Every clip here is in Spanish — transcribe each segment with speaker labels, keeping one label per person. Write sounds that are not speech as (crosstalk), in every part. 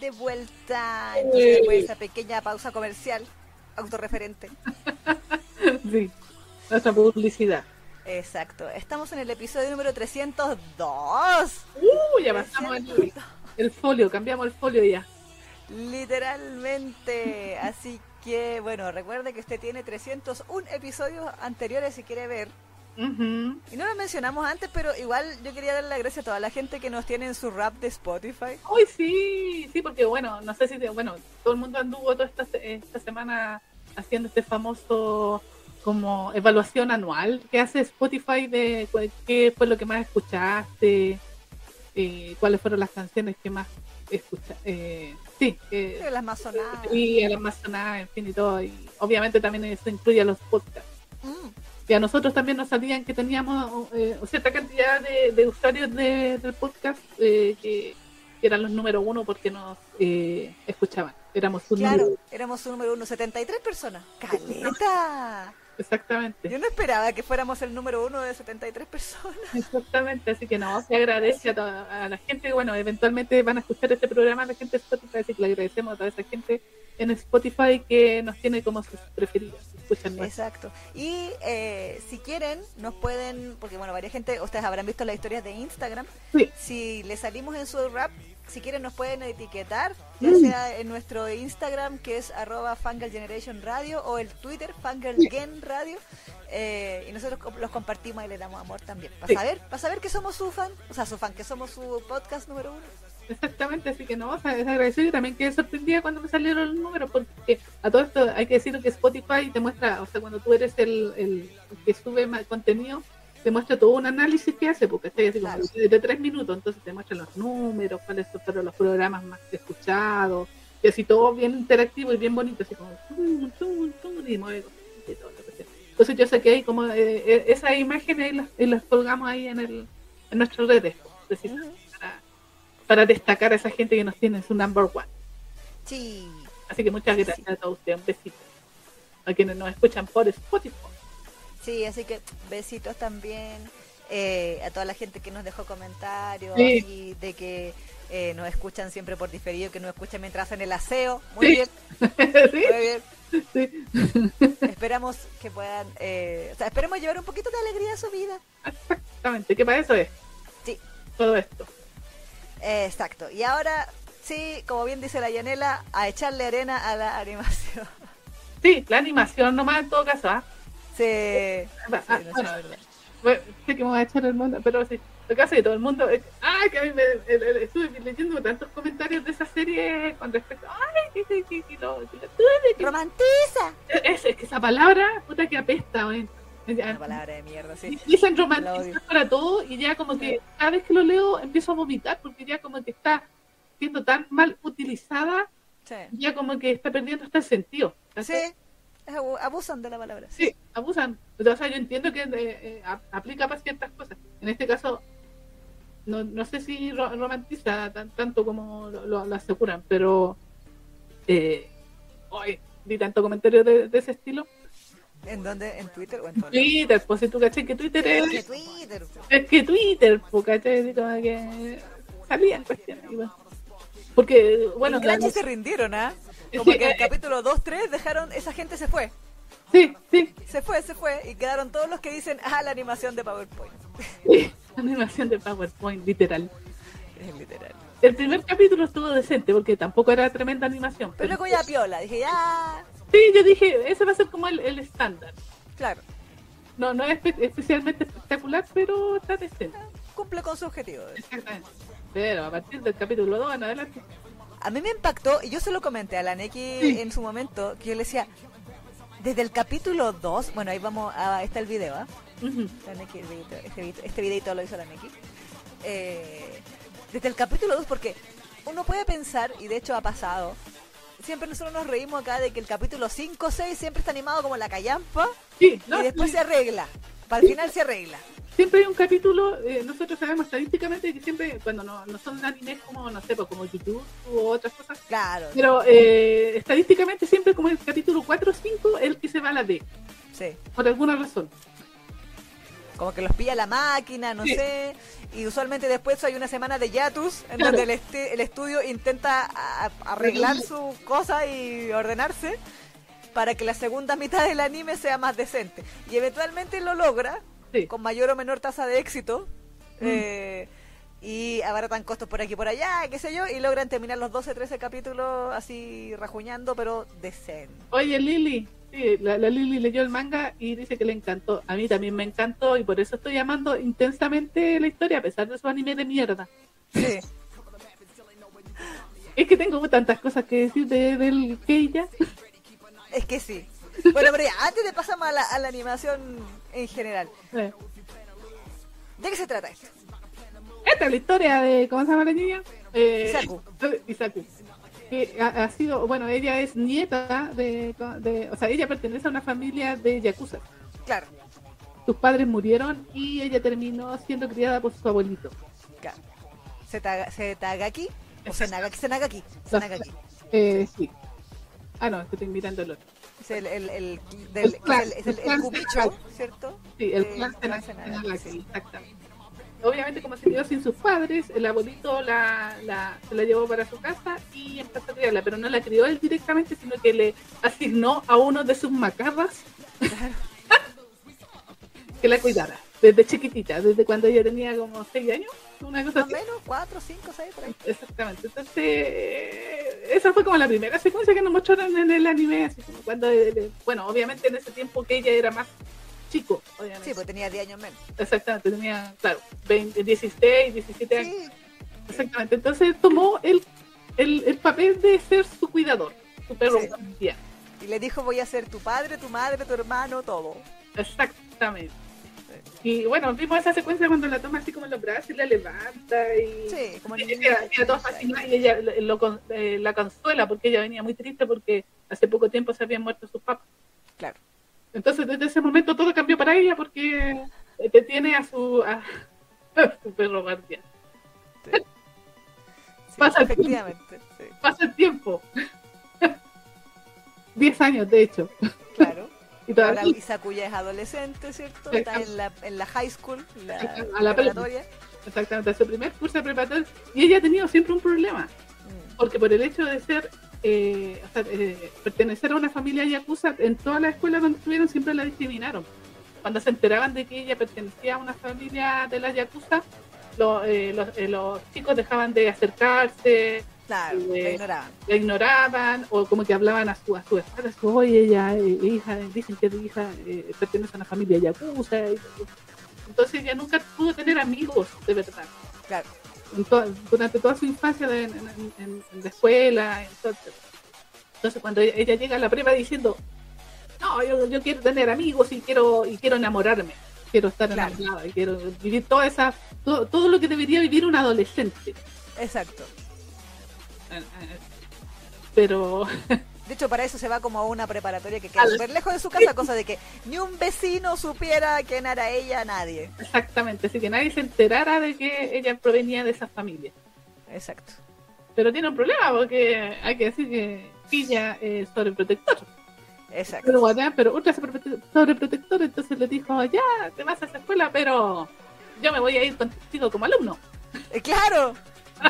Speaker 1: de vuelta. Entonces, después de esa pequeña pausa comercial, autorreferente. (laughs)
Speaker 2: sí, nuestra publicidad.
Speaker 1: Exacto. Estamos en el episodio número 302.
Speaker 2: Uh, ya pasamos el, el folio, cambiamos el folio ya.
Speaker 1: Literalmente. Así que, bueno, recuerde que usted tiene 301 episodios anteriores si quiere ver. Y no lo mencionamos antes, pero igual yo quería darle la gracia a toda la gente que nos tiene en su rap de Spotify.
Speaker 2: Uy, sí, sí, porque bueno, no sé si, bueno, todo el mundo anduvo toda esta, esta semana haciendo este famoso como evaluación anual que hace Spotify de qué fue lo que más escuchaste, eh, cuáles fueron las canciones que más escuchaste. Eh, sí,
Speaker 1: eh, las más sonadas.
Speaker 2: Y las más sonadas, en fin, y todo. Y obviamente también eso incluye a los podcasts. Mm y a nosotros también nos salían que teníamos eh, cierta cantidad de, usuarios del podcast eh, que, eran los número uno porque nos eh, escuchaban. Éramos
Speaker 1: un claro, número éramos un número uno, 73 personas. ¡Caleta!
Speaker 2: Exactamente.
Speaker 1: Yo no esperaba que fuéramos el número uno de 73 personas.
Speaker 2: Exactamente, así que no, se agradece a, a la gente, bueno, eventualmente van a escuchar este programa, la gente de Spotify, así que le agradecemos a toda esa gente en Spotify que nos tiene como sus preferidos.
Speaker 1: Exacto. Y eh, si quieren, nos pueden, porque bueno, varias gente, ustedes habrán visto las historias de Instagram. Si les salimos en su rap, si quieren nos pueden etiquetar, ya mm. sea en nuestro Instagram que es arroba Generation Radio o el Twitter Fangirlgen Radio. Eh, y nosotros los compartimos y le damos amor también. Para saber, para saber que somos su fan, o sea, su fan, que somos su podcast número uno.
Speaker 2: Exactamente, así que no, o sea, es agradecido y también quedé sorprendida cuando me salieron los números, porque a todo esto hay que decir que Spotify te muestra, o sea, cuando tú eres el, el que sube más contenido, te muestra todo un análisis que hace, porque está así como de tres minutos, entonces te muestra los números, cuáles son los programas más escuchados, y así todo bien interactivo y bien bonito, así como y mueve Entonces yo sé que hay como eh, eh, esas imágenes y las, y las colgamos ahí en el en nuestras redes, para destacar a esa gente que nos tiene en su number one.
Speaker 1: Sí.
Speaker 2: Así que muchas gracias a todos ustedes. Un besito. A quienes nos escuchan por Spotify.
Speaker 1: Sí, así que besitos también eh, a toda la gente que nos dejó comentarios y de que eh, nos escuchan siempre por diferido, que nos escuchan mientras hacen el aseo. Muy bien. (laughs) Muy bien. Sí. (laughs) Esperamos que puedan, eh, o sea, esperemos llevar un poquito de alegría a su vida.
Speaker 2: Exactamente, que para eso es.
Speaker 1: Sí.
Speaker 2: Todo esto.
Speaker 1: Exacto. Y ahora, sí, como bien dice la Yanela, a echarle arena a la animación. (laughs)
Speaker 2: Sí, la animación nomás en todo caso, ¿ah?
Speaker 1: Sí.
Speaker 2: Ah, ah, bueno, sé que me voy a echar el mundo, pero sí, lo que hace todo el mundo. ah, que a mí me, estuve leyendo tantos comentarios de esa serie con respecto. ¡Ay, que, que, que, que lo,
Speaker 1: ¡Romantiza!
Speaker 2: Es, es, que esa palabra, puta que apesta, güey.
Speaker 1: Una palabra de mierda, sí.
Speaker 2: Dicen romántico para todo y ya como que cada vez que lo leo empiezo a vomitar porque ya como que está siendo tan mal utilizada, ya como que está perdiendo hasta el sentido.
Speaker 1: Sí, abusan de la palabra.
Speaker 2: Sí, abusan. O sea, yo entiendo que eh, eh, aplica para ciertas cosas. En este caso, no, no sé si romantiza tan, tanto como lo, aseguran, pero eh, hoy vi tanto comentario de ese estilo
Speaker 1: ¿En dónde? ¿En Twitter o en
Speaker 2: Twitter, pues si tú caché que Twitter es.
Speaker 1: Es que Twitter.
Speaker 2: Es que Twitter, pues caché, como que salían cuestiones. Porque, bueno.
Speaker 1: Claro, se rindieron, ¿ah? Como que en el capítulo 2-3 dejaron. Esa gente se fue.
Speaker 2: Sí, sí.
Speaker 1: Se fue, se fue. Y quedaron todos los que dicen, ah, la animación de PowerPoint.
Speaker 2: Sí, la animación de PowerPoint, literal.
Speaker 1: Es literal.
Speaker 2: El primer capítulo estuvo decente porque tampoco era tremenda animación.
Speaker 1: Pero, pero luego ya piola, dije, ya.
Speaker 2: Sí, yo dije, ese va a ser como el, estándar.
Speaker 1: Claro.
Speaker 2: No, no es especialmente espectacular, pero está decente.
Speaker 1: Cumple con su objetivo.
Speaker 2: Exactamente. Pero a partir del capítulo 2 en adelante.
Speaker 1: A mí me impactó, y yo se lo comenté a la Neki en su momento, que yo le decía, desde el capítulo 2, bueno, ahí vamos, a, está el video, ¿ah? este, este videito lo hizo la Neki. Eh, desde el capítulo 2, porque uno puede pensar, y de hecho ha pasado, siempre nosotros nos reímos acá de que el capítulo 5 6 siempre está animado como la callampa y después se arregla. Para el final se arregla.
Speaker 2: Siempre hay un capítulo, eh, nosotros sabemos estadísticamente que siempre, cuando no, no son animes como, no sé, pues, como YouTube u otras cosas.
Speaker 1: Claro.
Speaker 2: Pero eh, estadísticamente siempre como el capítulo 4 o 5 el que se va a la D.
Speaker 1: Sí.
Speaker 2: Por alguna razón.
Speaker 1: Como que los pilla la máquina, no
Speaker 2: Sí.
Speaker 1: sé, y usualmente después hay una semana de hiatus en
Speaker 2: Claro.
Speaker 1: donde el, este- el estudio intenta arreglar su cosa y ordenarse para que la segunda mitad del anime sea más decente. Y eventualmente lo logra,
Speaker 2: Sí.
Speaker 1: con mayor o menor tasa de éxito,
Speaker 2: Mm.
Speaker 1: eh, y abaratan costos por aquí y por allá, qué sé yo, y logran terminar los 12, 13 capítulos así rajuñando, pero decente.
Speaker 2: Oye, Lili, sí, la, la Lili leyó el manga y dice que le encantó. A mí también me encantó y por eso estoy amando intensamente la historia, a pesar de su anime de mierda.
Speaker 1: Sí.
Speaker 2: Es que tengo tantas cosas que decir de, del Keija.
Speaker 1: Es que sí. Bueno, pero ya, antes de pasar a la, a la animación en general, ¿de qué se trata esto?
Speaker 2: Esta es la historia de, ¿cómo se llama la niña? Eh,
Speaker 1: Isaku.
Speaker 2: Isaku. Que ha, ha sido, bueno, ella es nieta de, de, o sea, ella pertenece a una familia de yakuza.
Speaker 1: Claro,
Speaker 2: Sus padres murieron y ella terminó siendo criada por su abuelito.
Speaker 1: claro. Zetagaki o Senagaki, Senagaki, Senagaki.
Speaker 2: Eh, sí. Ah, no, es que estoy mirando el otro.
Speaker 1: Es el, el, el, del,
Speaker 2: El clan,
Speaker 1: es el, el,
Speaker 2: el
Speaker 1: cubicho. ¿cierto?
Speaker 2: Sí, el
Speaker 1: Eh,
Speaker 2: clan Senagaki, sí,
Speaker 1: sí.
Speaker 2: exactamente. Obviamente, como se quedó sin sus padres, el abuelito la, la, se la llevó para su casa y empezó a criarla, pero no la crió él directamente, sino que le asignó a uno de sus macarras (laughs) que la cuidara desde chiquitita, desde cuando ella tenía como 6 años, una cosa así.
Speaker 1: menos, 4, 5, 6, por ahí.
Speaker 2: Exactamente. Entonces, esa fue como la primera secuencia que nos mostraron en el anime, así como cuando, eh, bueno, obviamente en ese tiempo que ella era más chico, obviamente.
Speaker 1: Sí, pues tenía 10 años menos.
Speaker 2: Exactamente, tenía, claro, 20, 16, 17 años.
Speaker 1: Sí,
Speaker 2: Exactamente. Entonces tomó el, el, el papel de ser su cuidador, su perro
Speaker 1: Sí.
Speaker 2: guardián.
Speaker 1: y le dijo voy a ser tu padre, tu madre, tu hermano, todo.
Speaker 2: Exactamente. Y bueno, vimos esa secuencia cuando la toma así como en los brazos y la levanta y
Speaker 1: Sí, como
Speaker 2: y ella queda toda fascinada y ella lo- eh, la consuela porque ella venía muy triste porque hace poco tiempo se habían muerto sus papás.
Speaker 1: Claro.
Speaker 2: Entonces desde ese momento todo cambió para ella porque eh, te tiene a su, a, (laughs) a su perro guardián. (laughs)
Speaker 1: Sí,
Speaker 2: Pasa el tiempo.
Speaker 1: efectivamente. Sí,
Speaker 2: Pasa el tiempo. (laughs) Diez años, de hecho.
Speaker 1: claro.
Speaker 2: Y
Speaker 1: Ahora
Speaker 2: todavía
Speaker 1: Isaku ya es adolescente, ¿cierto? Está en la, en la high school, la,
Speaker 2: A la
Speaker 1: preparatoria.
Speaker 2: exactamente, su primer curso de preparatoria. Y ella ha tenido siempre un problema.
Speaker 1: Mm,
Speaker 2: porque por el hecho de ser eh, o sea, eh, pertenecer a una familia yakuza en todas las escuelas donde estuvieron siempre la discriminaron. Cuando se enteraban de que ella pertenecía a una familia de las yakuza lo- eh, los, eh, los chicos dejaban de acercarse
Speaker 1: Claro,
Speaker 2: Eh,
Speaker 1: la ignoraban.
Speaker 2: la ignoraban o como que hablaban a su a su espalda oye ella eh, hija dicen que tu hija pertenece a una familia yakuza y entonces ella nunca pudo tener amigos de verdad.
Speaker 1: Claro,
Speaker 2: en to- durante toda su infancia de- en, en- en- en la escuela. Entonces, entonces cuando ella, ella llega a la prueba diciendo, no, yo, yo quiero tener amigos y quiero y quiero enamorarme, quiero estar
Speaker 1: Claro.
Speaker 2: enamorada, y quiero vivir toda esa, todo, todo lo que debería vivir un adolescente.
Speaker 1: exacto.
Speaker 2: Eh, eh, Pero (laughs)
Speaker 1: De hecho, para eso se va como a una preparatoria que queda súper lejos de su casa, cosa de que ni un vecino supiera quién era ella, nadie.
Speaker 2: exactamente, así que nadie se enterara de que ella provenía de esa familia.
Speaker 1: Exacto.
Speaker 2: Pero tiene un problema porque hay que decir que Pilla es sobreprotector.
Speaker 1: Exacto.
Speaker 2: pero guardián, pero ultra sobreprote- sobreprotector, entonces le dijo, ya, te vas a esa escuela, pero yo me voy a ir contigo como alumno.
Speaker 1: Eh, claro,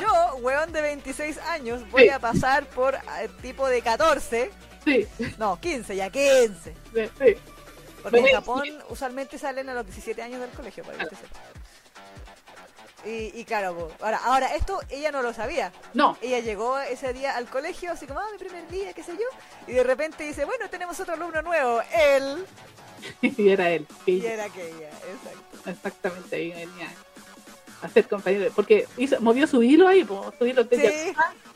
Speaker 1: yo, weón de 26 años, voy
Speaker 2: Sí.
Speaker 1: a pasar por eh, tipo de 14,
Speaker 2: Sí,
Speaker 1: no, 15, ya 15.
Speaker 2: sí, sí.
Speaker 1: Porque en Japón usualmente salen a los 17 años del colegio, para que sepa. Y, y claro, po, ahora, ahora esto ella no lo sabía.
Speaker 2: No,
Speaker 1: Ella llegó ese día al colegio, así como, ah, mi primer día, qué sé yo. Y de repente dice, bueno, tenemos otro alumno nuevo, él. (laughs)
Speaker 2: y era él.
Speaker 1: Y era aquella, exacto.
Speaker 2: exactamente, ahí venía (laughs) a ser compañero. Porque hizo, movió su hilo ahí, po, su hilo de
Speaker 1: Sí.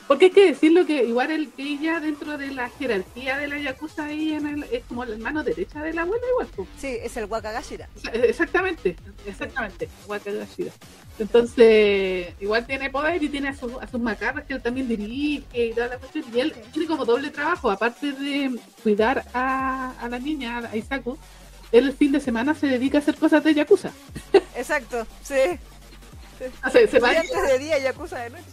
Speaker 2: Porque hay que decirlo que igual el que ella dentro de la jerarquía de la Yakuza ahí en el- es como la mano derecha de la abuela igual. po.
Speaker 1: Sí, es el Wakagashira.
Speaker 2: Exactamente, exactamente, Wakagashira. Entonces, igual tiene poder y tiene a, sus- a sus macarras que él también dirige y toda la cuestión. Y él tiene como doble trabajo, aparte de cuidar a, a la niña, a Isaku, él el fin de semana se dedica a hacer cosas de Yakuza.
Speaker 1: Exacto, sí.
Speaker 2: O sea, se va
Speaker 1: Estudiantes de día y Yakuza de noche.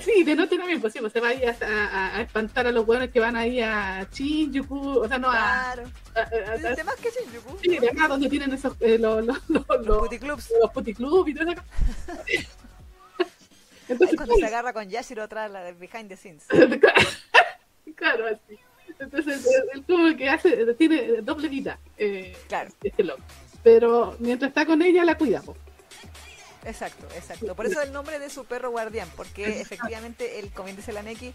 Speaker 2: Sí, de noche también, pues sí, pues se va a, a, espantar a los buenos que van ahí a Shinjuku, o sea, no
Speaker 1: claro.
Speaker 2: a...
Speaker 1: a, más que Shinjuku.
Speaker 2: Sí, de acá donde tienen esos, eh, los, los, los, los,
Speaker 1: puticlubs.
Speaker 2: Los puticlubs y todo eso. (laughs)
Speaker 1: Entonces, cuando se agarra con Yashiro atrás la de behind the scenes. (laughs)
Speaker 2: claro, así. Entonces, él como que hace, tiene doble vida. Eh,
Speaker 1: claro.
Speaker 2: Este loco. Pero mientras está con ella, la cuida.
Speaker 1: Exacto, exacto. Por eso el nombre de su perro guardián, porque efectivamente el, como dice la Neki,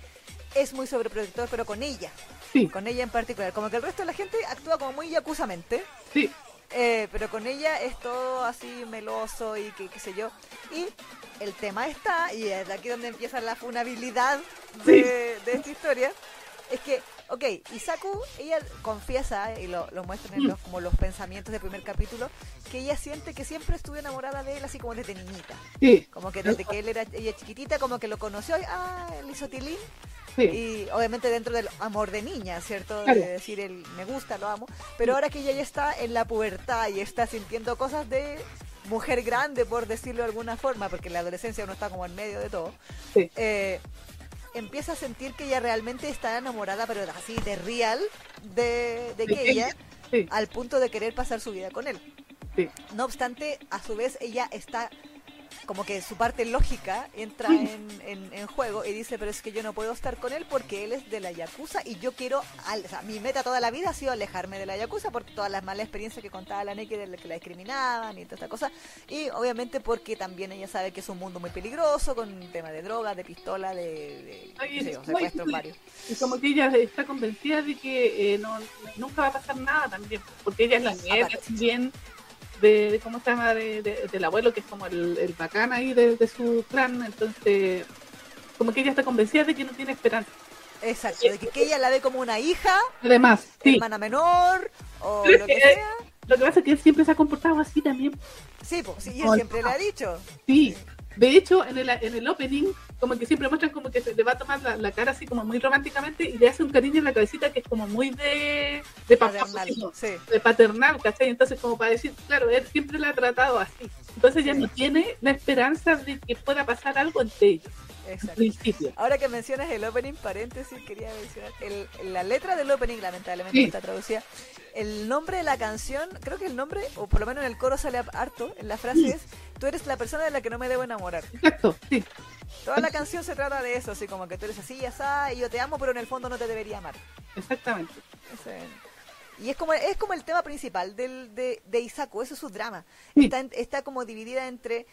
Speaker 1: es muy sobreprotector, pero con ella.
Speaker 2: Sí.
Speaker 1: Con ella en particular. Como que el resto de la gente actúa como muy yacusamente.
Speaker 2: Sí.
Speaker 1: Eh, pero con ella es todo así meloso y qué sé yo. Y el tema está, y es de aquí donde empieza la funabilidad de, de esta historia, es que ok, Isaku, ella confiesa, y lo, muestra en los, como los pensamientos del primer capítulo, que ella siente que siempre estuvo enamorada de él así como desde niñita.
Speaker 2: Sí.
Speaker 1: Como que desde que él era ella chiquitita, como que lo conoció, y, ah, él hizo tilín.
Speaker 2: Sí.
Speaker 1: Y obviamente dentro del amor de niña, ¿cierto? De decir, el me gusta, lo amo. Pero ahora que ella ya está en la pubertad y está sintiendo cosas de mujer grande, por decirlo de alguna forma, porque en la adolescencia uno está como en medio de todo.
Speaker 2: Sí.
Speaker 1: Eh, empieza a sentir que ella realmente está enamorada, pero así de real, de, de que ella, al punto de querer pasar su vida con él. No obstante, a su vez ella está como que su parte lógica entra en, en, juego y dice, pero es que yo no puedo estar con él porque él es de la Yakuza y yo quiero, o sea, mi meta toda la vida ha sido alejarme de la Yakuza por todas las malas experiencias que contaba la Neki de que la discriminaban y toda esta cosa. Y obviamente porque también ella sabe que es un mundo muy peligroso con tema de drogas, de pistola, de, secuestros varios.
Speaker 2: Y como que ella está convencida de que eh, no, nunca va a pasar nada también, porque ella es la nieta también de, ¿cómo se llama? De, del abuelo, que es como el, el bacán ahí de, su clan, entonces como que ella está convencida de que no tiene esperanza.
Speaker 1: Exacto, de que, ella la ve como una hija,
Speaker 2: además, sí.
Speaker 1: hermana menor, o lo que sea.
Speaker 2: Lo que pasa es que él siempre se ha comportado así también.
Speaker 1: Sí, pues, sí, él siempre le ha dicho.
Speaker 2: Sí, de hecho, en el, en el opening, como que siempre muestran como que se le va a tomar la, cara así como muy románticamente y le hace un cariño en la cabecita que es como muy de, de
Speaker 1: paternal,
Speaker 2: de paternal, ¿cachai? Entonces, como para decir, claro, él siempre la ha tratado así. Entonces ya no tiene la esperanza de que pueda pasar algo entre ellos. Principio.
Speaker 1: Ahora que mencionas el opening, paréntesis, quería mencionar el, la letra del opening, lamentablemente está traducida. El nombre de la canción, creo que el nombre, o por lo menos en el coro sale harto, en la frase es tú eres la persona de la que no me debo enamorar.
Speaker 2: Exacto, sí.
Speaker 1: Toda la canción se trata de eso, así como que tú eres así y así, y yo te amo, pero en el fondo no te debería amar.
Speaker 2: Exactamente.
Speaker 1: y es como, es como el tema principal del, de, de Isaku, eso es su drama. Está, está como dividida entre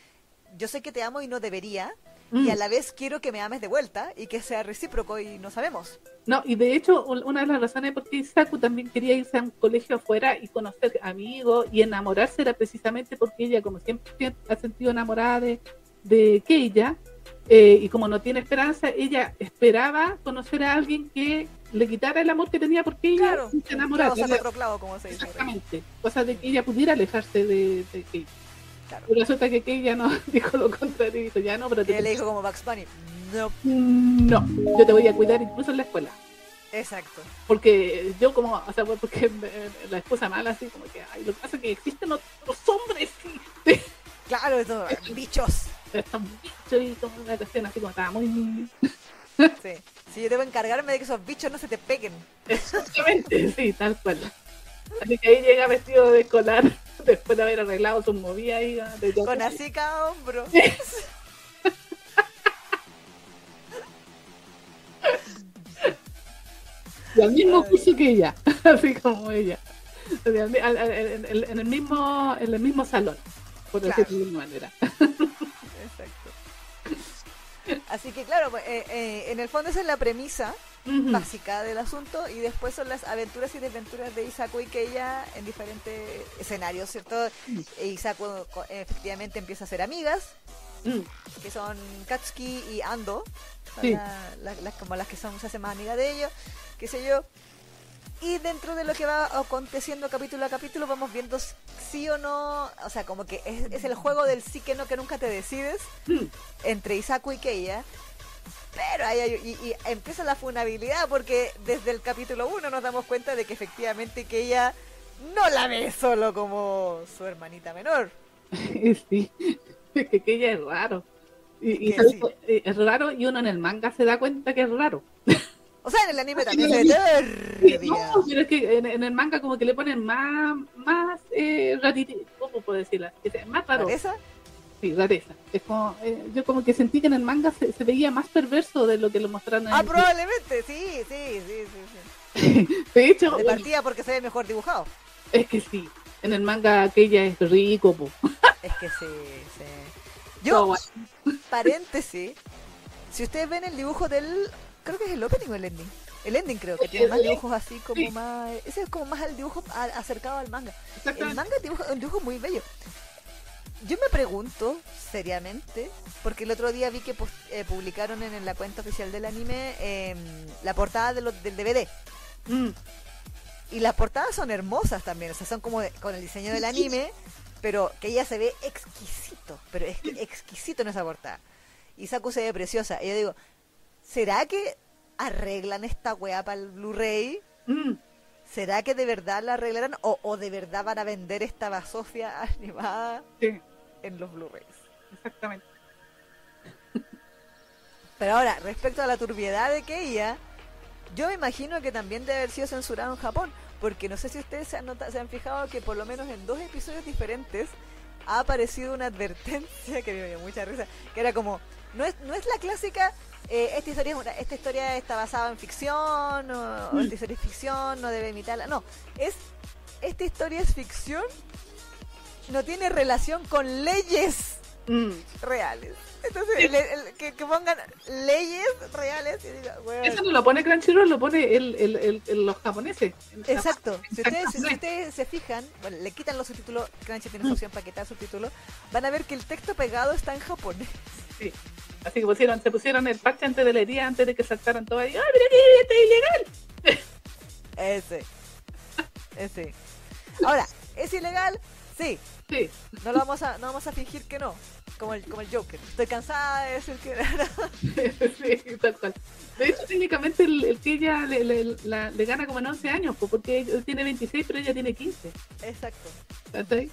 Speaker 1: yo sé que te amo y no debería, y a mm. la vez quiero que me ames de vuelta y que sea recíproco y no sabemos.
Speaker 2: No, y de hecho, una de las razones por qué Isaku también quería irse a un colegio afuera y conocer amigos y enamorarse era precisamente porque ella, como siempre ha sentido enamorada de, de Keija, eh, y como no tiene esperanza, ella esperaba conocer a alguien que le quitara el amor que tenía porque ella se enamoraba.
Speaker 1: como se dice.
Speaker 2: Exactamente. Cosa de que ella pudiera alejarse de, de Keija. Y resulta que Keija no (laughs) dijo lo contrario, dijo, ya no, pero
Speaker 1: te... le dijo como Bugs Bunny, no.
Speaker 2: No, yo te voy a cuidar incluso en la escuela.
Speaker 1: Exacto.
Speaker 2: Porque yo como, o sea, porque (laughs) la esposa mala así como que, ay, lo que pasa es que existen otros hombres. (laughs)
Speaker 1: Claro, estos bichos.
Speaker 2: Estos bichos y como una cuestión así como estaba muy...
Speaker 1: Sí. sí, yo debo encargarme de que esos bichos no se te peguen.
Speaker 2: Exactamente, sí, tal cual. Así que ahí llega vestido de escolar (laughs) después de haber arreglado sus movidas.
Speaker 1: Con así cada hombro. (laughs)
Speaker 2: y al mismo curso que ella, (laughs) así como ella. En el mismo, en el mismo salón, por decirlo de alguna manera.
Speaker 1: Así que claro, pues, eh, eh, en el fondo esa es la premisa básica del asunto y después son las aventuras y desventuras de Isaku y Keia en diferentes escenarios, ¿cierto? E Isaku efectivamente empieza a ser amigas, que son Katsuki y Ando, las, como las que son, se hace más amiga de ellos, qué sé yo. Y dentro de lo que va aconteciendo capítulo a capítulo vamos viendo sí o no, o sea, como que es, el juego del sí que no que nunca te decides entre Isaku y Keia pero ahí y, empieza la funabilidad porque desde el capítulo 1 nos damos cuenta de que efectivamente que ella no la ve solo como su hermanita menor. (laughs)
Speaker 2: Sí, que ella es raro. Y, eh, es raro y uno en el manga se da cuenta que es raro. (laughs)
Speaker 1: O sea, en el anime también se ve
Speaker 2: No, pero es que en, el manga como que le ponen más, más eh, ¿cómo puedo decirla? Más raro.
Speaker 1: ¿Rareza?
Speaker 2: Sí, rareza. Es como, eh, yo como que sentí que en el manga se, veía más perverso de lo que lo mostraron en
Speaker 1: Ah, probablemente, sí, sí, sí,
Speaker 2: sí. (laughs) de hecho...
Speaker 1: De partida porque se ve mejor dibujado.
Speaker 2: Es que sí. En el manga aquella es rico, po. (laughs)
Speaker 1: Es que sí, sí. Yo, paréntesis, si ustedes ven el dibujo del, creo que es el opening o el ending. El ending creo que tiene más dibujos así como más, ese es como más el dibujo acercado al manga. El manga es un dibujo muy bello. Yo me pregunto, seriamente, porque el otro día vi que eh, publicaron en, la cuenta oficial del anime em, la portada de del DVD. Mm. Y las portadas son hermosas también, o sea, son como con el diseño del anime, pero que ella se ve exquisito, pero es que exquisito en esa portada. Y Saku se ve preciosa. Y yo digo, ¿será que arreglan esta weá para el Blu-ray? Mm. ¿Será que de verdad la arreglarán o, o, de verdad van a vender esta basofia (laughs) animada en los Blu-rays?
Speaker 2: Exactamente.
Speaker 1: Pero ahora, respecto a la turbiedad de ella, yo me imagino que también debe haber sido censurado en Japón, porque no sé si ustedes se han, se han fijado que por lo menos en dos episodios diferentes ha aparecido una advertencia (laughs) que me dio mucha risa, que era como, no es, no es la clásica, eh, esta, historia esta historia está basada en ficción, o, esta historia es ficción, no debe imitarla, no, es, esta historia es ficción, no tiene relación con leyes mm. reales. Entonces, que, pongan leyes reales. Y diga,
Speaker 2: Eso no lo pone Crunchyroll, lo pone el, el, el, los japoneses.
Speaker 1: Exacto. Si ustedes, si ustedes se fijan, bueno, le quitan los subtítulos, Crunchyroll tiene opción para quitar subtítulos, van a ver que el texto pegado está en japonés.
Speaker 2: Sí. Así que pusieron, se pusieron el parche antes de la herida, antes de que saltaran todo ahí. ¡Ay, mira que
Speaker 1: esto es ilegal! (laughs) Ese. Ese. Ahora, ¿es ilegal? Sí.
Speaker 2: Sí.
Speaker 1: No, lo vamos a, no vamos a fingir que no como el, como el Joker. Estoy cansada de decir que (laughs)
Speaker 2: sí, tal cual. De hecho, técnicamente el, el que ella le, le, le, gana como en 11 años, porque él tiene 26, pero ella tiene 15.
Speaker 1: Exacto.
Speaker 2: ahí?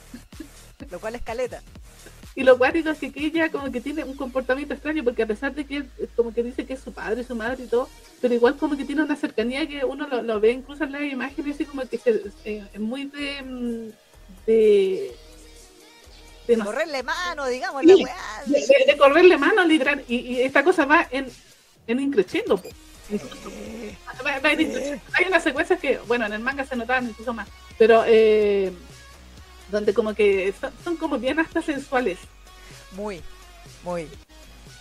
Speaker 1: Lo cual es caleta.
Speaker 2: Y lo cual es que ella como que tiene un comportamiento extraño, porque a pesar de que como que dice que es su padre, su madre y todo, pero igual como que tiene una cercanía que uno lo, ve incluso en las imágenes, así como que es muy de, mm, de
Speaker 1: de correrle mano, digamos, la weá.
Speaker 2: De, correrle mano, literal. Y, esta cosa va en, en increciendo, Hay unas secuencias que, bueno, en el manga se notaban incluso más, pero eh, donde como que son, como bien hasta sensuales.
Speaker 1: Muy, muy,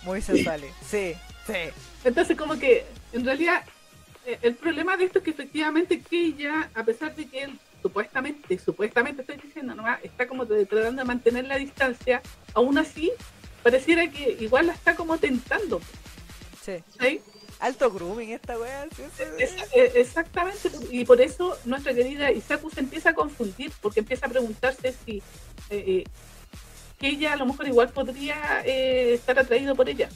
Speaker 1: muy sensuales, sí, sí.
Speaker 2: Entonces como que, en realidad, eh, el problema de esto es que efectivamente que ella, a pesar de que él supuestamente, supuestamente estoy diciendo nomás, está como tratando de mantener la distancia, aún así pareciera que igual la está como tentando.
Speaker 1: Sí. Alto grooming esta weá.
Speaker 2: E, exactamente, y por eso nuestra querida Isaku se empieza a confundir, porque empieza a preguntarse si eh, eh, que ella a lo mejor igual podría eh, estar atraído por ella.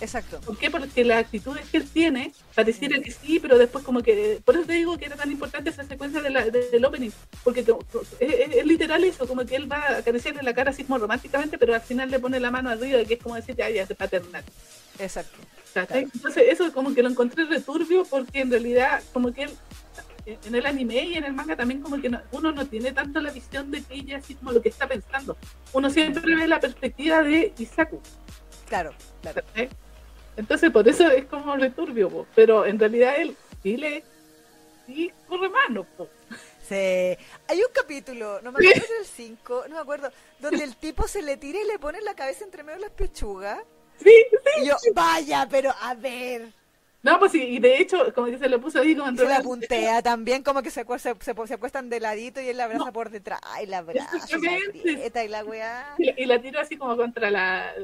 Speaker 1: Exacto.
Speaker 2: ¿Por qué? Porque las actitudes que él tiene pareciera que sí, pero después como que... Por eso te digo que era tan importante esa secuencia de la, del opening, porque es, literal eso, como que él va a acariciarle la cara así como románticamente, pero al final le pone la mano arriba, que es como decir, ay, ya es paternal.
Speaker 1: Exacto.
Speaker 2: Entonces eso como que lo encontré returbio porque en realidad como que en el anime y en el manga también como que uno no tiene tanto la visión de que ella así como lo que está pensando. Uno siempre ve la perspectiva de Isaku.
Speaker 1: Claro, claro.
Speaker 2: Entonces por eso es como returbio, pero en realidad él sí le sí corre mano.
Speaker 1: Sí, hay un capítulo, no me acuerdo es el 5, no me acuerdo, donde el tipo se le tira y le pone la cabeza entre medio de las pechugas.
Speaker 2: Sí, sí.
Speaker 1: Y yo, vaya, pero a ver.
Speaker 2: No, pues sí, y de hecho, como que se lo puso ahí como
Speaker 1: Se la puntea también, como que se, se, se, acuestan de ladito y él la abraza por detrás. Ay, la abraza, y la, y la weá.
Speaker 2: Y, la tiro así como contra la...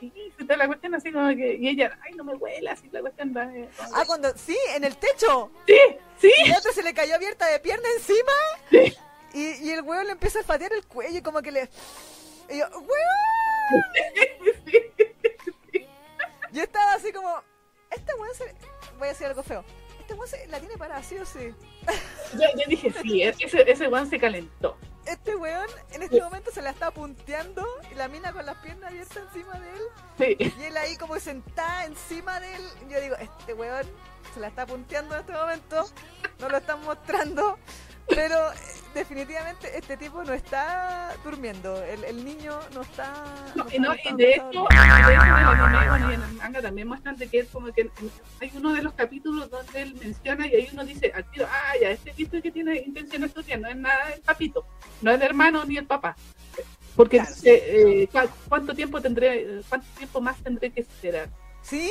Speaker 2: Y la cuestión así como que... Y ella, ay, no me huela, así la cuestión va... Eh,
Speaker 1: ah, cuando... Sí, en el techo.
Speaker 2: Sí, sí.
Speaker 1: Y otro se le cayó abierta de pierna encima.
Speaker 2: Sí.
Speaker 1: Y, y el weón le empieza a patear el cuello y como que le... Y yo, weón. (laughs) Yo estaba así como... Este weón se voy a decir algo feo. Este weón la tiene para sí o sí. (laughs)
Speaker 2: Yo, dije, sí, ese, ese weón se calentó.
Speaker 1: Este weón en este momento se la está punteando y la mina con las piernas abiertas encima de él.
Speaker 2: Sí.
Speaker 1: Y él ahí como sentada encima de él. Yo digo, este weón se la está punteando en este momento. No lo están mostrando. Pero eh, definitivamente este tipo no está durmiendo. El, el niño no está.
Speaker 2: No,
Speaker 1: no
Speaker 2: y, no,
Speaker 1: está-
Speaker 2: y
Speaker 1: no
Speaker 2: de hecho, de en el manga también muestran de que es como que hay uno de los capítulos donde él menciona y ahí uno dice al tiro, ah, ya, este tipo que tiene intenciones turbias no es nada el papito, no es el hermano ni el papá. Porque
Speaker 1: Claro.
Speaker 2: eh, ¿cu- ¿cuánto tiempo tendré, cuánto tiempo más tendré que esperar?
Speaker 1: Sí.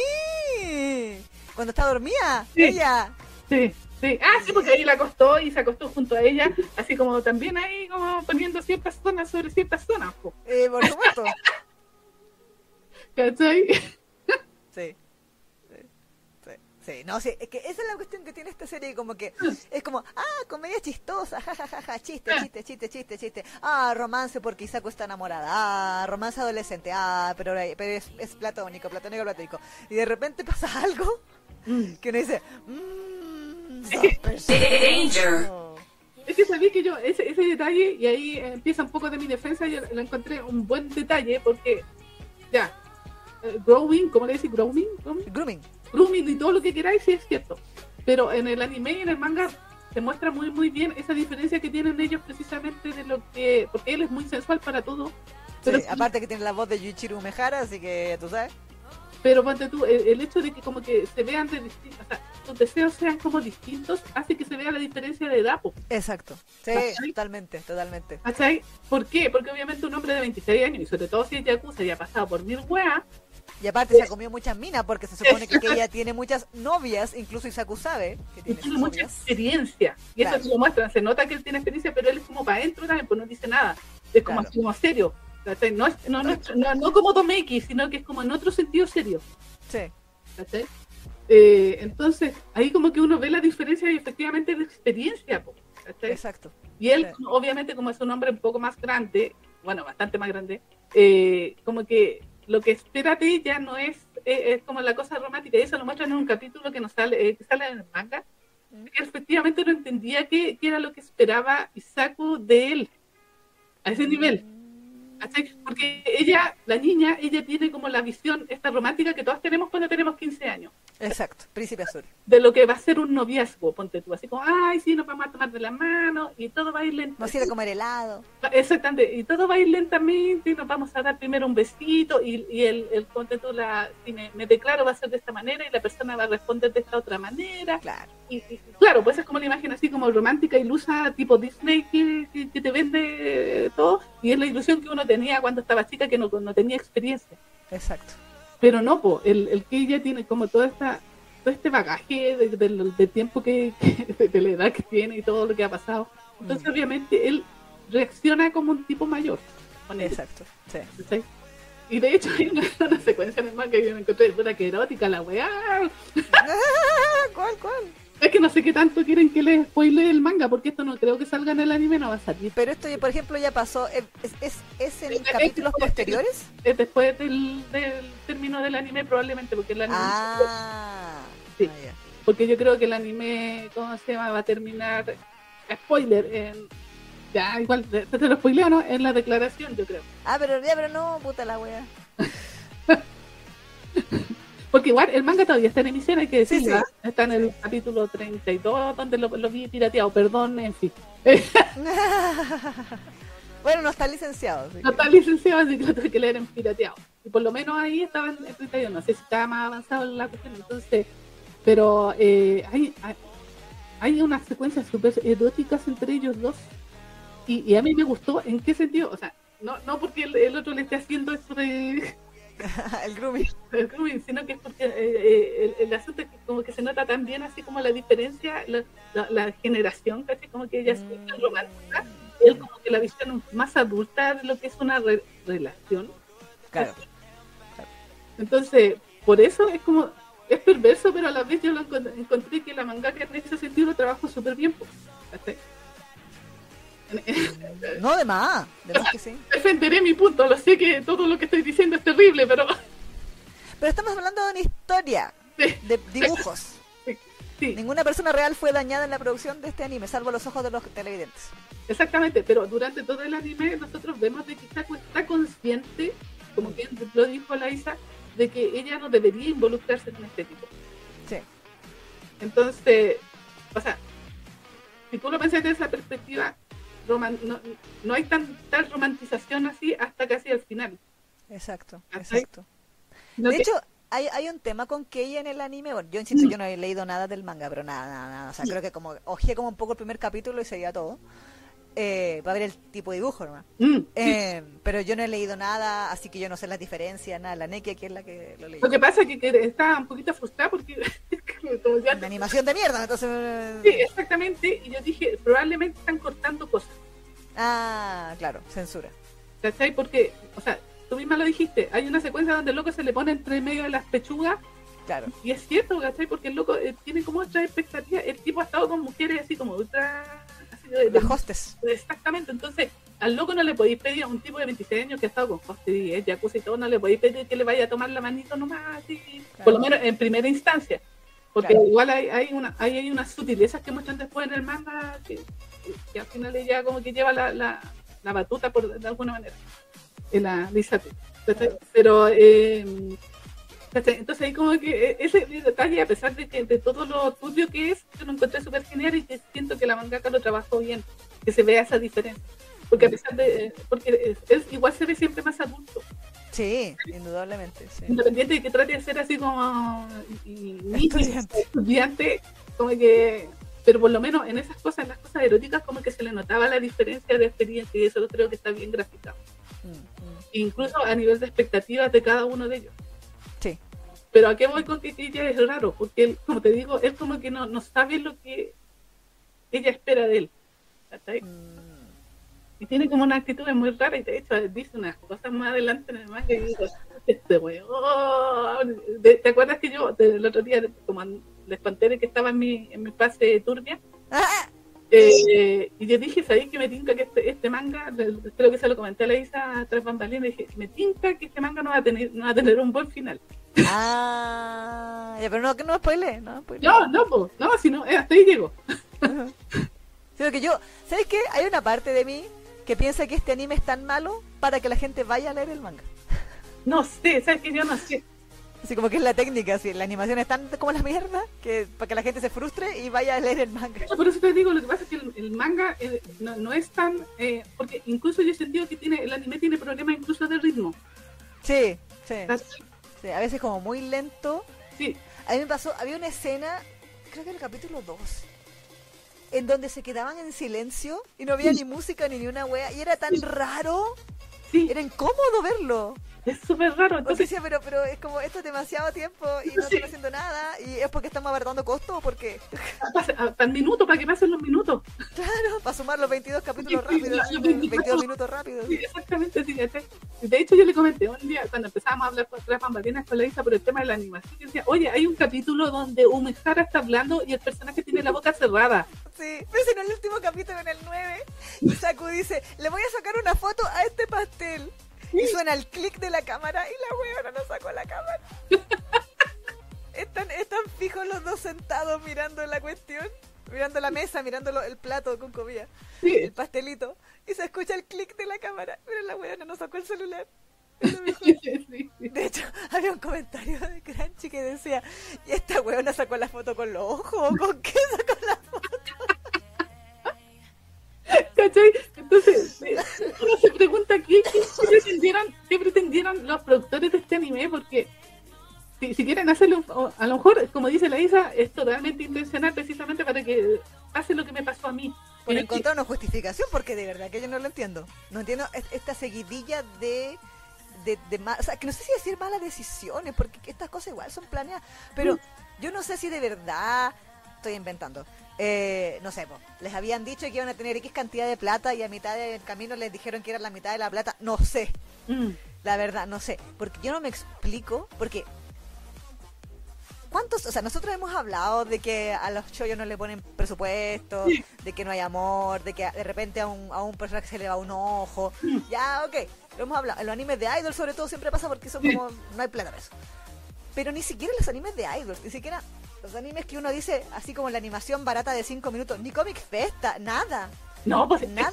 Speaker 1: Cuando está dormida,
Speaker 2: Sí.
Speaker 1: ella.
Speaker 2: Sí, sí. Ah, sí, porque ahí la acostó y se acostó junto a ella, así como también ahí como poniendo ciertas zonas sobre ciertas zonas, po,
Speaker 1: Eh, por supuesto.
Speaker 2: ¿cachai?
Speaker 1: Sí. Sí. Sí. No, sí, es que esa es la cuestión que tiene esta serie, como que es como, ah, comedia chistosa, jajajaja, chiste, chiste, chiste, chiste, chiste, ah, romance porque Isako está enamorada, ah, romance adolescente, ah, pero, pero es, es platónico, platónico, platónico, y de repente pasa algo que uno dice, mmm,
Speaker 3: Danger.
Speaker 2: Es que sabía que yo, ese, ese detalle, y ahí empieza un poco de mi defensa, yo lo encontré un buen detalle, porque ya, eh, growing, ¿cómo le decís? Growing, growing,
Speaker 1: grooming,
Speaker 2: grooming y todo lo que queráis, sí es cierto. Pero en el anime y en el manga se muestra muy muy bien esa diferencia que tienen ellos precisamente de lo que, porque él es muy sensual para todo.
Speaker 1: Sí,
Speaker 2: Pero,
Speaker 1: aparte que tiene la voz de Yuichiro Mejara, así que tú sabes,
Speaker 2: pero ponte tú, el, el hecho de que como que se vean de distintos, o sea, sus deseos sean como distintos, hace que se vea la diferencia de edad. po.
Speaker 1: exacto, sí,
Speaker 2: ¿Cachai?
Speaker 1: totalmente, totalmente,
Speaker 2: ¿Cachai? ¿Por qué? Porque obviamente un hombre de 26 años, y sobre todo si es Yakuza y ha pasado por mil weas,
Speaker 1: y aparte se ha comido muchas minas porque se supone que, que ella tiene muchas novias, incluso Isaku sabe que
Speaker 2: y
Speaker 1: tiene
Speaker 2: tiene mucha
Speaker 1: novias.
Speaker 2: experiencia. Y
Speaker 1: Claro.
Speaker 2: eso se lo muestran. Se nota que él tiene experiencia, pero él es como para adentro también, pues no dice nada. Es como,
Speaker 1: Claro.
Speaker 2: como serio. No, es, no, no, no, como Tomeki, sino que es como en otro sentido serio.
Speaker 1: Sí.
Speaker 2: Eh, entonces, ahí como que uno ve la diferencia y efectivamente de experiencia. ¿cachai?
Speaker 1: exacto.
Speaker 2: Y él,
Speaker 1: Sí.
Speaker 2: obviamente, como es un hombre un poco más grande, bueno, bastante más grande, eh, como que lo que espera de ella no es, eh, es como la cosa romántica. Y eso lo muestran en un capítulo que nos sale, eh, que sale en el manga.
Speaker 1: Mm.
Speaker 2: Que efectivamente no entendía qué, qué era lo que esperaba Isaku de él. A ese nivel. Porque ella, la niña, ella tiene como la visión esta romántica que todas tenemos cuando tenemos 15 años.
Speaker 1: Exacto, Príncipe Azul.
Speaker 2: De lo que va a ser un noviazgo, ponte tú. Así como, ay, sí, nos vamos a tomar de la mano y todo va a ir lento.
Speaker 1: Nos ir a comer helado.
Speaker 2: Exactamente, y todo va a ir lentamente, y nos vamos a dar primero un besito, y, y el, el ponte tú la, si me, me declaro va a ser de esta manera, y la persona va a responder de esta otra manera.
Speaker 1: Claro.
Speaker 2: Y, y claro, pues es como una imagen así como romántica, ilusa, tipo Disney, que, que, que te vende todo, y es la ilusión que uno tenía cuando estaba chica, que no, no tenía experiencia.
Speaker 1: Exacto.
Speaker 2: Pero no, po, el, el que ella tiene como toda esta todo este bagaje de, de- de tiempo que, (laughs) que- de, la edad que tiene y todo lo que ha pasado. Entonces,
Speaker 1: Mm.
Speaker 2: obviamente, él reacciona como un tipo mayor.
Speaker 1: Exacto. Sí.
Speaker 2: ¿cachai? Y de hecho, hay una, (laughs) una secuencia en el manga que yo me encontré, puta que erótica la weá. (laughs)
Speaker 1: ¿Cuál, cuál?
Speaker 2: Es que no sé qué tanto quieren que les spoile el manga, porque esto no creo que salga en el anime, no va a salir.
Speaker 1: Pero esto, por ejemplo, ya pasó. ¿Es, es, es en
Speaker 2: Es- es-
Speaker 1: capítulos
Speaker 2: es-
Speaker 1: posteriores?
Speaker 2: Es después del, del término del anime, probablemente, porque el anime.
Speaker 1: Ah.
Speaker 2: Sí.
Speaker 1: Ah, ya.
Speaker 2: Porque yo creo que el anime, ¿cómo se llama? Va a terminar. Spoiler, en. Ya, igual, te, te lo spoileo, ¿no? En la declaración, yo creo.
Speaker 1: Ah, pero ya, pero no, puta la wea. (laughs)
Speaker 2: Porque igual el manga todavía está en emisión, hay que decirlo.
Speaker 1: sí.
Speaker 2: ¿ah? Está en el capítulo 32, donde lo, lo vi pirateado, perdón, en fin. (laughs)
Speaker 1: bueno, no está licenciado.
Speaker 2: No está licenciado, así que lo tuve que leer en pirateado. Y por lo menos ahí estaba en el 31, no sé si estaba más avanzado en la cuestión. Entonces, pero eh, hay, hay, hay unas secuencias súper eróticas entre ellos dos. Y, y a mí me gustó, ¿en qué sentido? O sea, no, no porque el, el otro le esté haciendo esto de (laughs)
Speaker 1: el grooming.
Speaker 2: el grooming, sino que es porque eh, eh, el, el asunto es que como que se nota tan bien así como la diferencia, la, la, la generación, casi como que ella es tan romántica, y él como que la visión más adulta de lo que es una re- relación.
Speaker 1: Claro.
Speaker 2: Entonces, por eso es como, es perverso, pero a la vez yo lo encont- encontré que la mangaka en ese sentido lo trabajó súper bien. ¿cachai?
Speaker 1: No, de más. De más que sí.
Speaker 2: Defenderé mi punto, lo sé que todo lo que estoy diciendo es terrible, pero
Speaker 1: Pero estamos hablando de una historia
Speaker 2: Sí.
Speaker 1: de dibujos.
Speaker 2: sí,
Speaker 1: Ninguna persona real fue dañada en la producción de este anime, salvo los ojos de los televidentes.
Speaker 2: exactamente, pero durante todo el anime nosotros vemos de que Chaco está consciente, como bien lo dijo Laisa, de que ella no debería involucrarse en este tipo.
Speaker 1: Sí.
Speaker 2: Entonces, o sea, si tú lo piensas desde esa perspectiva, no, no hay tan, tal romantización así hasta casi al final.
Speaker 1: Exacto, exacto. De
Speaker 2: que-
Speaker 1: hecho, hay, hay un tema con Kei en el anime. Bueno, yo insisto, yo no he leído nada del manga, pero nada, nada, nada. O sea, creo que como ojeé como un poco el primer capítulo y seguía todo. Eh, para ver el tipo de dibujo nomás.
Speaker 2: Mm, sí.
Speaker 1: Eh, pero yo no he leído nada, así que yo no sé las diferencias, nada. La Neki aquí es la que lo leí.
Speaker 2: Lo que pasa es que, que está un poquito frustrada porque ya- (laughs)
Speaker 1: Una animación de mierda, entonces...
Speaker 2: Sí, exactamente, y yo dije, probablemente están cortando cosas,
Speaker 1: Ah, claro, censura.
Speaker 2: ¿cachai? Porque, o sea, tú misma lo dijiste, hay una secuencia donde el loco se le pone entre medio de las pechugas,
Speaker 1: Claro.
Speaker 2: y es cierto, ¿cachai? Porque el loco eh, tiene como otras expectativas, el tipo ha estado con mujeres así como ultra... De, de-
Speaker 1: hostes.
Speaker 2: exactamente, entonces al loco no le podéis pedir a un tipo de 26 años que ha estado con hostes y es jacuzzi y todo, no le podéis pedir que le vaya a tomar la manito nomás,
Speaker 1: Claro.
Speaker 2: por lo menos en primera instancia. Porque
Speaker 1: Claro.
Speaker 2: igual hay, hay, una, hay, hay unas sutilezas que muestran después en el manga que, que al final ella como que lleva la, la, la batuta por, de alguna manera. En la. ¿cachai? Pero eh. Entonces ahí como que eh, ese detalle, a pesar de que de todo lo turbio que es, yo lo encontré súper genial y que siento que la mangaka lo trabajó bien, que se vea esa diferencia. Porque a pesar de, eh, porque es, es- igual se ve siempre más adulto,
Speaker 1: Sí, indudablemente, sí.
Speaker 2: independiente de que trate de ser así como y-
Speaker 1: Estudiante.
Speaker 2: estudiante, como que, pero por lo menos en esas cosas, en las cosas eróticas, como que se le notaba la diferencia de experiencia y eso creo que está bien graficado.
Speaker 1: Mm, mm.
Speaker 2: Incluso a nivel de expectativas de cada uno de ellos. Pero a qué voy con ella es raro, porque él, como te digo, él como que no, no sabe lo que ella espera de él. ¿cachai?
Speaker 1: Mm.
Speaker 2: Y tiene como una actitud muy rara y de hecho dice unas cosas más adelante en el manga y digo, este weón. ¿Te acuerdas que yo el otro día, como les conté que estaba en mi, en mi fase turbia? Eh, y yo dije, ¿sabéis que me tinca que este, este manga, creo que se lo comenté a la Isa tras bambalinas, dije, me tinca que este manga no va a tener, no va a tener un buen final.
Speaker 1: ah, ya, pero no, que no spoile, no.
Speaker 2: No, no, po, no, si no, eh, hasta ahí llego. (laughs)
Speaker 1: Sino que yo, ¿sabes qué? Hay una parte de mí que piensa que este anime es tan malo para que la gente vaya a leer el manga.
Speaker 2: No sé, ¿sabes que Yo no sé.
Speaker 1: Así como que es la técnica, así, la animación es tan como la mierda que para que la gente se frustre y vaya a leer el manga.
Speaker 2: Por eso te digo, lo que pasa es que el, el manga eh, no, no es tan... eh, porque incluso yo he sentido que tiene el anime tiene problemas incluso de ritmo.
Speaker 1: Sí, sí, sí, a veces como muy lento.
Speaker 2: Sí,
Speaker 1: A mí me pasó, había una escena, creo que en el capítulo 2, en donde se quedaban en silencio y no había ni música ni ni una wea y era tan raro,
Speaker 2: sí,
Speaker 1: era incómodo verlo.
Speaker 2: Es súper raro.
Speaker 1: O
Speaker 2: Entonces,
Speaker 1: sea, pero, pero es como esto es demasiado tiempo y no
Speaker 2: Sí.
Speaker 1: están haciendo nada y es porque estamos abartando costo o porque,
Speaker 2: pasa- a- para el minuto, para que pasen los minutos.
Speaker 1: claro, para sumar los 22 capítulos rápidos,
Speaker 2: los
Speaker 1: 22
Speaker 2: 22
Speaker 1: minutos rápidos.
Speaker 2: Sí, exactamente, sí. De hecho, yo le comenté un día, cuando empezábamos a hablar con las bambalinas con la Isa por el tema de la animación, yo decía, oye, hay un capítulo donde Umehara está hablando y el personaje tiene la boca cerrada.
Speaker 1: Sí, pero si en el último capítulo, en el 9, Saku dice, le voy a sacar una foto a este pastel. Y suena el clic de la cámara y la weona no sacó la cámara. (laughs) están, están fijos los dos sentados mirando la cuestión, mirando la mesa, mirando lo- el plato con comida,
Speaker 2: Sí,
Speaker 1: el pastelito. Y se escucha el clic de la cámara, pero la weona no sacó el celular. (laughs) De hecho, (laughs) había un comentario de Crunchy que decía, ¿y esta weona sacó la foto con los ojos? ¿Con qué sacó la foto?
Speaker 2: ¿Cachai? Entonces, eh, uno se pregunta ¿qué, qué pretendieron, los productores de este anime, porque si, si quieren hacerlo, a lo mejor, como dice la Isa, es totalmente intencional precisamente para que pase lo que me pasó a mí.
Speaker 1: Encontrar una justificación, porque de verdad que yo no lo entiendo. No entiendo es- esta seguidilla de... De, de o sea, que no sé si decir malas decisiones, porque estas cosas igual son planeadas, pero yo no sé si de verdad estoy inventando. Eh, no sé, po, les habían dicho que iban a tener X cantidad de plata y a mitad del camino les dijeron que era la mitad de la plata. No sé,
Speaker 2: Mm,
Speaker 1: la verdad, no sé. Porque yo no me explico, porque... ¿Cuántos? O sea, nosotros hemos hablado de que a los chollos no le ponen presupuesto,
Speaker 2: Sí.
Speaker 1: de que no hay amor, de que de repente a un, a un personaje se le va un ojo. Ya, ok, lo hemos hablado. En los animes de idol sobre todo siempre pasa porque son
Speaker 2: Sí.
Speaker 1: como... No hay plata para eso. Pero ni siquiera los animes de idols, ni siquiera los animes que uno dice, así como la animación barata de 5 minutos, ni Comic Festa, nada.
Speaker 2: No, pues
Speaker 1: Nada.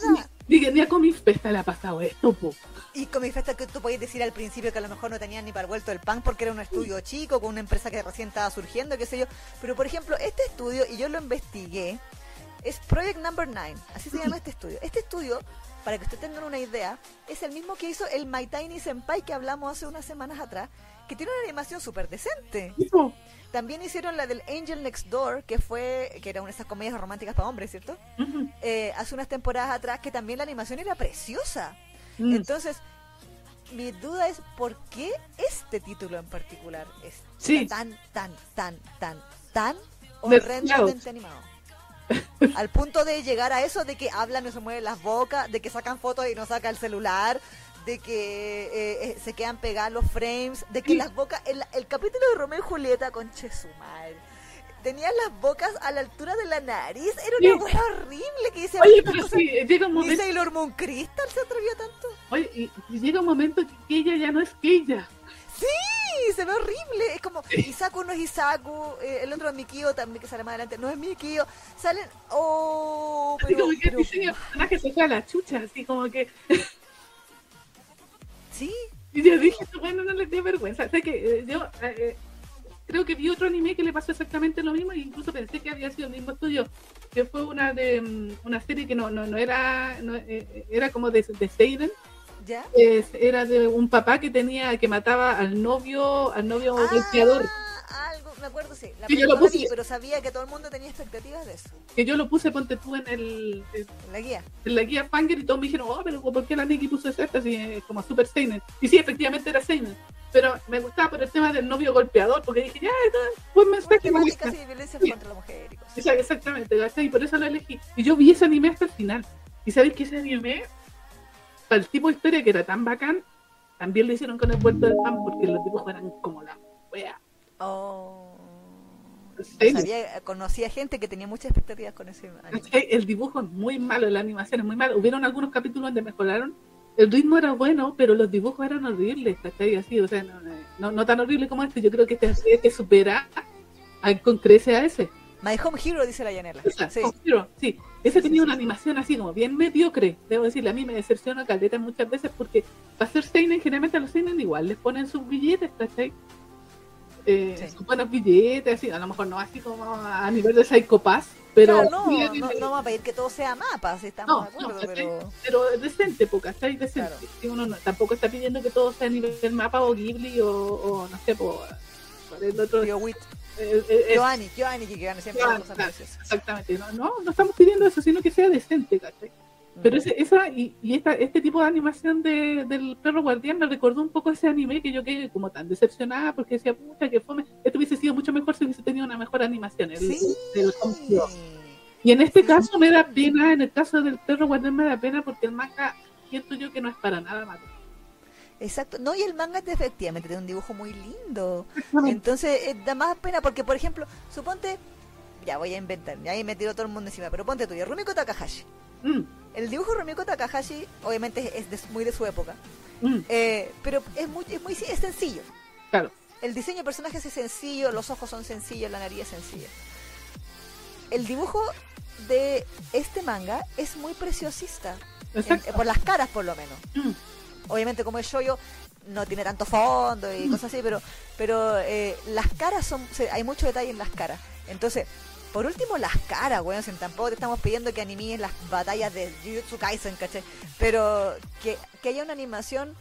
Speaker 2: Diga, ni a Comic Festa le ha pasado esto, po.
Speaker 1: Y con mi festa que tú podías decir al principio que a lo mejor no tenían ni para el vuelto del pan porque era un estudio chico, con una empresa que recién estaba surgiendo, qué sé yo. Pero por ejemplo, este estudio, y yo lo investigué, es Project Number 9, así se llama (laughs) este estudio. Este estudio, para que ustedes tengan una idea, es el mismo que hizo el My Tiny Senpai que hablamos hace unas semanas atrás, que tiene una animación súper decente. También hicieron la del Angel Next Door, que fue, que era una de esas comedias románticas para hombres, ¿cierto? Eh, hace unas temporadas atrás que también la animación era preciosa.
Speaker 2: Mm.
Speaker 1: Entonces, mi duda es por qué este título en particular es
Speaker 2: Sí.
Speaker 1: tan, tan, tan, tan, tan horrendamente animado. (laughs) Al punto de llegar a eso de que hablan y se mueven las bocas, de que sacan fotos y no saca el celular, de que eh, eh, se quedan pegados los frames, de que
Speaker 2: Sí.
Speaker 1: las bocas, el, el capítulo de Romeo y Julieta con Chesumar, tenían las bocas a la altura de la nariz, era
Speaker 2: Sí.
Speaker 1: una hueá horrible que dice,
Speaker 2: Oye,
Speaker 1: "Estas
Speaker 2: pero sí, llega un momento,
Speaker 1: Sailor Moon Crystal se atrevió tanto.
Speaker 2: oye, y, y llega un momento que ella ya no es que ella.
Speaker 1: Sí, se ve horrible. Es como Isaku no es Isaku, eh, el otro es Mikio también que sale más adelante, no es Mikio. Salen, oh,
Speaker 2: Así
Speaker 1: pero,
Speaker 2: como que el
Speaker 1: pero-
Speaker 2: del personaje se fue a la chucha, así como que.
Speaker 1: sí,
Speaker 2: Y yo dije, bueno, no les dé vergüenza. Sé que eh, yo eh, eh, creo que vi otro anime que le pasó exactamente lo mismo e incluso pensé que había sido el mismo estudio, que fue una de mm, una serie que no no, no era no, eh, era como de, de Seiden,
Speaker 1: ya.
Speaker 2: es- era de un papá que tenía que mataba al novio al novio golpeador,
Speaker 1: Ah, algo, me acuerdo, sí. La
Speaker 2: Sí, yo lo puse.
Speaker 1: pero sabía que todo el mundo tenía expectativas de eso,
Speaker 2: que yo lo puse ponte tú en el en
Speaker 1: en la guía.
Speaker 2: en la guía Fanger y todos me dijeron, oh, pero ¿por qué la Nikki puso esta así como Super Seinen? Y sí, efectivamente era Seinen. Pero me gustaba por el tema del novio golpeador, porque dije, ya, buen mensaje. me gusta".
Speaker 1: y violencia
Speaker 2: Sí.
Speaker 1: contra la mujer y cosas.
Speaker 2: Exactamente, y por eso lo elegí. Y yo vi ese anime hasta el final. Y sabéis que ese anime, para el tipo de historia que era tan bacán, también lo hicieron con el vuelto del pan porque los dibujos eran como la wea.
Speaker 1: Oh.
Speaker 2: Sí.
Speaker 1: Sabía, conocía gente que tenía muchas expectativas con ese anime.
Speaker 2: El dibujo es muy malo, la animación es muy mala. Hubieron algunos capítulos donde mejoraron. El ritmo era bueno, pero los dibujos eran horribles, ¿cachai? Así, o sea, no, no, no tan horrible como este. Yo creo que este hay que superar a- con crece a ese.
Speaker 1: My Home Hero, dice la Yanela. Sí.
Speaker 2: Hero, sí. Ese
Speaker 1: Sí,
Speaker 2: tenía
Speaker 1: sí,
Speaker 2: una animación así como bien mediocre. Debo decirle, a mí me decepciona caleta muchas veces porque para hacer Seinen, generalmente a los Seinen igual les ponen sus billetes, ¿cachai? Eh,
Speaker 1: Sí.
Speaker 2: Buenos billetes, así, a lo mejor no así como a nivel de Psycho Pass, pero
Speaker 1: Claro, no,
Speaker 2: sí a
Speaker 1: no,
Speaker 2: nivel-
Speaker 1: no vamos a pedir que todo sea mapa, si estamos
Speaker 2: No,
Speaker 1: de acuerdo, pero...
Speaker 2: pero decente, poca, ¿cachai? Decente.
Speaker 1: Claro.
Speaker 2: Sí, uno no- tampoco está pidiendo que todo sea a nivel del mapa o Ghibli o, o no sé, por, por el otro.
Speaker 1: Wit.
Speaker 2: eh, eh, eh,
Speaker 1: Giovanni, Giovanni, que gana siempre cosas
Speaker 2: claro, exactamente. No, no, no estamos pidiendo eso, sino que sea decente, ¿cachai? Pero
Speaker 1: Mm.
Speaker 2: ese, esa y, y esta, este tipo de animación de, del perro guardián me recordó un poco ese anime que yo quedé como tan decepcionada porque decía, pucha, que fome. Esto hubiese sido mucho mejor si hubiese tenido una mejor animación. El,
Speaker 1: Sí.
Speaker 2: Y en este caso me da pena, en el caso del perro guardián me da pena porque el manga siento yo que no es para nada malo.
Speaker 1: Exacto. No, y el manga efectivamente tiene un dibujo muy lindo. Entonces, eh, da más pena porque, por ejemplo, suponte, ya voy a inventar, ya ahí me tiró todo el mundo encima, pero ponte tuyo, Rumiko Takahashi.
Speaker 2: Mm,
Speaker 1: El dibujo de Rumiko Takahashi, obviamente, es de- muy de su época,
Speaker 2: mm,
Speaker 1: eh, pero es muy, es muy es sencillo.
Speaker 2: claro.
Speaker 1: El diseño de personajes es sencillo, los ojos son sencillos, la nariz es sencilla. El dibujo de este manga es muy preciosista, en- eh, por las caras por lo menos.
Speaker 2: Mm,
Speaker 1: obviamente como el shoyo no tiene tanto fondo y cosas así, pero pero eh, las caras son, hay mucho detalle en las caras. Entonces, por último las caras, weón, si tampoco te estamos pidiendo que animes las batallas de Jujutsu Kaisen, ¿cachai? Pero que, que haya una animación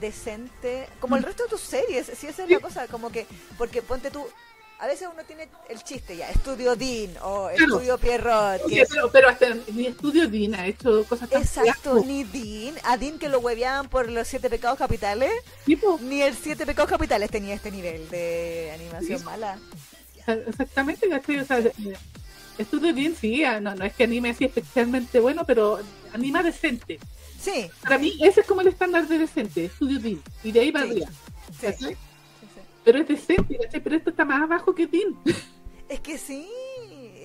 Speaker 1: decente, como el resto de tus series, si esa es la cosa, como que, porque ponte tú, a veces uno tiene el chiste ya, Estudio Dean o Estudio Pierrot, que
Speaker 2: pero, pero hasta mi estudio Dean ha hecho cosas tan
Speaker 1: Exacto, ni Dean, a Dean que lo hueveaban por los siete pecados capitales,
Speaker 2: tipo,
Speaker 1: ni el siete pecados capitales tenía este nivel de animación
Speaker 2: Sí.
Speaker 1: mala. (laughs)
Speaker 2: exactamente, ¿cachai? O sea, eh, estudio Dean sí, ah, no, no es que anime así especialmente bueno, pero anima decente.
Speaker 1: Sí,
Speaker 2: Para mí ese es como el estándar de decente, estudio Dean, y de ahí
Speaker 1: Sí.
Speaker 2: arriba. Pero es decente, ¿cachai? Pero esto está más abajo que Dean.
Speaker 1: Es que sí,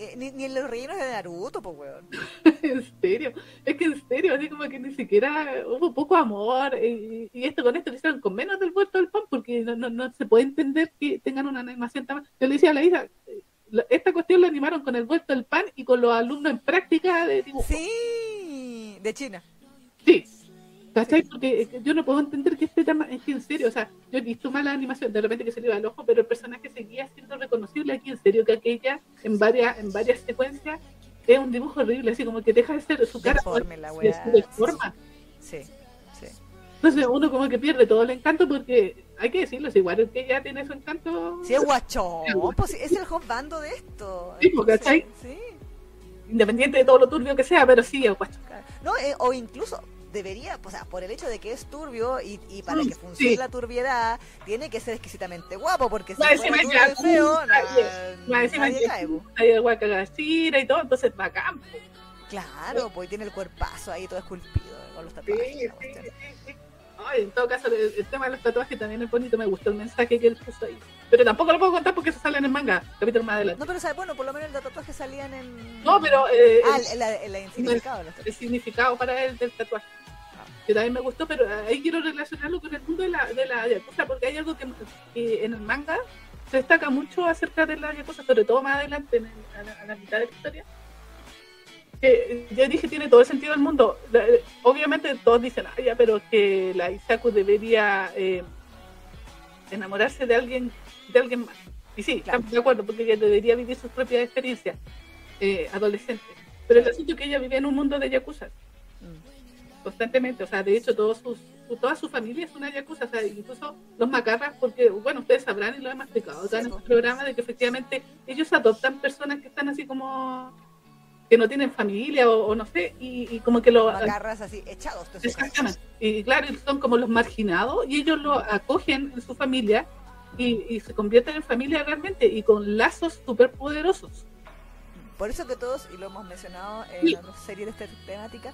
Speaker 1: eh, ni, ni en los rellenos de Naruto, pues weón. (laughs)
Speaker 2: en serio, es que en serio, así como que ni siquiera hubo poco amor y, y esto con esto lo hicieron con menos del vuelto del pan porque no, no, no se puede entender que tengan una animación tan... Yo le decía a la hija, eh, esta cuestión la animaron con el vuelto del pan y con los alumnos en práctica de dibujo.
Speaker 1: Sí, de China.
Speaker 2: Sí. ¿Cachai? Porque eh, yo no puedo entender que este tema, es que en serio, o sea, yo he visto mala animación, de repente que se le iba al ojo, pero el personaje seguía siendo reconocible aquí, en serio, que aquella, en varias, en varias secuencias, es un dibujo horrible, así como que deja de ser su cara
Speaker 1: Deforme la weá.
Speaker 2: su deforma.
Speaker 1: Sí, sí.
Speaker 2: Entonces uno como que pierde todo el encanto porque, hay que decirlo, es igual que ella tiene su encanto,
Speaker 1: Sí, es guachón. Pues, es el hot bando de esto.
Speaker 2: Sí, pues, ¿cachai?
Speaker 1: Sí.
Speaker 2: independiente de todo lo turbio que sea, pero sí, es
Speaker 1: claro. No, eh, o incluso debería, o sea, por el hecho de que es turbio y, y para que funcione
Speaker 2: sí.
Speaker 1: la turbiedad, tiene que ser exquisitamente guapo, porque si fuera turbio feo, nadie
Speaker 2: que
Speaker 1: cae, po.
Speaker 2: hay el guacagachira y todo, entonces bacán. po.
Speaker 1: Claro, pues tiene el cuerpazo ahí todo esculpido con los tatuajes.
Speaker 2: sí,
Speaker 1: la
Speaker 2: sí, sí. Ay, en todo caso, el, el tema de los tatuajes también es bonito, me gustó el mensaje que él puso ahí. Pero tampoco lo puedo contar porque eso sale en el manga, capítulo más adelante.
Speaker 1: No, pero ¿sabes? bueno, por lo menos el tatuaje salían en...
Speaker 2: No, pero eh,
Speaker 1: Ah,
Speaker 2: el,
Speaker 1: el, el, significado los
Speaker 2: el
Speaker 1: tatuajes.
Speaker 2: significado para él del tatuaje. Que también me gustó, pero ahí quiero relacionarlo con el mundo de la, de la yakuza, porque hay algo que, que en el manga se destaca mucho acerca de la yakuza, sobre todo más adelante, en el- a, la, a la mitad de la historia. Que ya dije, tiene todo el sentido del mundo. La- obviamente todos dicen, ah, ya, pero que la Isaku debería eh, enamorarse de alguien, de alguien más. Y sí,
Speaker 1: Claro.
Speaker 2: de acuerdo, porque ella debería vivir sus propias experiencias eh, adolescentes. Pero el asunto es que ella vive en un mundo de yakuza. Constantemente, o sea, de hecho todos sus, su- toda su familia es una yakuza, o sea, incluso los macarras, porque, bueno, ustedes sabrán y lo hemos explicado en
Speaker 1: Sí,
Speaker 2: este
Speaker 1: po.
Speaker 2: programa, de que efectivamente ellos adoptan personas que están así como, que no tienen familia o, o no sé, y, y como que lo...
Speaker 1: Macarras así, echados.
Speaker 2: Exactamente. Y claro, son como los marginados y ellos lo acogen en su familia y, y se convierten en familia realmente y con lazos súper poderosos.
Speaker 1: Por eso que todos, y lo hemos mencionado en
Speaker 2: Sí.
Speaker 1: la serie de esta temática,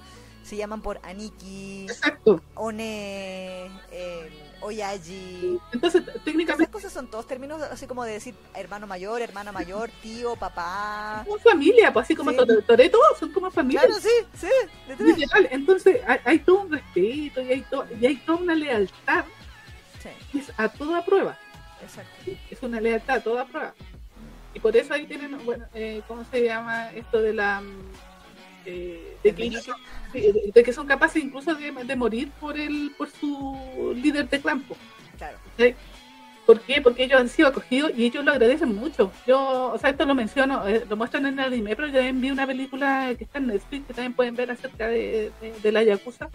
Speaker 1: se llaman por Aniki,
Speaker 2: Exacto.
Speaker 1: One, eh, Oyaji.
Speaker 2: Entonces,
Speaker 1: Esas
Speaker 2: técnicamente
Speaker 1: cosas son todos términos así como de decir hermano mayor, hermana mayor, tío, papá.
Speaker 2: como familia, pues así como
Speaker 1: Sí.
Speaker 2: Tore- Toreto, son como familia.
Speaker 1: Claro, sí, sí, literal.
Speaker 2: Entonces hay, hay todo un respeto y hay, to- y hay toda una lealtad
Speaker 1: Sí,
Speaker 2: que es a toda prueba.
Speaker 1: exacto.
Speaker 2: Es una lealtad a toda prueba. Y por eso ahí tienen, bueno, eh, ¿cómo se llama esto de la... mm, eh, de, que de- de que son capaces incluso de, de morir por el por su líder de clan. po.
Speaker 1: Claro.
Speaker 2: ¿sí? ¿Por qué? Porque ellos han sido acogidos y ellos lo agradecen mucho. Yo, o sea, esto lo menciono, eh, lo muestran en el anime, pero yo también vi una película que está en Netflix que también pueden ver acerca de, la Yakuza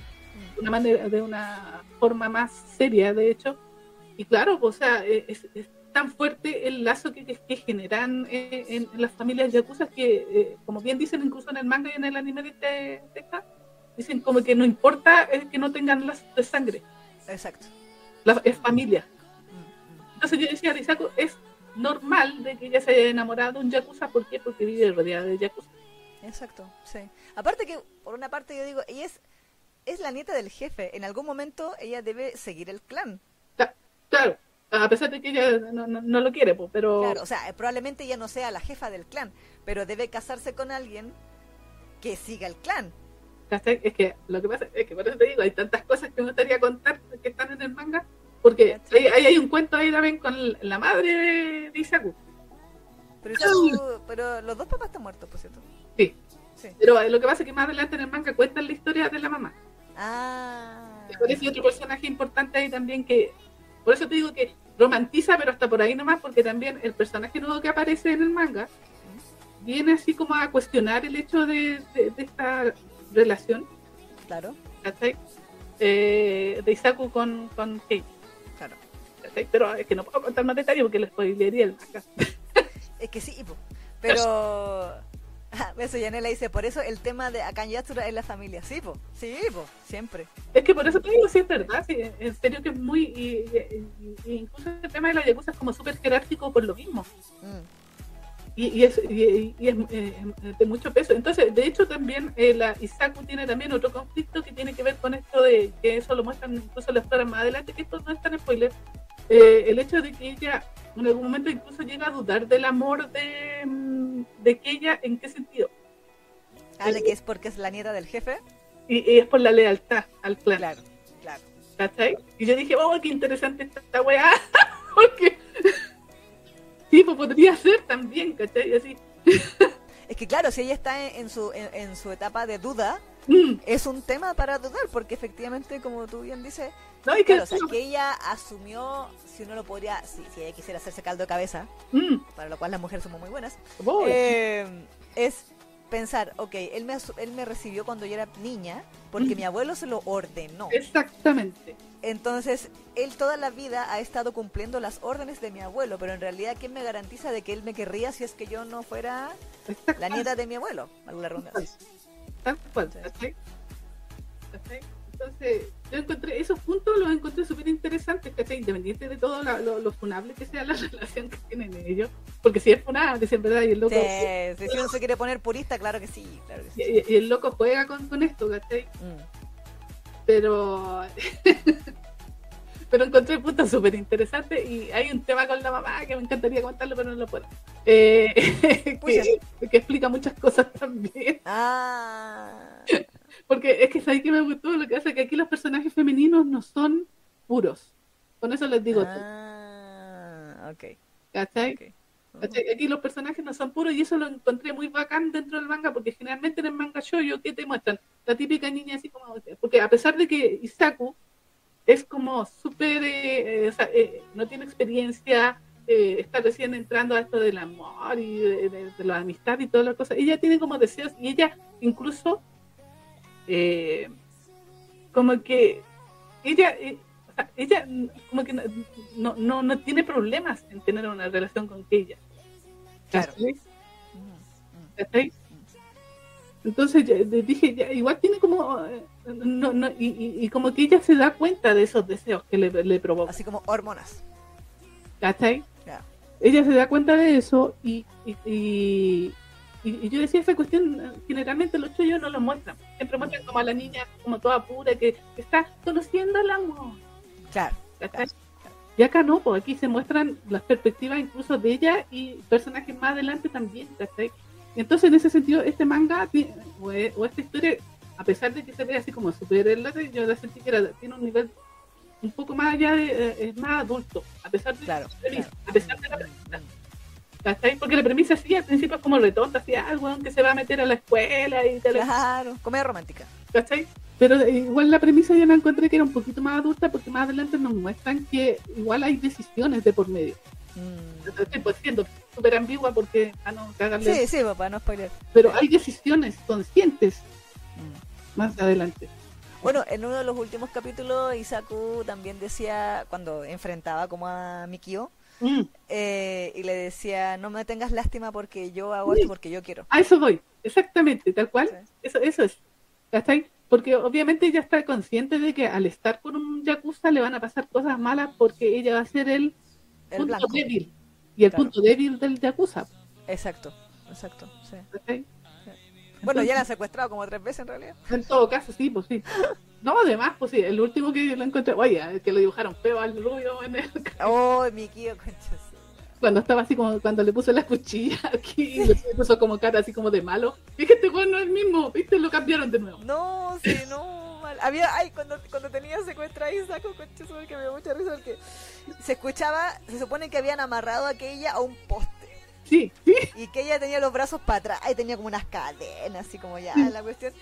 Speaker 2: de una manera, de una forma más seria, de hecho. Y claro, o sea, eh, es, es tan fuerte el lazo que, que, generan eh, en, en las familias Yakuza que, eh, como bien dicen incluso en el manga y en el anime de, este- de esta, dicen como que no importa eh, que no tengan lazos de sangre,
Speaker 1: Exacto.
Speaker 2: la- es familia.
Speaker 1: Mm, mm.
Speaker 2: Entonces yo decía, Risako, es normal de que ella se haya enamorado de un Yakuza, ¿por qué? Porque vive rodeada de Yakuza.
Speaker 1: Exacto, sí. Aparte que, por una parte yo digo, ella es, es la nieta del jefe. En algún momento ella debe seguir el clan.
Speaker 2: Cla- Claro, a pesar de que ella no, no- no lo quiere, pues, pero...
Speaker 1: Claro, o sea, probablemente ella no sea la jefa del clan, pero debe casarse con alguien que siga el clan.
Speaker 2: Es que lo que pasa es que por eso te digo, hay tantas cosas que me gustaría contar que están en el manga, porque ahí, hay un cuento ahí también con la madre de, Isaku.
Speaker 1: Pero, Isaku- pero los dos papás están muertos, por cierto.
Speaker 2: Sí,
Speaker 1: Sí.
Speaker 2: pero eh, lo que pasa es que más adelante en el manga cuentan la historia de la mamá.
Speaker 1: Ah.
Speaker 2: Y por eso hay otro personaje importante ahí también que, por eso te digo que romantiza, pero hasta por ahí nomás, porque también el personaje nuevo que aparece en el manga viene así como a cuestionar el hecho de, de- de esta relación,
Speaker 1: Claro,
Speaker 2: ¿cachai? Eh, de Isaku con, con Kei.
Speaker 1: claro.
Speaker 2: ¿cachai? Pero es que no puedo contar más detalles porque les spoilearía el manga.
Speaker 1: Es que sí, pero... Ah, (laughs) Eso Yanela dice, por eso el tema de Akan Yatsura es la familia. Sí, po. Sí, po. Siempre.
Speaker 2: Es que por eso te digo, sí es verdad, sí, en serio que es muy, y, y- y incluso el tema de la Yakuza es como súper jerárquico por lo mismo.
Speaker 1: Mm.
Speaker 2: Y, y es, y, y es eh, de mucho peso. Entonces, de hecho, también eh, la Isaku tiene también otro conflicto que tiene que ver con esto de que eso lo muestran incluso las flores más adelante, que esto no es tan spoiler. Eh, el hecho de que ella en algún momento incluso llega a dudar del amor de, mm, de que ella, ¿en qué sentido?
Speaker 1: Ah, de que es porque es la nieta del jefe.
Speaker 2: Y, y es por la lealtad al clan.
Speaker 1: Claro, claro.
Speaker 2: ¿cachai? Y yo dije, oh, qué interesante esta, esta weá, (laughs) porque (laughs) sí, pues podría ser también, ¿cachai? Así,
Speaker 1: Es que claro, si ella está en, en su, en, en su etapa de duda,
Speaker 2: Mm.
Speaker 1: es un tema para dudar, porque efectivamente, como tú bien dices,
Speaker 2: No, que,
Speaker 1: claro, o sea, que ella asumió, si uno lo podría, si, si ella quisiera hacerse caldo de cabeza,
Speaker 2: Mm,
Speaker 1: para lo cual las mujeres somos muy buenas, eh, es pensar, ok, él me, él me recibió cuando yo era niña, porque
Speaker 2: Mm.
Speaker 1: mi abuelo se lo ordenó.
Speaker 2: Exactamente.
Speaker 1: Entonces, él toda la vida ha estado cumpliendo las órdenes de mi abuelo, pero en realidad, ¿quién me garantiza de que él me querría si es que yo no fuera la nieta de mi abuelo? Alguna redundancia.
Speaker 2: Cual,
Speaker 1: Sí.
Speaker 2: ¿cachai? ¿Cachai? Entonces, yo encontré esos puntos, los encontré súper interesantes, ¿cachai? Independiente de todo la- lo, lo funable que sea la (laughs) relación que tienen ellos. Porque si es funable, si en verdad, y el loco,
Speaker 1: Sí, si uno se quiere poner purista, claro que sí, claro que sí.
Speaker 2: y, y el loco juega con, con esto, ¿cachai?
Speaker 1: Mm.
Speaker 2: Pero. (laughs) pero encontré puntos súper interesantes y hay un tema con la mamá que me encantaría contarlo, pero no lo puedo. Eh, (laughs) que, que explica muchas cosas también.
Speaker 1: Ah, (laughs)
Speaker 2: Porque es que sabes que me gustó lo que hace que aquí los personajes femeninos no son puros. Con eso les digo todo,
Speaker 1: ah, ok,
Speaker 2: ¿cachai?
Speaker 1: ok.
Speaker 2: ¿Cachai? Aquí los personajes no son puros y eso lo encontré muy bacán dentro del manga porque generalmente en el manga shoujo ¿qué te muestran? La típica niña así como... Porque a pesar de que Isaku es como súper... eh, eh, no tiene experiencia, eh, está recién entrando a esto del amor y de, de- de la amistad y todas las cosas. Ella tiene como deseos y ella incluso eh, como que ella... o sea, ella mm, como que no, no, no, no tiene problemas en tener una relación con ella.
Speaker 1: Claro.
Speaker 2: ¿Cachai?
Speaker 1: Mm, mm.
Speaker 2: ¿Cachai? Entonces dije, ya, igual tiene como, no, no, y, y- y como que ella se da cuenta de esos deseos que le, le provoca,
Speaker 1: Así como hormonas.
Speaker 2: ¿cachai?
Speaker 1: Ya.
Speaker 2: Ella se da cuenta de eso y, y, y, yo decía, esa cuestión eh, generalmente los chollos no lo muestran, siempre muestran como a la niña como toda pura que, está conociendo el amor,
Speaker 1: Claro.
Speaker 2: ¿cachai? Y acá no, pues aquí se muestran las perspectivas incluso de ella y personajes más adelante también, ¿cachai? Entonces en ese sentido este manga o esta historia, a pesar de que se ve así como super relate, yo la sentí que era, tiene un nivel un poco más allá de, eh, es más adulto, a pesar de,
Speaker 1: Claro.
Speaker 2: la premisa,
Speaker 1: claro.
Speaker 2: a pesar de la premisa. ¿cachai? Porque la premisa sí al principio es como retonta, así algo que se va a meter a la escuela y tal,
Speaker 1: Claro, comedia romántica.
Speaker 2: ¿cachai? Pero eh, igual la premisa yo la encontré que era un poquito más adulta porque más adelante nos muestran que igual hay decisiones de por medio.
Speaker 1: Mm.
Speaker 2: Pues siendo súper ambigua porque a no cagarle.
Speaker 1: Sí, sí, papá, no spoiler.
Speaker 2: Pero hay decisiones conscientes
Speaker 1: Mm.
Speaker 2: Más adelante.
Speaker 1: Bueno, en uno de los últimos capítulos, Isaku también decía, cuando enfrentaba como a Mikio,
Speaker 2: Mm,
Speaker 1: eh, y le decía, no me tengas lástima porque yo hago esto porque yo quiero.
Speaker 2: A eso voy, exactamente, tal cual.
Speaker 1: Sí.
Speaker 2: Eso, eso es. ¿Cachai? Porque obviamente ella está consciente de que al estar con un Yakuza le van a pasar cosas malas porque ella va a ser el,
Speaker 1: El
Speaker 2: punto
Speaker 1: blanco.
Speaker 2: débil. Y el
Speaker 1: Claro.
Speaker 2: punto débil del Yakuza.
Speaker 1: Exacto, exacto, sí.
Speaker 2: ¿cachai?
Speaker 1: Bueno, ya la han secuestrado como tres veces en realidad.
Speaker 2: En todo caso, sí, pues sí. No, además, pues sí, el último que lo encontré, oye, que lo dibujaron feo al rubio en el (laughs)
Speaker 1: Oh, Mikio, concha su-
Speaker 2: cuando estaba así como cuando le puso la cuchilla aquí y le puso como cara así como de malo. Dije, este weón no es el mismo, viste, lo cambiaron de nuevo.
Speaker 1: No, sí, no, mal. Había, ay, cuando, cuando tenía secuestra a Isaku, concha su madre, que me dio mucha risa porque se escuchaba, se supone que habían amarrado a aquella a un poste.
Speaker 2: Sí, sí,
Speaker 1: Y que ella tenía los brazos para atrás y tenía como unas cadenas, así como ya la cuestión.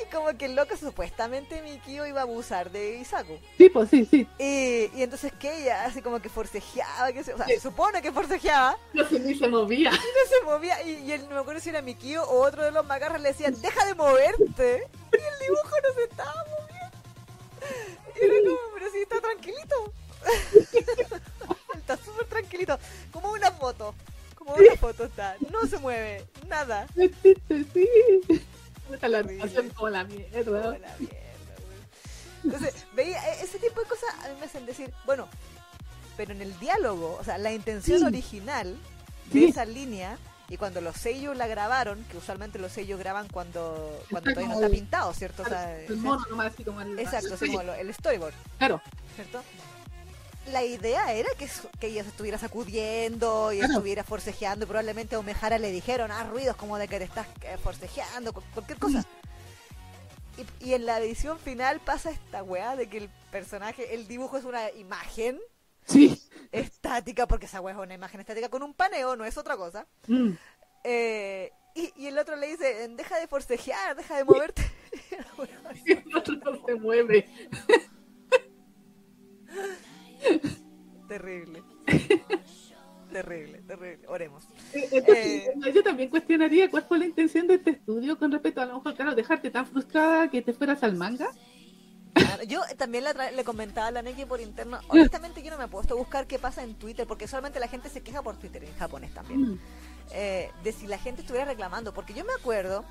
Speaker 1: Y como que el loco supuestamente Mikio iba a abusar de Isaku.
Speaker 2: sí, pues sí, sí.
Speaker 1: Y, y entonces que ella así como que forcejeaba, que se, o sea,
Speaker 2: Sí.
Speaker 1: se supone que forcejeaba,
Speaker 2: No se ni se movía.
Speaker 1: no se movía. Y, y él, no me acuerdo si era Mikio o otro de los macarras le decían, deja de moverte. Y el dibujo no se estaba moviendo. Y era como, pero si está tranquilito. (laughs) está súper tranquilito. Como una foto. Como una foto está. No se mueve. Nada.
Speaker 2: Sí, sí, sí. Puta la
Speaker 1: Horrible.
Speaker 2: animación como la
Speaker 1: Como
Speaker 2: mierda.
Speaker 1: la mierda, güey. Entonces, veía e- ese tipo de cosas a mí me hacen decir, bueno, pero en el diálogo, o sea, la intención
Speaker 2: Sí.
Speaker 1: original de
Speaker 2: Sí.
Speaker 1: esa línea y cuando los sellos la grabaron, que usualmente los sellos graban cuando, cuando
Speaker 2: Está
Speaker 1: todavía no está pintado, ¿cierto? O sea,
Speaker 2: El mono nomás así como el.
Speaker 1: exacto, así
Speaker 2: sí,
Speaker 1: como el storyboard,
Speaker 2: Claro,
Speaker 1: ¿cierto? La idea era que, que ella se estuviera sacudiendo y
Speaker 2: Claro.
Speaker 1: estuviera forcejeando y probablemente a Omejara le dijeron, ah, ruidos como de que te estás eh, forcejeando, cu- cualquier cosa. Y, y en la edición final pasa esta weá de que el personaje, el dibujo es una imagen
Speaker 2: sí.
Speaker 1: estática, porque esa weá es una imagen estática con un paneo, no es otra cosa.
Speaker 2: Mm.
Speaker 1: Eh, y, y el otro le dice, deja de forcejear, deja de moverte. (laughs) (laughs)
Speaker 2: El otro no se mueve.
Speaker 1: Terrible. terrible, terrible. Oremos.
Speaker 2: Eh, Entonces,
Speaker 1: Eh.
Speaker 2: yo también cuestionaría cuál fue la intención de este estudio con respecto a lo mejor, claro, dejarte tan frustrada que te fueras al manga.
Speaker 1: Claro, Yo también la le comentaba a la Neki por interno. Honestamente, yo no me he puesto a buscar qué pasa en Twitter, porque solamente la gente se queja por Twitter en japonés también.
Speaker 2: Mm,
Speaker 1: eh, de si la gente estuviera reclamando. Porque yo me acuerdo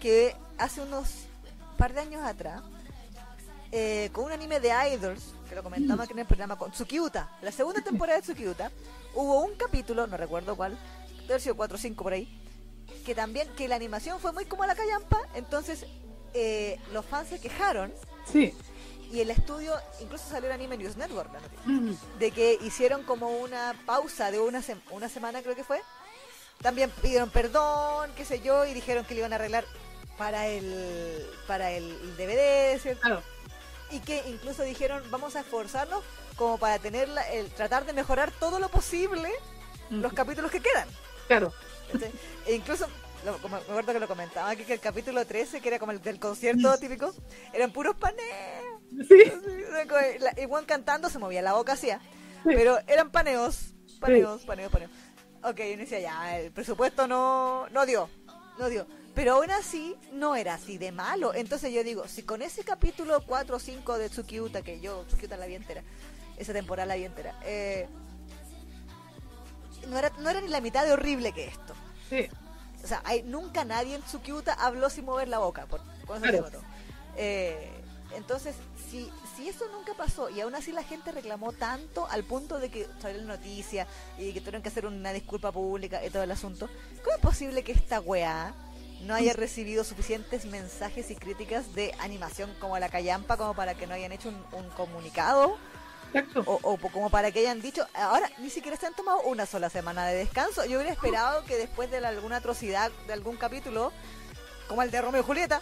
Speaker 1: que hace unos par de años atrás, eh, con un anime de Idols, que lo comentaba aquí en el programa, con Tsukiuta, la segunda temporada de Tsukiuta, hubo un capítulo, no recuerdo cuál, sido 4 o 5 por ahí, que también, que la animación fue muy como la callampa, entonces eh, los fans se quejaron
Speaker 2: Sí.
Speaker 1: y el estudio, incluso salió en Anime News Network, la noticia
Speaker 2: Mm,
Speaker 1: de que hicieron como una pausa de una, sem- una semana creo que fue. También pidieron perdón, qué sé yo, y dijeron que lo iban a arreglar para el para el DVD, ¿cierto?
Speaker 2: Claro.
Speaker 1: Y que incluso dijeron, vamos a esforzarnos como para tener la- el tratar de mejorar todo lo posible
Speaker 2: Mm,
Speaker 1: los capítulos que quedan.
Speaker 2: Claro.
Speaker 1: E incluso, lo- como- me acuerdo que lo comentaba aquí, que el capítulo 13, que era como el del concierto típico, eran puros paneos.
Speaker 2: Sí.
Speaker 1: Igual cantando se movía la boca hacía.
Speaker 2: Sí.
Speaker 1: Pero eran paneos. Paneos, paneos, paneos. Ok, yo decía ya, el presupuesto no, no dio. No dio. Pero aún así, no era así de malo. Entonces yo digo, si con ese capítulo 4 o 5 de Tsukiuta, que yo Tsukiuta la vi entera, esa temporada la vi entera, eh, no, era, no era ni la mitad de horrible que esto.
Speaker 2: Sí.
Speaker 1: O sea, hay, nunca nadie en Tsukiuta habló sin mover la boca. Por,
Speaker 2: Claro.
Speaker 1: Eh, entonces, si, si eso nunca pasó y aún así la gente reclamó tanto al punto de que salió la noticia y que tuvieron que hacer una disculpa pública y todo el asunto, ¿cómo es posible que esta weá no haya recibido suficientes mensajes y críticas de animación como la Callampa como para que no hayan hecho un, un comunicado o, o como para que hayan dicho, ahora ni siquiera se han tomado una sola semana de descanso. Yo hubiera esperado que después de la- alguna atrocidad de algún capítulo, como el de Romeo y Julieta,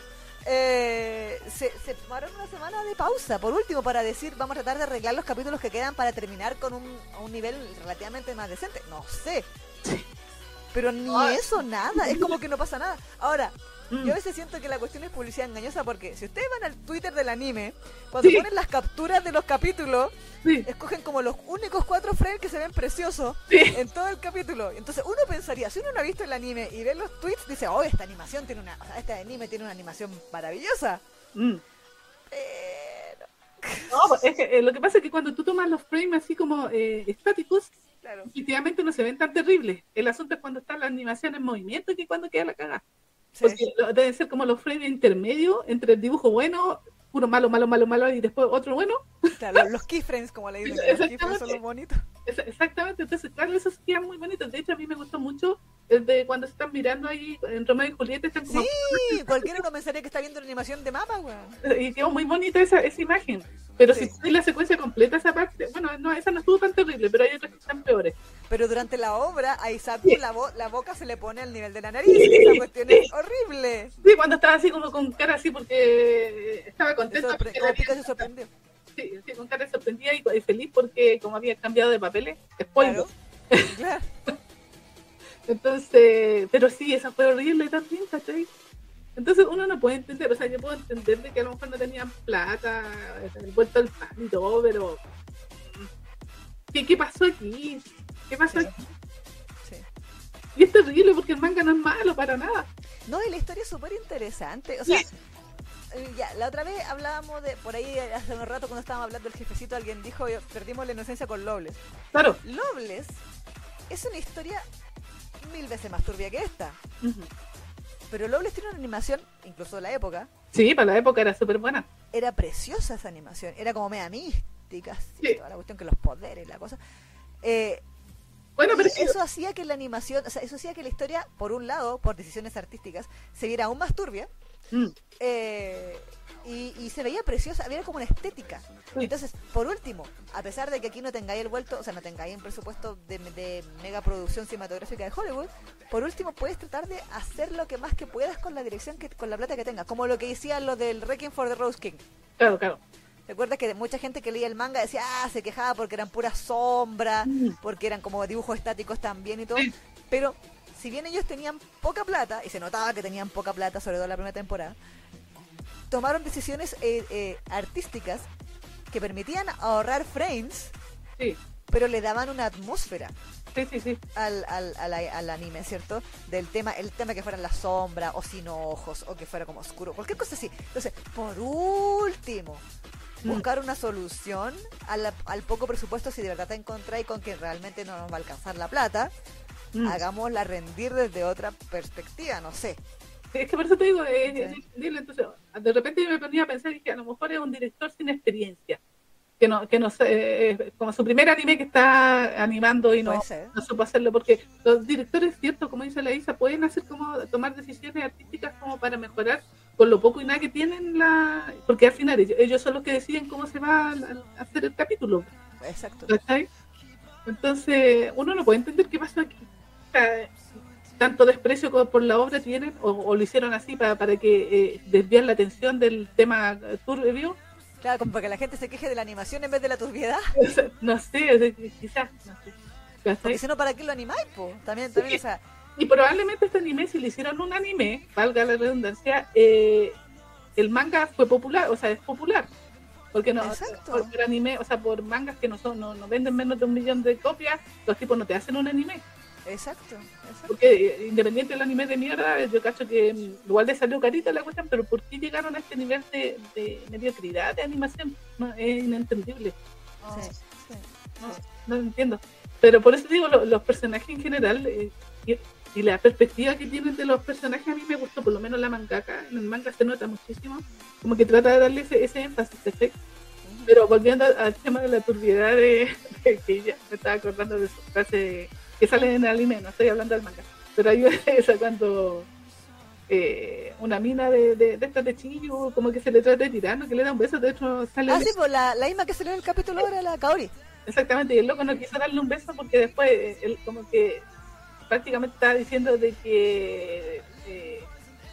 Speaker 1: eh, se, se tomaron una semana de pausa, por último, para decir, vamos a tratar de arreglar los capítulos que quedan para terminar con un, un nivel relativamente más decente. No sé. Pero ni
Speaker 2: Ay.
Speaker 1: eso, nada. Es como que no pasa nada. Ahora,
Speaker 2: Mm,
Speaker 1: yo a veces siento que la cuestión es publicidad engañosa porque si ustedes van al Twitter del anime, cuando
Speaker 2: Sí.
Speaker 1: ponen las capturas de los capítulos,
Speaker 2: sí.
Speaker 1: escogen como los únicos cuatro frames que se ven preciosos
Speaker 2: Sí.
Speaker 1: en todo el capítulo. Entonces uno pensaría, si uno no ha visto el anime y ve los tweets, dice, oh, esta animación tiene una, o sea, este anime tiene una animación maravillosa.
Speaker 2: Mm.
Speaker 1: Pero,
Speaker 2: No, es que, eh, lo que pasa es que cuando tú tomas los frames así como eh, estáticos,
Speaker 1: claro,
Speaker 2: definitivamente no se ven tan terribles. El asunto es cuando está la animación en movimiento que cuando queda la caga.
Speaker 1: sí,
Speaker 2: Porque lo- deben ser como los frames intermedios entre el dibujo bueno, puro malo, malo, malo, malo y después otro bueno.
Speaker 1: claro, los, keyframes, como le dicen, los keyframes son los bonitos.
Speaker 2: Exactamente, entonces claro, esos quedan muy bonitos. De hecho, a mí me gustó mucho el de cuando se están mirando ahí en Romeo y Julieta, están como...
Speaker 1: Sí, cualquiera no pensaría que está viendo la animación de mapa, weón.
Speaker 2: Y quedó muy bonita esa, esa imagen. Pero
Speaker 1: Sí.
Speaker 2: si la secuencia completa, esa parte, bueno, no, esa no estuvo tan terrible, pero hay otras que están peores.
Speaker 1: Pero durante la obra, a Isaku
Speaker 2: Sí.
Speaker 1: la, bo- la boca se le pone al nivel de la nariz. Esa cuestión es horrible.
Speaker 2: Sí, cuando estaba así como con cara así porque estaba contenta.
Speaker 1: se sorprendió.
Speaker 2: sí, sí, con cara sorprendida y, y feliz porque como había cambiado de papeles, spoiler.
Speaker 1: Claro. (laughs) Claro.
Speaker 2: Entonces, pero sí, esa fue horrible también, ¿cachai? Entonces uno no puede entender, o sea, yo puedo entender de que a lo mejor no tenían plata, el vuelto al pan y todo, pero ¿qué, qué pasó aquí? ¿Qué pasó
Speaker 1: Sí.
Speaker 2: aquí?
Speaker 1: Sí.
Speaker 2: Y es terrible porque el manga no es malo para nada.
Speaker 1: No, y la historia es súper interesante. O sea,
Speaker 2: Sí.
Speaker 1: eh, ya, la otra vez hablábamos de, por ahí hace un rato cuando estábamos hablando del jefecito, alguien dijo, "Yo- perdimos la inocencia con Lobles.
Speaker 2: Claro.
Speaker 1: Lobles es una historia mil veces más turbia que esta. Pero Lobles tiene una animación, incluso de la época,
Speaker 2: Sí, para la época era súper buena.
Speaker 1: era preciosa esa animación, era como media mística,
Speaker 2: Sí.
Speaker 1: toda la cuestión que los poderes, la cosa. Eh,
Speaker 2: Bueno, pero sí,
Speaker 1: eso hacía que la animación, o sea, eso hacía que la historia, por un lado, por decisiones artísticas, se viera aún más turbia,
Speaker 2: Mm,
Speaker 1: eh, y, y se veía preciosa, había como una estética.
Speaker 2: Sí.
Speaker 1: Entonces, por último, a pesar de que aquí no tengáis el vuelto, o sea, no tengáis un presupuesto de, de mega producción cinematográfica de Hollywood, por último puedes tratar de hacer lo que más que puedas con la dirección, que con la plata que tengas, como lo que decían los del Wrecking for the Rose King.
Speaker 2: claro, claro.
Speaker 1: Recuerda que mucha gente que leía el manga decía, ah, se quejaba porque eran puras sombras, porque eran como dibujos estáticos también y todo. Pero si bien ellos tenían poca plata, y se notaba que tenían poca plata, sobre todo la primera temporada, tomaron decisiones eh, eh, artísticas que permitían ahorrar frames,
Speaker 2: Sí,
Speaker 1: pero le daban una atmósfera
Speaker 2: sí, sí, sí.
Speaker 1: al, al, al, al anime, ¿cierto? Del tema, el tema que fuera en la sombra, o sin ojos, o que fuera como oscuro, cualquier cosa así. Entonces, por último. Buscar una solución al, al poco presupuesto, si de verdad te encontráis con que realmente no nos va a alcanzar la plata,
Speaker 2: Mm.
Speaker 1: hagámosla rendir desde otra perspectiva, no sé.
Speaker 2: Sí, Es que por eso te digo, es,
Speaker 1: Sí.
Speaker 2: es entendible. Entonces, de repente yo me ponía a pensar y dije, a lo mejor es un director sin experiencia. Que no, que no sé, eh, como su primer anime que está animando y no, no supo hacerlo, porque los directores, cierto, como dice la Isa, pueden hacer como tomar decisiones artísticas como para mejorar con lo poco y nada que tienen la porque al final ellos, ellos son los que deciden cómo se va a, hacer el capítulo.
Speaker 1: Exacto.
Speaker 2: ¿cachai? Entonces, uno no puede entender qué pasó aquí. Tanto desprecio como por la obra tienen, o, o lo hicieron así para, para que eh, desviar la atención del tema turbio.
Speaker 1: Claro, como para que la gente se queje de la animación en vez de la turbiedad. (laughs)
Speaker 2: No sé, quizás, no sé. ¿cachai?
Speaker 1: Porque si no, ¿para qué lo animáis, po? También, también, o sea,
Speaker 2: Y probablemente este anime, si le hicieron un anime, valga la redundancia, eh, el manga fue popular, o sea, es popular. Porque no,
Speaker 1: Exacto.
Speaker 2: por, por anime, o sea, por mangas que no son, no, no venden menos de un millón de copias, los tipos no te hacen un anime.
Speaker 1: exacto, exacto.
Speaker 2: Porque eh, independiente del anime de mierda, yo cacho que mm, igual le salió carita la cuestión, pero ¿por qué llegaron a este nivel de, de mediocridad de animación? No, es inentendible. No,
Speaker 1: Sí, sí.
Speaker 2: no, no lo entiendo. Pero por eso digo, lo- los personajes en general eh, y, la perspectiva que tienen de los personajes a mí me gustó, por lo menos la mangaka. En el manga se nota muchísimo, como que trata de darle ese, ese énfasis, ¿cachai? Pero volviendo al, tema de la turbiedad de, (laughs) de que ella me estaba acordando de su frase que sale en el anime, no estoy hablando del manga, pero hay (laughs) esa cuando eh, una mina de, de, de estas de Chiyu, como que se le trata de tirano, que le da un beso, de hecho sale
Speaker 1: Ah, sí, pues la, la misma que salió en el capítulo era la Kaori.
Speaker 2: exactamente, y el loco no quiso darle un beso porque después eh, él como que prácticamente estaba diciendo de que eh,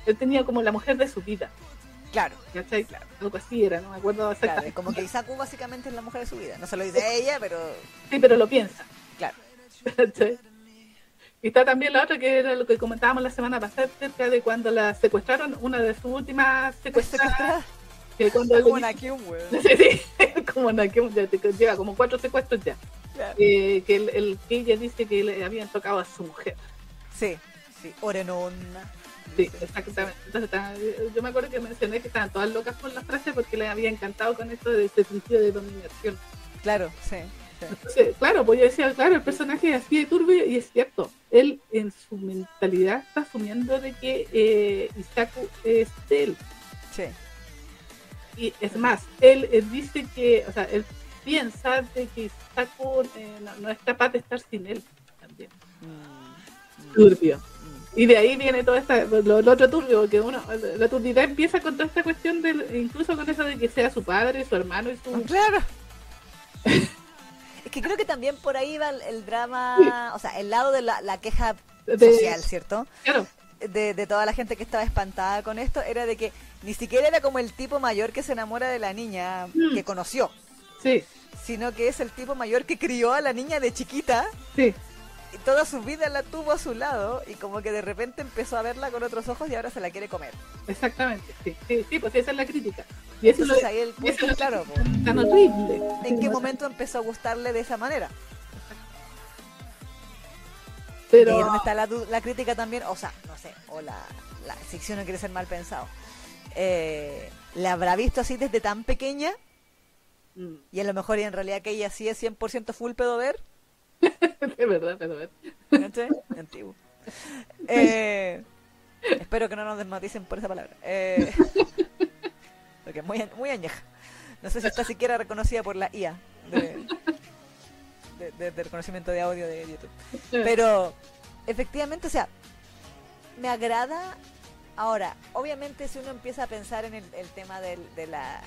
Speaker 2: él tenía como la mujer de su vida,
Speaker 1: Claro,
Speaker 2: ¿cachai? Claro, algo así era, no me acuerdo
Speaker 1: claro.
Speaker 2: exactamente.
Speaker 1: Como que Isaku básicamente es la mujer de su vida. No se lo dice a ella, pero
Speaker 2: Sí, pero lo piensa.
Speaker 1: claro.
Speaker 2: ¿cachai? Y está también la otra que era lo que comentábamos la semana pasada acerca de cuando la secuestraron, una de sus últimas secuestradas, que (laughs) cuando
Speaker 1: Como Kyun, weón. (laughs)
Speaker 2: Sí, sí, como que ya te- lleva como cuatro secuestros ya.
Speaker 1: Claro.
Speaker 2: Eh, que el, el que ella dice que le habían tocado a su mujer.
Speaker 1: Sí, sí. Orenon.
Speaker 2: Sí, exactamente. Entonces, está- yo me acuerdo que mencioné que estaban todas locas por la frase porque les había encantado con esto de ese sentido de dominación.
Speaker 1: Claro, sí. sí.
Speaker 2: Entonces, claro, pues yo decía, claro, el personaje es así de turbio y es cierto. Él en su mentalidad está asumiendo de que eh, Isaku es él.
Speaker 1: Sí.
Speaker 2: Y es más, él, él dice que, o sea, él piensa de que Isaku eh, no, no es capaz de estar sin él también.
Speaker 1: Mm,
Speaker 2: Turbio.
Speaker 1: mm.
Speaker 2: Y de ahí viene todo esta, lo, lo otro turbio, que uno, la turbidez empieza con toda esta cuestión del, incluso con eso de que sea su padre, su hermano y su...
Speaker 1: Claro. Es que creo que también por ahí va el, el drama, o sea, el lado de la, la queja
Speaker 2: de-
Speaker 1: social, ¿cierto?
Speaker 2: Claro,
Speaker 1: De, de toda la gente que estaba espantada con esto, era de que ni siquiera era como el tipo mayor que se enamora de la niña
Speaker 2: Mm.
Speaker 1: que conoció,
Speaker 2: sí,
Speaker 1: sino que es el tipo mayor que crió a la niña de chiquita
Speaker 2: sí.
Speaker 1: y toda su vida la tuvo a su lado y como que de repente empezó a verla con otros ojos y ahora se la quiere comer.
Speaker 2: Exactamente, sí, sí, sí, pues esa es la crítica. Y eso es lo,
Speaker 1: Entonces ahí el punto
Speaker 2: es
Speaker 1: es claro,
Speaker 2: tan horrible.
Speaker 1: ¿en qué momento empezó a gustarle de esa manera? Y
Speaker 2: Pero,
Speaker 1: ahí es donde está la, la crítica también, o sea, no sé, o la, la ficción no quiere ser mal pensado. Eh, ¿La habrá visto así desde tan pequeña?
Speaker 2: Mm,
Speaker 1: Y a lo mejor y en realidad que ella sí es 100% full pedo ver. (laughs)
Speaker 2: es verdad, pero ver.
Speaker 1: ¿cachai? Antiguo. Eh, espero que no nos desmaticen por esa palabra. Eh, (laughs) porque es muy, muy añeja. No sé si está siquiera reconocida por la IA de, de- de- de reconocimiento de audio de YouTube. Pero efectivamente, o sea, me agrada. Ahora, obviamente si uno empieza a pensar en el, el tema del, de, las,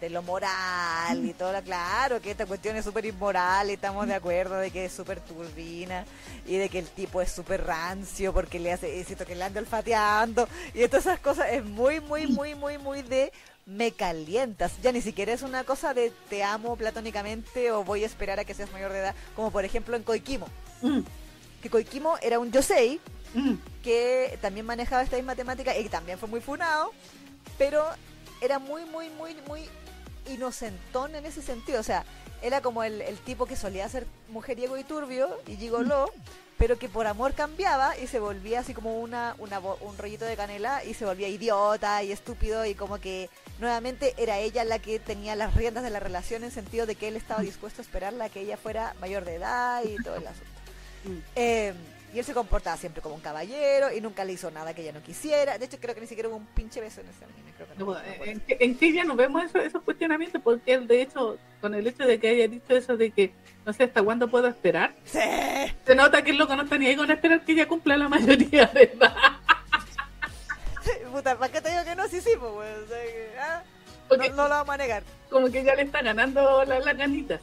Speaker 1: de lo moral y todo, lo- claro que esta cuestión es súper inmoral y estamos de acuerdo de que es súper turbina y de que el tipo es súper rancio porque le hace, siento que le anda olfateando y todas esas cosas es muy, muy, muy, muy, muy de me calientas. Ya ni siquiera es una cosa de te amo platónicamente o voy a esperar a que seas mayor de edad, como por ejemplo en Koikimo.
Speaker 2: Mm,
Speaker 1: Que Koikimo era un yosei
Speaker 2: mm,
Speaker 1: que también manejaba esta misma temática y también fue muy funado, pero era muy, muy, muy, muy inocentón en ese sentido. O sea, era como el, el tipo que solía ser mujeriego y turbio y gigoló, pero que por amor cambiaba y se volvía así como una, una un rollito de canela y se volvía idiota y estúpido y como que nuevamente era ella la que tenía las riendas de la relación en sentido de que él estaba dispuesto a esperarla a que ella fuera mayor de edad y todo el asunto.
Speaker 2: Mm.
Speaker 1: Eh, y él se comportaba siempre como un caballero y nunca le hizo nada que ella no quisiera. De hecho, creo que ni siquiera hubo un pinche beso en ese anime. Creo que no,
Speaker 2: No, en, en ya no vemos eso- esos cuestionamientos porque él, de hecho, con el hecho de que haya dicho eso de que no sé hasta cuándo puedo esperar,
Speaker 1: Sí.
Speaker 2: se nota que el loco no está ni ahí con esperar que ella cumpla la mayoría de edad. (laughs)
Speaker 1: Puta, ¿para qué te digo que no? Sí, sí, pues, o sea que, ah, no, no lo vamos a negar.
Speaker 2: como que ya le está ganando la- las ganitas.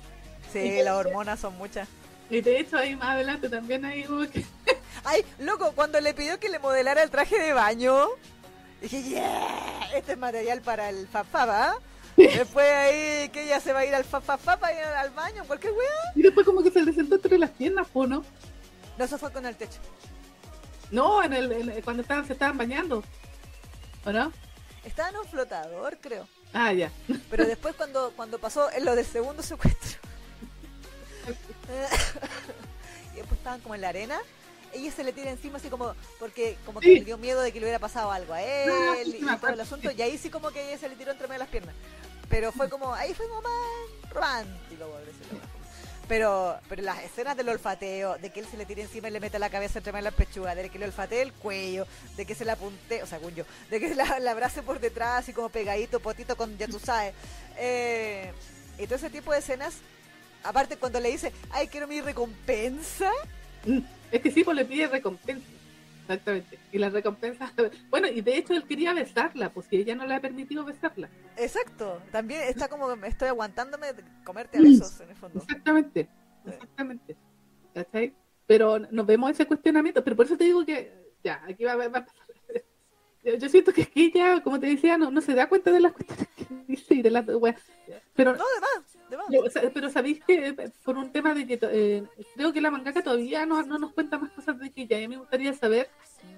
Speaker 1: Sí, las hormonas son muchas.
Speaker 2: Y de hecho ahí más adelante también hay como que (laughs)
Speaker 1: Ay, loco, cuando le pidió que le modelara el traje de baño, dije, yeah, este es material para el fafaba. (laughs) Después ahí que ella se va a ir al fafafá para ir al baño, cualquier wea.
Speaker 2: y después como que se le sentó entre las piernas, ¿o no?
Speaker 1: No, eso fue con el techo.
Speaker 2: No, en el, en cuando estaban, se estaban bañando. ¿O no?
Speaker 1: Estaba en un flotador, creo.
Speaker 2: Ah, ya.
Speaker 1: Pero después cuando, cuando pasó en lo del segundo secuestro. (laughs) y después estaban como en la arena. Ella se le tira encima así como, porque como que
Speaker 2: Sí.
Speaker 1: le dio miedo de que le hubiera pasado algo a él
Speaker 2: sí,
Speaker 1: y todo el asunto. Y ahí sí como que ella se le tiró entre medio de las piernas. Pero fue como, ahí fue como más romántico, por decirlo más. Pero, pero las escenas del olfateo, de que él se le tire encima y le mete la cabeza entre medio de las pechugas, de que le olfatee el cuello, de que se la apunte, o sea, según yo, de que la, la abrace por detrás, así como pegadito, potito con, ya tú sabes. Eh, y todo ese tipo de escenas, aparte cuando le dice, ay, quiero mi recompensa,
Speaker 2: Mm, Es que sí, pues le pide recompensa. Exactamente. Y la recompensa. (laughs) Bueno, y de hecho él quería besarla, pues si ella no le ha permitido besarla.
Speaker 1: exacto, también está como estoy aguantándome de comerte a besos en el fondo.
Speaker 2: Exactamente. Exactamente. ¿Cachai? Pero nos vemos ese cuestionamiento. Pero por eso te digo que. Ya, aquí va, a- va a pasar. (laughs) Yo, siento que aquí ella, como te decía, no, no se da cuenta de las cuestiones que dice y de las weas. Pero
Speaker 1: No, de
Speaker 2: pero sabéis que eh, por un tema de que eh, creo que la mangaka todavía no, no nos cuenta más cosas de ella y a mí me gustaría saber,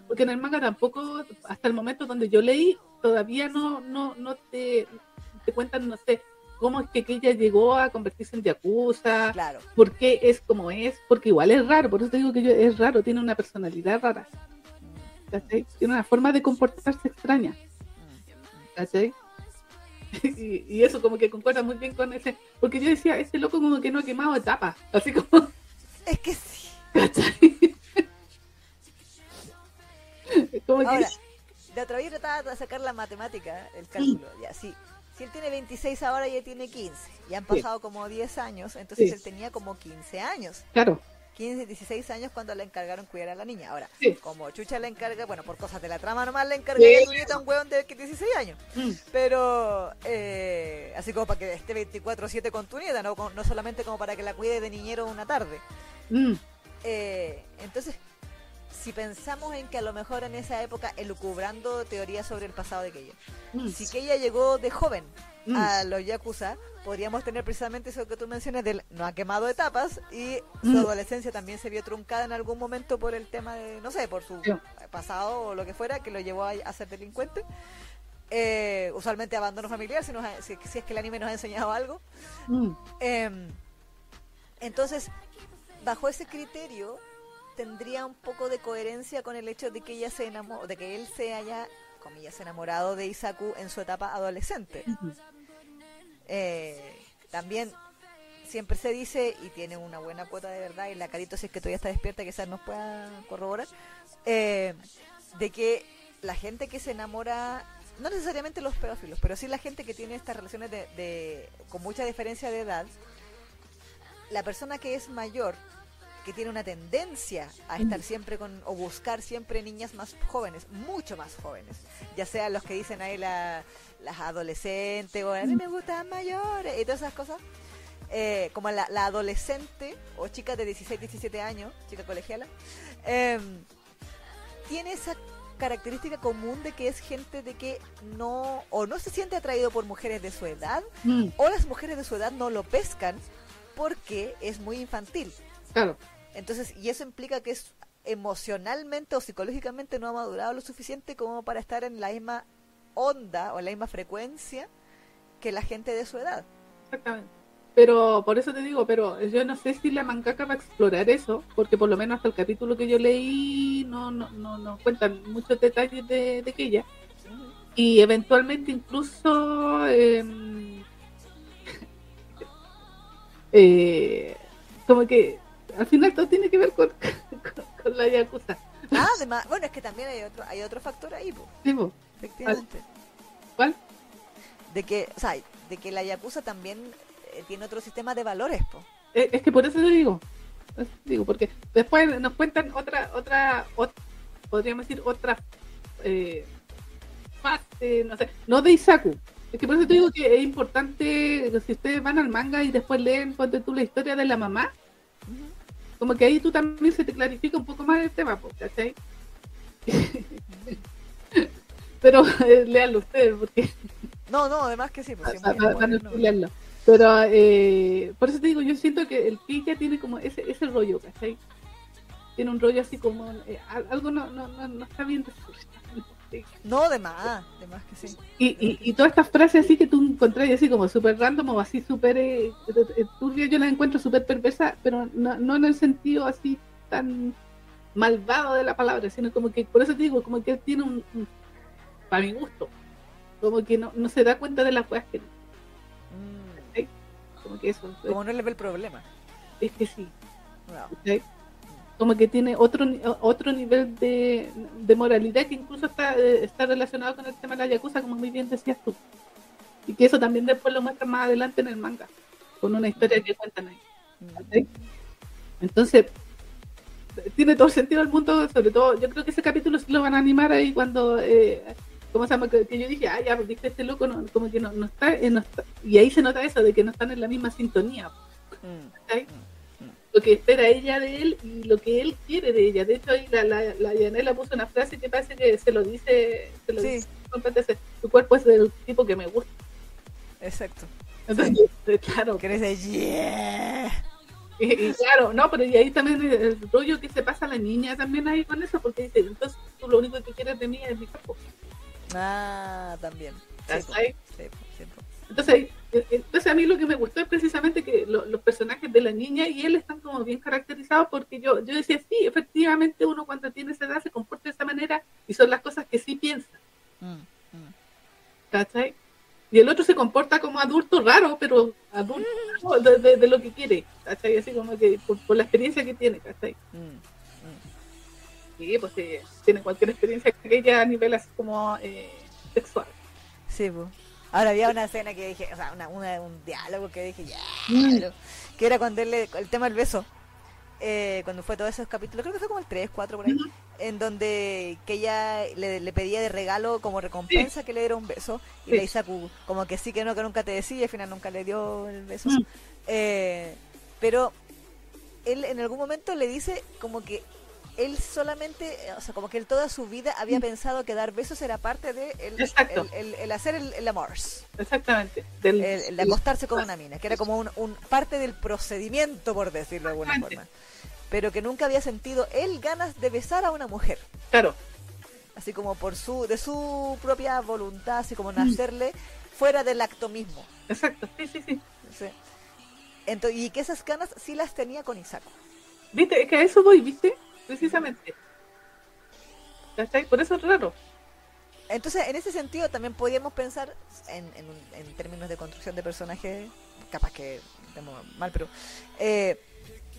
Speaker 2: porque en el manga tampoco, hasta el momento donde yo leí, todavía no, no, no te, te cuentan, no sé, cómo es que ella llegó a convertirse en Yakuza,
Speaker 1: Claro.
Speaker 2: por qué es como es, porque igual es raro, por eso te digo que yo, es raro, tiene una personalidad rara, ¿cachai? Tiene una forma de comportarse extraña. ¿cachai? (laughs) Y, y eso como que concuerda muy bien con ese, porque yo decía, ese loco como que no ha quemado etapas, así como,
Speaker 1: Es que sí.
Speaker 2: ¿cachai? (laughs) como que,
Speaker 1: Ahora, de otra vez trataba de sacar la matemática, el cálculo. Ya, sí. Si él tiene 26 ahora y él tiene 15, y han
Speaker 2: Sí.
Speaker 1: pasado como 10 años, entonces
Speaker 2: Sí.
Speaker 1: él tenía como 15 años.
Speaker 2: claro,
Speaker 1: 15, 16 años cuando le encargaron cuidar a la niña. Ahora,
Speaker 2: Sí.
Speaker 1: como Chucha le encarga, bueno, por cosas de la trama nomás le encargaría
Speaker 2: Sí.
Speaker 1: a tu nieta a un hueón de 16 años.
Speaker 2: Mm,
Speaker 1: Pero, eh, así como para que esté 24-7 con tu nieta, no, no solamente como para que la cuide de niñero una tarde.
Speaker 2: mm,
Speaker 1: Eh, entonces, si pensamos en que a lo mejor en esa época, elucubrando teorías sobre el pasado de Keia,
Speaker 2: mm,
Speaker 1: si Keia llegó de joven
Speaker 2: mm.
Speaker 1: a los Yakuza, podríamos tener precisamente eso que tú mencionas del no ha quemado etapas y su
Speaker 2: Mm.
Speaker 1: adolescencia también se vio truncada en algún momento por el tema de, no sé, por su
Speaker 2: Sí.
Speaker 1: pasado o lo que fuera, que lo llevó a, a ser delincuente. Eh, usualmente abandono familiar, si, nos ha- si, si es que el anime nos ha enseñado algo.
Speaker 2: Mm,
Speaker 1: Em, entonces, bajo ese criterio, tendría un poco de coherencia con el hecho de que ella se enamoró, de que él se haya, comillas, enamorado de Isaku en su etapa adolescente. Eh, también siempre se dice, y tiene una buena cuota de verdad, y la carito si es que todavía está despierta, quizás nos pueda corroborar, eh, de que la gente que se enamora, no necesariamente los pedófilos, pero sí la gente que tiene estas relaciones de, de- con mucha diferencia de edad, la persona que es mayor, que tiene una tendencia a estar siempre con, o buscar siempre niñas más jóvenes, mucho más jóvenes, ya sean los que dicen ahí la- las adolescentes, o a mí me gustan mayores, y todas esas cosas, eh, como la, la adolescente o chica de 16, 17 años, chica colegiala, em, tiene esa característica común de que es gente de que no o no se siente atraído por mujeres de su edad
Speaker 2: mm,
Speaker 1: o las mujeres de su edad no lo pescan porque es muy infantil.
Speaker 2: claro,
Speaker 1: Entonces, y eso implica que es emocionalmente o psicológicamente no ha madurado lo suficiente como para estar en la misma onda o en la misma frecuencia que la gente de su edad.
Speaker 2: Exactamente. Pero por eso te digo, pero yo no sé si la mangaka va a explorar eso, porque por lo menos hasta el capítulo que yo leí no, no, no, no cuentan muchos detalles de, de aquella. Y eventualmente incluso em, (laughs) eh, como que al final todo tiene que ver con, con, con la Yakuza.
Speaker 1: Ah, además, bueno, es que también hay otro, hay otro factor ahí, po,
Speaker 2: Sí, po.
Speaker 1: efectivamente.
Speaker 2: ¿Cuál?
Speaker 1: De que, o sea, de que la Yakuza también eh, tiene otro sistema de valores, po.
Speaker 2: Eh, Es que por eso te digo. Eso digo, porque después nos cuentan otra, otra, ot- podríamos decir otra eh, fase, no sé, no de Isaku. Es que por eso te digo que es importante, si ustedes van al manga y después leen, ponte tú la historia de la mamá, como que ahí tú también se te clarifica un poco más el tema, ¿cachai? (laughs) Pero eh, léanlo ustedes, porque
Speaker 1: No, no, además que sí, pues sí,
Speaker 2: para, no
Speaker 1: bueno.
Speaker 2: spoilearlo. Pero eh, por eso te digo, yo siento que el Pilla tiene como ese, ese rollo, ¿cachai? Tiene un rollo así como eh, al- algo no, no, no, no está bien desarrollado.
Speaker 1: No, de más, de más que sí.
Speaker 2: Y, y, y todas estas frases así que tú encontrás así como súper random o así súper eh, eh, turbia, yo las encuentro súper perversas, pero no, no en el sentido así tan malvado de la palabra, sino como que, por eso te digo, como que él tiene un, un- para mi gusto, como que no, no se da cuenta de las cosas que
Speaker 1: Mm,
Speaker 2: como que eso,
Speaker 1: como no le ve el problema.
Speaker 2: es que sí,
Speaker 1: No.
Speaker 2: ¿cachai? Como que tiene otro otro nivel de, de moralidad que incluso está, eh, está relacionado con el tema de la yakuza, como muy bien decías tú. Y que eso también después lo muestran más adelante en el manga, con una historia que cuentan ahí. Entonces, tiene todo el sentido del mundo, sobre todo, yo creo que ese capítulo sí lo van a animar ahí cuando, eh, ¿cómo se llama? Que, que yo dije, ah, ya, pues dije, este loco no- como que no, no está, eh, no está- y ahí se nota eso, de que no están en la misma sintonía.
Speaker 1: Mm.
Speaker 2: Lo que espera ella de él y lo que él quiere de ella. De hecho, ahí la, la, la Yanela puso una frase que parece que se lo dice, se lo
Speaker 1: Sí.
Speaker 2: dice tu cuerpo es del tipo que me gusta.
Speaker 1: Exacto.
Speaker 2: Entonces, (laughs) eh, claro,
Speaker 1: Que eres de yeah.
Speaker 2: y, y claro, no, pero y ahí también el, el rollo que se pasa a la niña también ahí con eso, porque dice, entonces tú lo único que quieres de mí es mi cuerpo.
Speaker 1: Ah, también. Sí,
Speaker 2: Entonces, ahí- eh, entonces a mí lo que me gustó es precisamente que lo- los personajes de la niña y él están como bien caracterizados porque yo, yo decía, sí, efectivamente uno cuando tiene esa edad se comporta de esa manera y son las cosas que sí piensa,
Speaker 1: Mm, mm.
Speaker 2: ¿cachai? Y el otro se comporta como adulto raro, pero adulto de, de- de lo que quiere, ¿cachai? Así como que por, por la experiencia que tiene, ¿cachai?
Speaker 1: Mm,
Speaker 2: Sí, pues eh, tiene cualquier experiencia que ella a nivel así como eh, sexual.
Speaker 1: Sí, po. Ahora había una escena que dije, o sea, una, una- un diálogo que dije, ya,
Speaker 2: Mm.
Speaker 1: que era cuando él le, el tema del beso, eh, cuando fue todos esos capítulos, creo que fue como el 3, 4 por ahí, en donde que ella le, le pedía de regalo como recompensa que le diera un beso, y
Speaker 2: Sí.
Speaker 1: la Isaku como que sí, que no, que nunca te decía, y al final nunca le dio el beso.
Speaker 2: Mm.
Speaker 1: Eh, pero él en algún momento le dice como que él solamente, eh, o sea, como que él toda su vida había pensado que dar besos era parte de el,
Speaker 2: Mm. Exacto.
Speaker 1: el, el- el hacer el, amor,
Speaker 2: Exactamente. Del,
Speaker 1: el, acostarse con una mina, que era como un, un parte del procedimiento, por decirlo de alguna forma. Pero que nunca había sentido él ganas de besar a una mujer,
Speaker 2: Claro,
Speaker 1: así como por su de su propia voluntad, así
Speaker 2: Mm.
Speaker 1: como nacerle fuera del acto mismo.
Speaker 2: exacto. Sí, sí, sí.
Speaker 1: Sí. Ento- y que esas ganas sí las tenía con Isako.
Speaker 2: ¿Viste? Es que a eso voy, ¿viste? Precisamente. ¿Cachai? Por eso es raro.
Speaker 1: Entonces, en ese sentido, también podríamos pensar en, en, en términos de construcción de personaje, capaz que estemos mal, pero eh,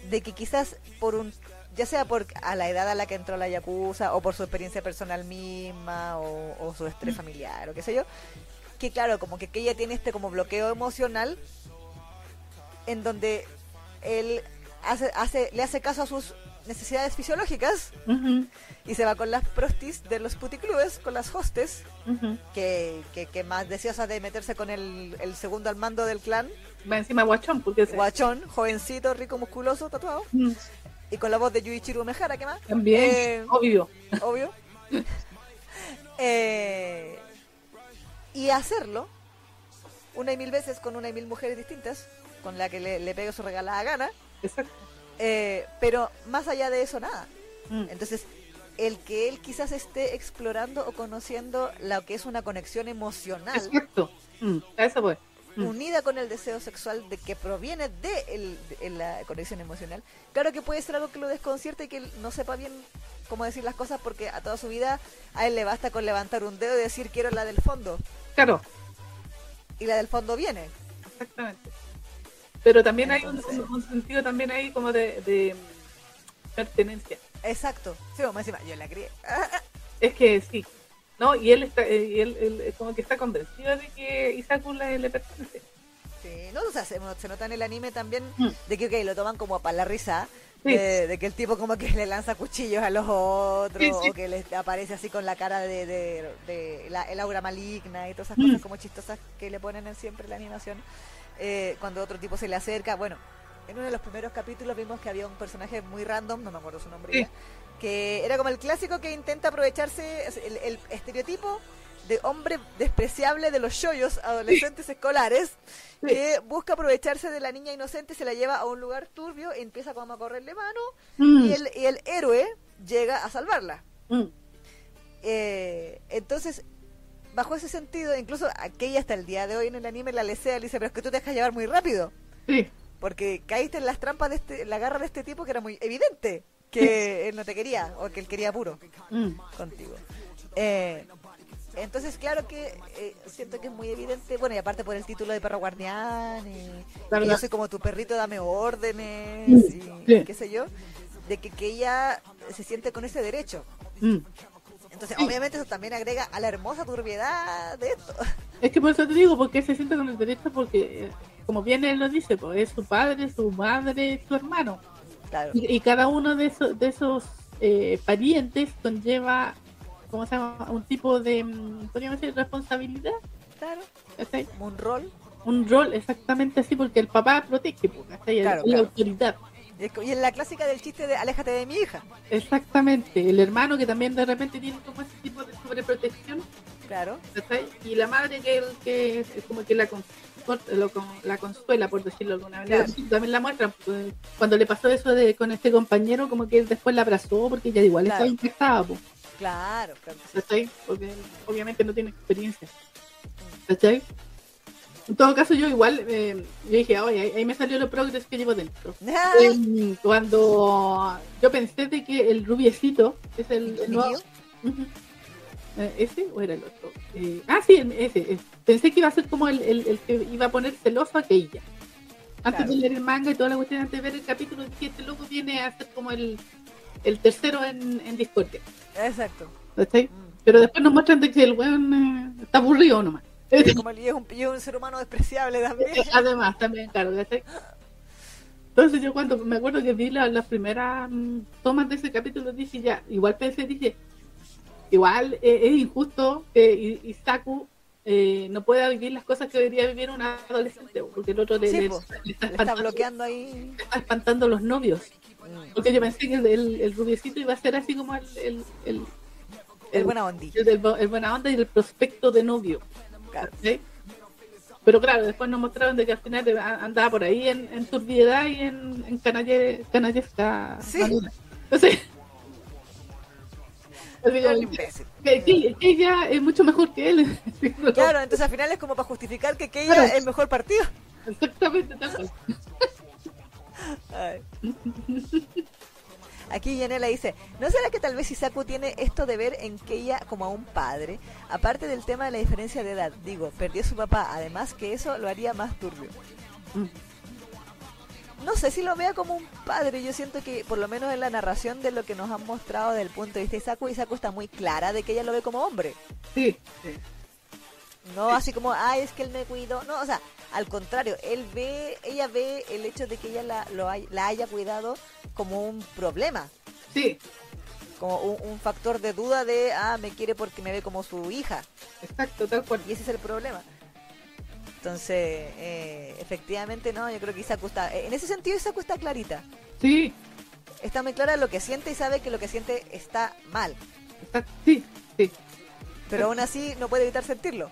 Speaker 1: de que quizás por un, ya sea por a la edad a la que entró la Yakuza, o por su experiencia personal misma, o, o su estrés familiar, o qué sé yo, que claro, como que, que ella tiene este como bloqueo emocional, en donde él hace, hace, le hace caso a sus necesidades fisiológicas y se va con las prostis de los puticlubes, con las hostes, que, que, que más deseosa de meterse con el, el segundo al mando del clan,
Speaker 2: Va encima guachón, porque
Speaker 1: guachón, jovencito, rico, musculoso, tatuado, y con la voz de Yuichiro Mejara, ¿qué más?
Speaker 2: También,
Speaker 1: Eh,
Speaker 2: obvio.
Speaker 1: obvio. (laughs) Eh, y hacerlo una y mil veces con una y mil mujeres distintas, con la que le, le pegue su regalada gana,
Speaker 2: Exacto.
Speaker 1: Eh, pero más allá de eso, nada.
Speaker 2: Mm,
Speaker 1: Entonces, el que él quizás esté explorando o conociendo lo que es una conexión emocional
Speaker 2: Exacto. Mm, a eso voy. Mm.
Speaker 1: unida con el deseo sexual de que proviene de, el- de la conexión emocional. Claro que puede ser algo que lo desconcierte y que él no sepa bien cómo decir las cosas porque a toda su vida a él le basta con levantar un dedo y decir quiero la del fondo
Speaker 2: Claro,
Speaker 1: y la del fondo viene.
Speaker 2: exactamente. Pero también hay un, sentido también ahí como de, de, pertenencia.
Speaker 1: Exacto. Sí, como encima, yo la crié. (laughs)
Speaker 2: Es que sí. ¿No? Y él está, eh, y él, él como que está convencido de que Isaku le, le pertenece.
Speaker 1: Sí, no, o sea, se, se nota en el anime también
Speaker 2: Mm.
Speaker 1: de que ok, lo toman como para la risa,
Speaker 2: Sí.
Speaker 1: de, de que el tipo como que (laughs) le lanza cuchillos a los otros,
Speaker 2: Sí, sí.
Speaker 1: o que le aparece así con la cara de, de, de la, el aura maligna y todas esas
Speaker 2: Mm.
Speaker 1: cosas como chistosas que le ponen en siempre la animación. Eh, cuando otro tipo se le acerca, bueno, en uno de los primeros capítulos vimos que había un personaje muy random, no me acuerdo su nombre ya, que era como el clásico que intenta aprovecharse, el, el estereotipo de hombre despreciable de los shoyos adolescentes escolares
Speaker 2: Sí.
Speaker 1: que busca aprovecharse de la niña inocente, se la lleva a un lugar turbio, empieza como a correrle mano
Speaker 2: Mm,
Speaker 1: y, el, y el héroe llega a salvarla.
Speaker 2: mm,
Speaker 1: Eh, entonces, bajo ese sentido, incluso aquella hasta el día de hoy en el anime la lesea, le dice, pero es que tú te dejas llevar muy rápido,
Speaker 2: sí,
Speaker 1: porque caíste en las trampas de este, en la garra de este tipo que era muy evidente que él no te quería, o que él quería puro
Speaker 2: mm,
Speaker 1: contigo. Eh, entonces, claro que eh, siento que es muy evidente, bueno, y aparte por el título de perro guardián, y que yo soy como tu perrito, dame órdenes,
Speaker 2: Mm,
Speaker 1: y
Speaker 2: sí.
Speaker 1: qué sé yo, de que, que ella se siente con ese derecho.
Speaker 2: mm.
Speaker 1: Entonces,
Speaker 2: Sí.
Speaker 1: obviamente eso también agrega a la hermosa turbiedad de esto. (laughs)
Speaker 2: Es que por eso te digo, porque se siente con el derecho, porque, como bien él lo dice, pues es su padre, su madre, su hermano.
Speaker 1: Claro,
Speaker 2: Y, y cada uno de esos, de esos eh, parientes conlleva, ¿cómo se llama? Un tipo de, mm, podríamos decir, responsabilidad.
Speaker 1: claro, como un rol.
Speaker 2: Un rol exactamente así, porque el papá protege, pues, ¿cachai?
Speaker 1: Claro,
Speaker 2: Es la
Speaker 1: claro.
Speaker 2: autoridad.
Speaker 1: Y en la clásica del chiste de aléjate de mi hija.
Speaker 2: Exactamente. El hermano que también de repente tiene como ese tipo de sobreprotección.
Speaker 1: Claro,
Speaker 2: ¿cachai? Y la madre que, que es como que la, lo la consuela, por decirlo de alguna manera.
Speaker 1: Claro.
Speaker 2: Sí, También la muestra. pues, cuando le pasó eso de con este compañero, como que él después la abrazó porque ella igual estaba infectada. Pues,
Speaker 1: claro, claro.
Speaker 2: ¿cachai? Porque obviamente no tiene experiencia. ¿Cachai? En todo caso, yo igual, eh, yo dije, oye, ahí, ahí me salió lo progres que llevo dentro. (laughs)
Speaker 1: Ah,
Speaker 2: Eh, cuando yo pensé de que el rubiecito es el, el nuevo-. Eh, ¿Ese o era el otro? Eh, ah, sí, ese. Pensé que iba a ser como el, el- el que iba a poner celoso a aquella. Antes
Speaker 1: Claro.
Speaker 2: de leer el manga y toda la cuestión, antes de ver el capítulo, dije, este loco viene a ser como el, el tercero en, en Discordia.
Speaker 1: Exacto.
Speaker 2: ¿cachai?
Speaker 1: Mm.
Speaker 2: Pero después nos muestran de que el weón eh, está aburrido nomás.
Speaker 1: Y como él es un, es un ser humano despreciable también. (laughs)
Speaker 2: Además, también, claro, ¿cachai? Entonces yo cuando me acuerdo que vi la- las primeras mm, tomas de ese capítulo dije ya, igual pensé, dije, igual eh, es injusto que Isaku eh, no pueda vivir las cosas que debería vivir un adolescente, porque el otro le,
Speaker 1: Sí,
Speaker 2: le-
Speaker 1: po.
Speaker 2: le está,
Speaker 1: bloqueando ahí.
Speaker 2: le está espantando los novios.
Speaker 1: Mm.
Speaker 2: Porque yo pensé que el, el, el rubiecito iba a ser así como el, el, el,
Speaker 1: El buena ondi.
Speaker 2: el buena onda y el prospecto de novio.
Speaker 1: Claro.
Speaker 2: ¿sí? Pero claro, después nos mostraron de que al final eh, andaba por ahí en, en turbiedad y en, en canalle, canallesca.
Speaker 1: Sí.
Speaker 2: Entonces, que, que- que ella es mucho mejor que él.
Speaker 1: Claro, entonces al final es como para justificar que
Speaker 2: Claro.
Speaker 1: es el mejor partido.
Speaker 2: Exactamente, tal cual.
Speaker 1: Aquí Yanela dice, ¿no será que tal vez Isaku tiene esto de ver en Keia como a un padre? Aparte del tema de la diferencia de edad, digo, perdió a su papá, además que eso lo haría más turbio. No sé si lo vea como un padre, yo siento que por lo menos en la narración de lo que nos han mostrado del punto de vista de Isaku, Isaku está muy clara de que ella lo ve como hombre.
Speaker 2: Sí, sí.
Speaker 1: No así como, ay, es que él me cuidó. No, o sea, al contrario, él ve, ella ve el hecho de que ella la, lo hay- la haya cuidado como un problema,
Speaker 2: sí,
Speaker 1: como un, un factor de duda de, ah, me quiere porque me ve como su hija.
Speaker 2: exacto, tal cual.
Speaker 1: Y ese es el problema. Entonces, eh, efectivamente, no, yo creo que Isaku está, en ese sentido Isaku está clarita.
Speaker 2: Sí,
Speaker 1: Está muy clara lo que siente y sabe que lo que siente está mal.
Speaker 2: exacto, sí, sí.
Speaker 1: Pero aún así no puede evitar sentirlo.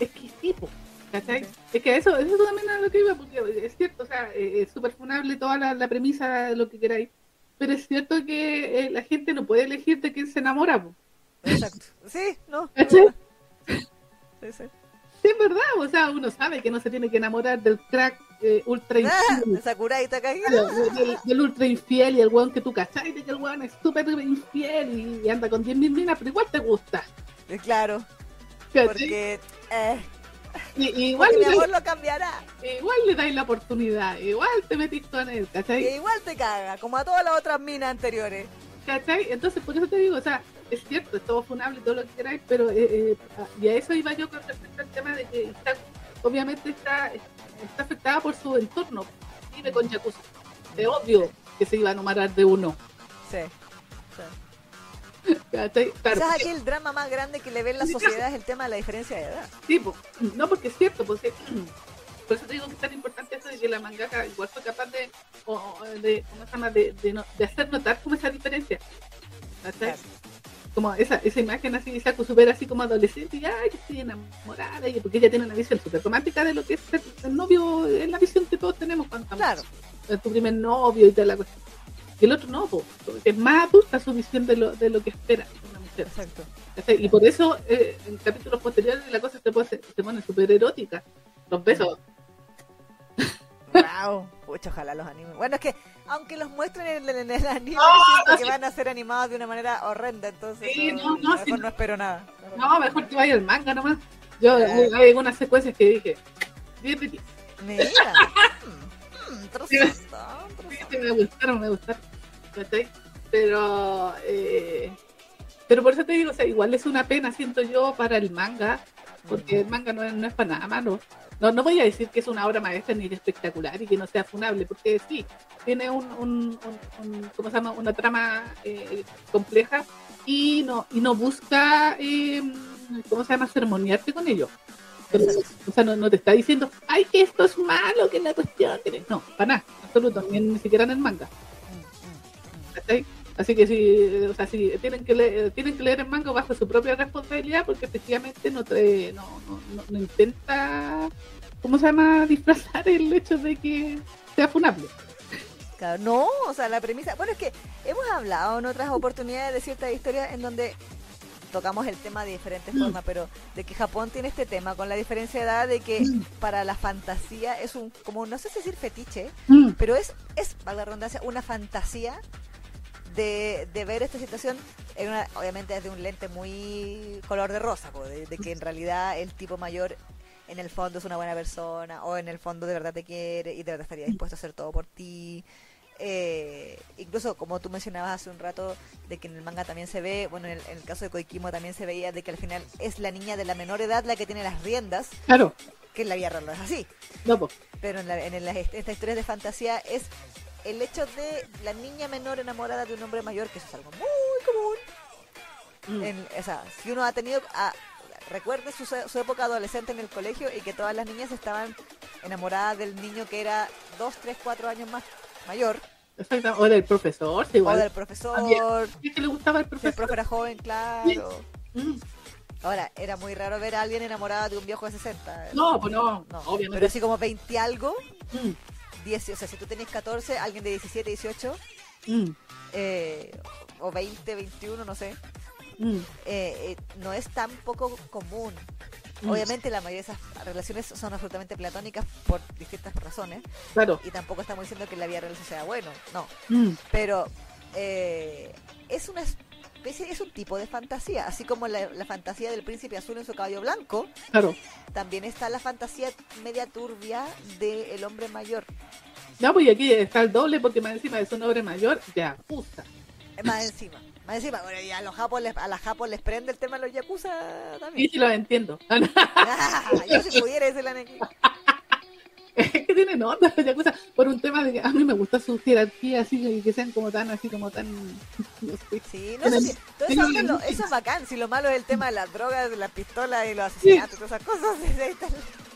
Speaker 2: Es que sí, po, ¿cachai? Es que eso, eso también es lo que iba, porque es cierto, o sea, eh, es súper funable toda la, la premisa de lo que queráis, pero es cierto que eh, la gente no puede elegir de quién se enamora. po.
Speaker 1: Exacto. Sí, no.
Speaker 2: ¿Cachai?
Speaker 1: Sí, sí.
Speaker 2: Sí, es verdad, o sea, uno sabe que no se tiene que enamorar del crack eh, ultra
Speaker 1: Ah,
Speaker 2: infiel,
Speaker 1: Sakurai Takahiro.
Speaker 2: claro, del, del ultra infiel y el weón que tú cachai de que el weón es súper infiel y, anda con 10.000 minas, pero igual te gusta.
Speaker 1: Eh, Claro,
Speaker 2: ¿cachai?
Speaker 1: porque, eh,
Speaker 2: Y, y igual,
Speaker 1: mi amor lo cambiará.
Speaker 2: igual le dais la oportunidad, igual te metís con él, ¿cachai?
Speaker 1: Que igual te caga, como a todas las otras minas anteriores.
Speaker 2: ¿Cachai? Entonces, por eso te digo, o sea, es cierto, es todo funable, todo lo que queráis, pero eh, eh, y a eso iba yo con respecto al tema de que está, obviamente está, está afectada por su entorno, vive con Yakuza. Es obvio que se iba a enamorar de uno.
Speaker 1: Sí. (laughs) Quizás aquí el drama más grande que le ve en la sociedad es el tema de la diferencia de edad.
Speaker 2: sí, no porque es cierto, porque (clears throat) por eso te digo que es tan importante eso de que la mangaka igual fue capaz de, o- de, ¿cómo se llama? de, de, no- de hacer notar como esa diferencia. como esa, esa imagen así de Saku super así como adolescente y ay estoy enamorada y porque ella tiene una visión súper romántica de lo que es ser el novio es la visión que todos tenemos cuando estamos
Speaker 1: Claro.
Speaker 2: es tu primer novio y toda la cuestión y el otro no po, porque es más adulta su visión de lo, de lo que espera una mujer
Speaker 1: Exacto.
Speaker 2: y por eso eh, en capítulos posteriores la cosa se, pone- se pone súper erótica los besos
Speaker 1: Wow. Pucha, ojalá los animes. Bueno, es que aunque los muestren en, en el anime,
Speaker 2: no,
Speaker 1: que
Speaker 2: sí.
Speaker 1: van a ser animados de una manera horrenda, entonces
Speaker 2: Sí,
Speaker 1: no,
Speaker 2: no,
Speaker 1: mejor
Speaker 2: sí.
Speaker 1: no espero nada.
Speaker 2: no mejor que vaya el manga nomás yo
Speaker 1: Ah.
Speaker 2: hay hay algunas secuencias que dije 10 de 10
Speaker 1: Mira. (laughs) Mm,
Speaker 2: me gustaron, me gustaron. Pero, eh, pero por eso te digo, o sea, igual es una pena, siento yo, para el manga, porque el manga no es, no es para nada malo. No, no voy a decir que es una obra maestra ni espectacular y que no sea funable, porque sí, tiene un- ¿cómo se llama? una trama eh, compleja y no, y no busca, eh, ¿cómo se llama?, sermonearte con ello. O sea, no, te está diciendo, ay, que esto es malo, que la cuestión. que-". No, para nada, absoluto, ni, siquiera en el manga. Así que si, o sea, si tienen que leer, tienen que leer el manga bajo su propia responsabilidad, porque efectivamente no, te, no, no, intenta, ¿cómo se llama? (laughs) Disfrazar el hecho de que sea funable.
Speaker 1: no, o sea, la premisa. Bueno, es que hemos hablado en otras oportunidades de ciertas historias en donde tocamos el tema de diferentes formas, pero de que Japón tiene este tema con la diferencia de edad de que para la fantasía es un, como no sé si decir fetiche, pero es, es, para la redundancia, una fantasía de, de ver esta situación, en una, obviamente desde un lente muy color de rosa, de, de que en realidad el tipo mayor en el fondo es una buena persona, o en el fondo de verdad te quiere y de verdad estaría dispuesto a hacer todo por ti. Eh, incluso como tú mencionabas hace un rato de que en el manga también se ve, bueno, en el, en el caso de Koikimo también se veía de que al final es la niña de la menor edad la que tiene las riendas,
Speaker 2: claro,
Speaker 1: que en la vida real no es así.
Speaker 2: No,
Speaker 1: pero en, la, en la- esta historia de fantasía es el hecho de la niña menor enamorada de un hombre mayor, que eso es algo muy común.
Speaker 2: Mm,
Speaker 1: En, o sea, si uno ha tenido, a, recuerde su, su época adolescente en el colegio y que todas las niñas estaban enamoradas del niño que era 2, 3, 4 años más mayor.
Speaker 2: O del profesor, sí,
Speaker 1: o
Speaker 2: igual.
Speaker 1: del profesor,
Speaker 2: ¿Sí que le gustaba el
Speaker 1: si el
Speaker 2: profesor?
Speaker 1: profe era joven, claro.
Speaker 2: Mm,
Speaker 1: Ahora, era muy raro ver a alguien enamorada de un viejo de 60.
Speaker 2: No, pues no,
Speaker 1: No,
Speaker 2: obviamente.
Speaker 1: pero así como 20 y algo,
Speaker 2: Mm,
Speaker 1: 10, o sea, si tú tenés 14, alguien de 17, 18,
Speaker 2: mm,
Speaker 1: eh, o 20, 21, no sé,
Speaker 2: mm,
Speaker 1: eh, eh, no es tan poco común. Obviamente la mayoría de esas relaciones son absolutamente platónicas por distintas razones
Speaker 2: Claro.
Speaker 1: y tampoco estamos diciendo que la vida real sea bueno, no,
Speaker 2: Mm,
Speaker 1: pero eh, es una especie, es un tipo de fantasía, así como la, la fantasía del príncipe azul en su caballo blanco,
Speaker 2: claro.
Speaker 1: también está la fantasía media turbia del hombre mayor.
Speaker 2: Ya, pues y aquí está el doble porque más encima es un hombre mayor, ya.
Speaker 1: Eh, Más encima, más encima, bueno, y a los japos les, a las japos les prende el tema de los yakuza
Speaker 2: Sí,
Speaker 1: también.
Speaker 2: sí lo entiendo. (laughs)
Speaker 1: Ah, yo si pudiera decir la.
Speaker 2: Es que tienen onda los yakuza por un tema de que a mí me gusta su jerarquía así y que sean como tan así como tan (laughs) no sé.
Speaker 1: Sí, no sé si, todo eso, lo- eso es bacán, si lo malo es el tema de las drogas, de las pistolas y los asesinatos, todas esas cosas, y (laughs) ahí está-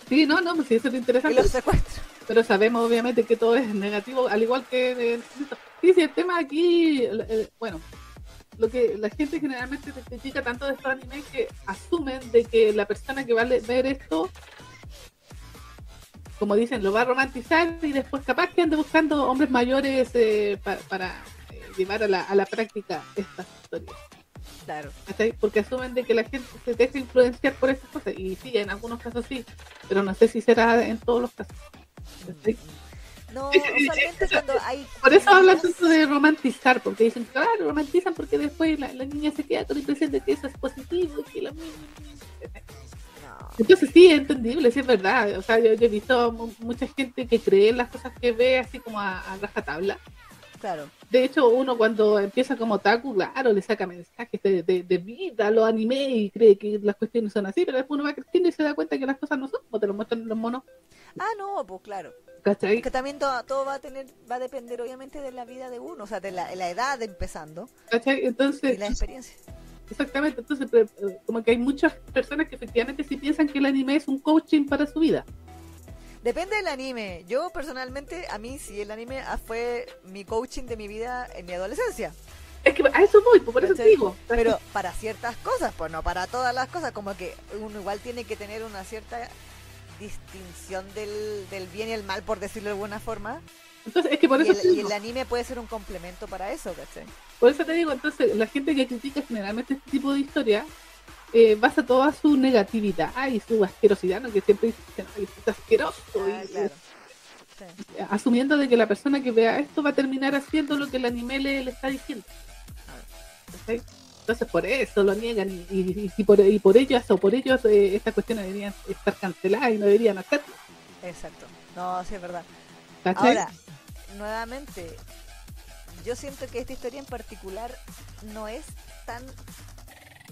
Speaker 2: Sí, no, no, pues sí, eso es
Speaker 1: y
Speaker 2: interesante.
Speaker 1: los secuestros.
Speaker 2: Pero sabemos obviamente que todo es negativo, al igual que sí, sí, el tema aquí, bueno, lo que la gente generalmente te critica tanto de estos animes que asumen de que la persona que va a ver esto como dicen, lo va a romantizar y después capaz que ande buscando hombres mayores eh, pa- para, eh, llevar a la, a la práctica estas historias.
Speaker 1: Claro.
Speaker 2: Porque asumen de que la gente se deja influenciar por estas cosas. Y sí, en algunos casos sí, pero no sé si será en todos los casos. (laughs)
Speaker 1: No, usualmente cuando hay.
Speaker 2: Por eso hablan tanto de romantizar, porque dicen, claro, romantizan porque después la, la niña se queda con la impresión de que eso es positivo y que la
Speaker 1: No.
Speaker 2: Entonces sí, es entendible, sí es verdad. O sea, yo, yo he visto mu- mucha gente que cree en las cosas que ve así como a, a rajatabla.
Speaker 1: Claro.
Speaker 2: De hecho, uno cuando empieza como Taku, claro, le saca mensajes de, de, de vida, lo anime y cree que las cuestiones son así, pero después uno va creciendo y se da cuenta que las cosas no son como te lo muestran los monos.
Speaker 1: Ah, no, pues claro.
Speaker 2: ¿Cachai?
Speaker 1: Que también todo, todo va a tener, va a depender obviamente de la vida de uno, o sea, de la, la edad de empezando
Speaker 2: ¿Cachai?
Speaker 1: y
Speaker 2: Entonces,
Speaker 1: la experiencia.
Speaker 2: exactamente, entonces pre- eh, como que hay muchas personas que efectivamente sí piensan que el anime es un coaching para su vida.
Speaker 1: Depende del anime. Yo personalmente, a mí sí, el anime ah, fue mi coaching de mi vida en mi adolescencia.
Speaker 2: Es que a eso voy, pues, por eso digo.
Speaker 1: Pero para ciertas cosas, pues no para todas las cosas, como que uno igual tiene que tener una cierta distinción del, del bien y el mal, por decirlo de alguna forma.
Speaker 2: Entonces, es que por
Speaker 1: Y el, y anime puede ser un complemento para eso, ¿cachai?
Speaker 2: por eso te digo, entonces, la gente que critica generalmente este tipo de historia eh, basa toda su negatividad y su asquerosidad, ¿no? que siempre dicen, ay, esto es asqueroso.
Speaker 1: Ah,
Speaker 2: y-
Speaker 1: claro. Sí.
Speaker 2: asumiendo de que la persona que vea esto va a terminar haciendo lo que el anime le, le está diciendo. ¿Cachai? Entonces por eso lo niegan y, y- y por, y por ellas o por ellos eh, estas cuestiones deberían estar canceladas y no deberían hacer.
Speaker 1: Exacto. No, sí, es verdad.
Speaker 2: ¿cachai?
Speaker 1: Ahora, nuevamente, yo siento que esta historia en particular no es tan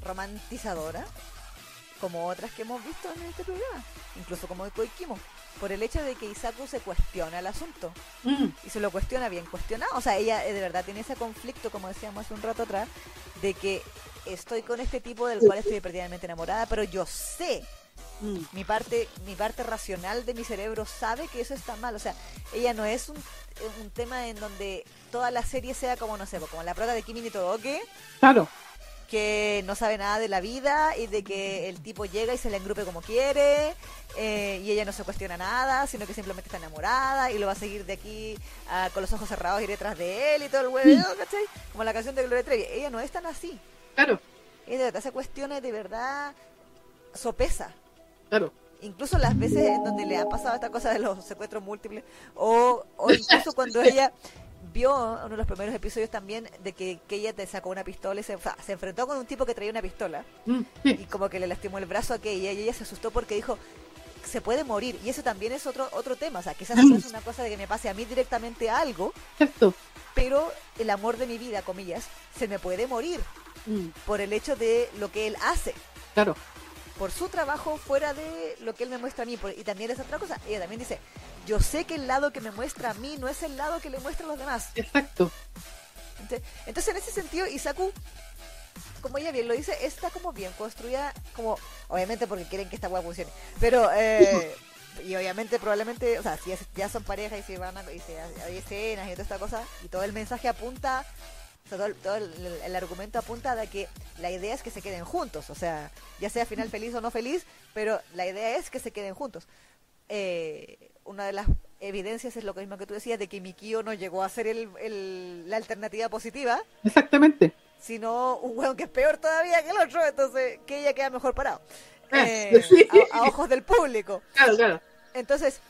Speaker 1: romantizadora como otras que hemos visto en este programa, incluso como de Koikimo, por el hecho de que Isaku se cuestiona el asunto.
Speaker 2: Mm,
Speaker 1: y se lo cuestiona bien cuestionado, o sea, ella eh, de verdad tiene ese conflicto, como decíamos hace un rato atrás, de que estoy con este tipo del cual estoy perdidamente enamorada, pero yo sé
Speaker 2: mm,
Speaker 1: mi parte mi parte racional de mi cerebro sabe que eso está mal. O sea ella no es un, un tema en donde toda la serie sea como no sé como la prota de Kimi ni Todoke.
Speaker 2: Claro,
Speaker 1: que no sabe nada de la vida y de que el tipo llega y se le engrupe como quiere eh, y ella no se cuestiona nada sino que simplemente está enamorada y lo va a seguir de aquí ah, con los ojos cerrados y detrás de él y todo el huevo ¿cachai? como la canción de Gloria Trevi. Ella no es tan así.
Speaker 2: Claro,
Speaker 1: ella de verdad se cuestiona de verdad sopesa.
Speaker 2: Claro.
Speaker 1: incluso las veces en donde le ha pasado esta cosa de los secuestros múltiples o, o incluso cuando ella (laughs) vio uno de los primeros episodios también de que, que ella te sacó una pistola y se, se enfrentó con un tipo que traía una pistola
Speaker 2: Mm,
Speaker 1: y como que le lastimó el brazo a aquella y ella se asustó porque dijo se puede morir y eso también es otro otro tema o sea quizás no es una cosa de que me pase a mí directamente algo
Speaker 2: exacto.
Speaker 1: pero el amor de mi vida comillas se me puede morir
Speaker 2: Mm,
Speaker 1: por el hecho de lo que él hace.
Speaker 2: Claro,
Speaker 1: por su trabajo fuera de lo que él me muestra a mí. por- y también es otra cosa. Ella también dice, yo sé que el lado que me muestra a mí no es el lado que le muestra a los demás.
Speaker 2: exacto.
Speaker 1: Entonces, en ese sentido, Isaku, como ella bien lo dice, está como bien construida, como, obviamente porque quieren que esta hueá funcione. Pero, eh, y obviamente probablemente, o sea, si ya son pareja y si van a, y si hay escenas y toda esta cosa, y todo el mensaje apunta, todo, el, todo el- el argumento apunta de que la idea es que se queden juntos, o sea, ya sea final (laughs) feliz o no feliz, pero la idea es que se queden juntos. Eh, una de las evidencias es lo mismo que tú decías, de que Mikio no llegó a ser el, la alternativa positiva,
Speaker 2: Exactamente.
Speaker 1: sino un weón que es peor todavía que el otro, entonces que ella queda mejor parado.
Speaker 2: Ah,
Speaker 1: Eh, (laughs) a, a ojos del público.
Speaker 2: Claro, claro.
Speaker 1: Entonces,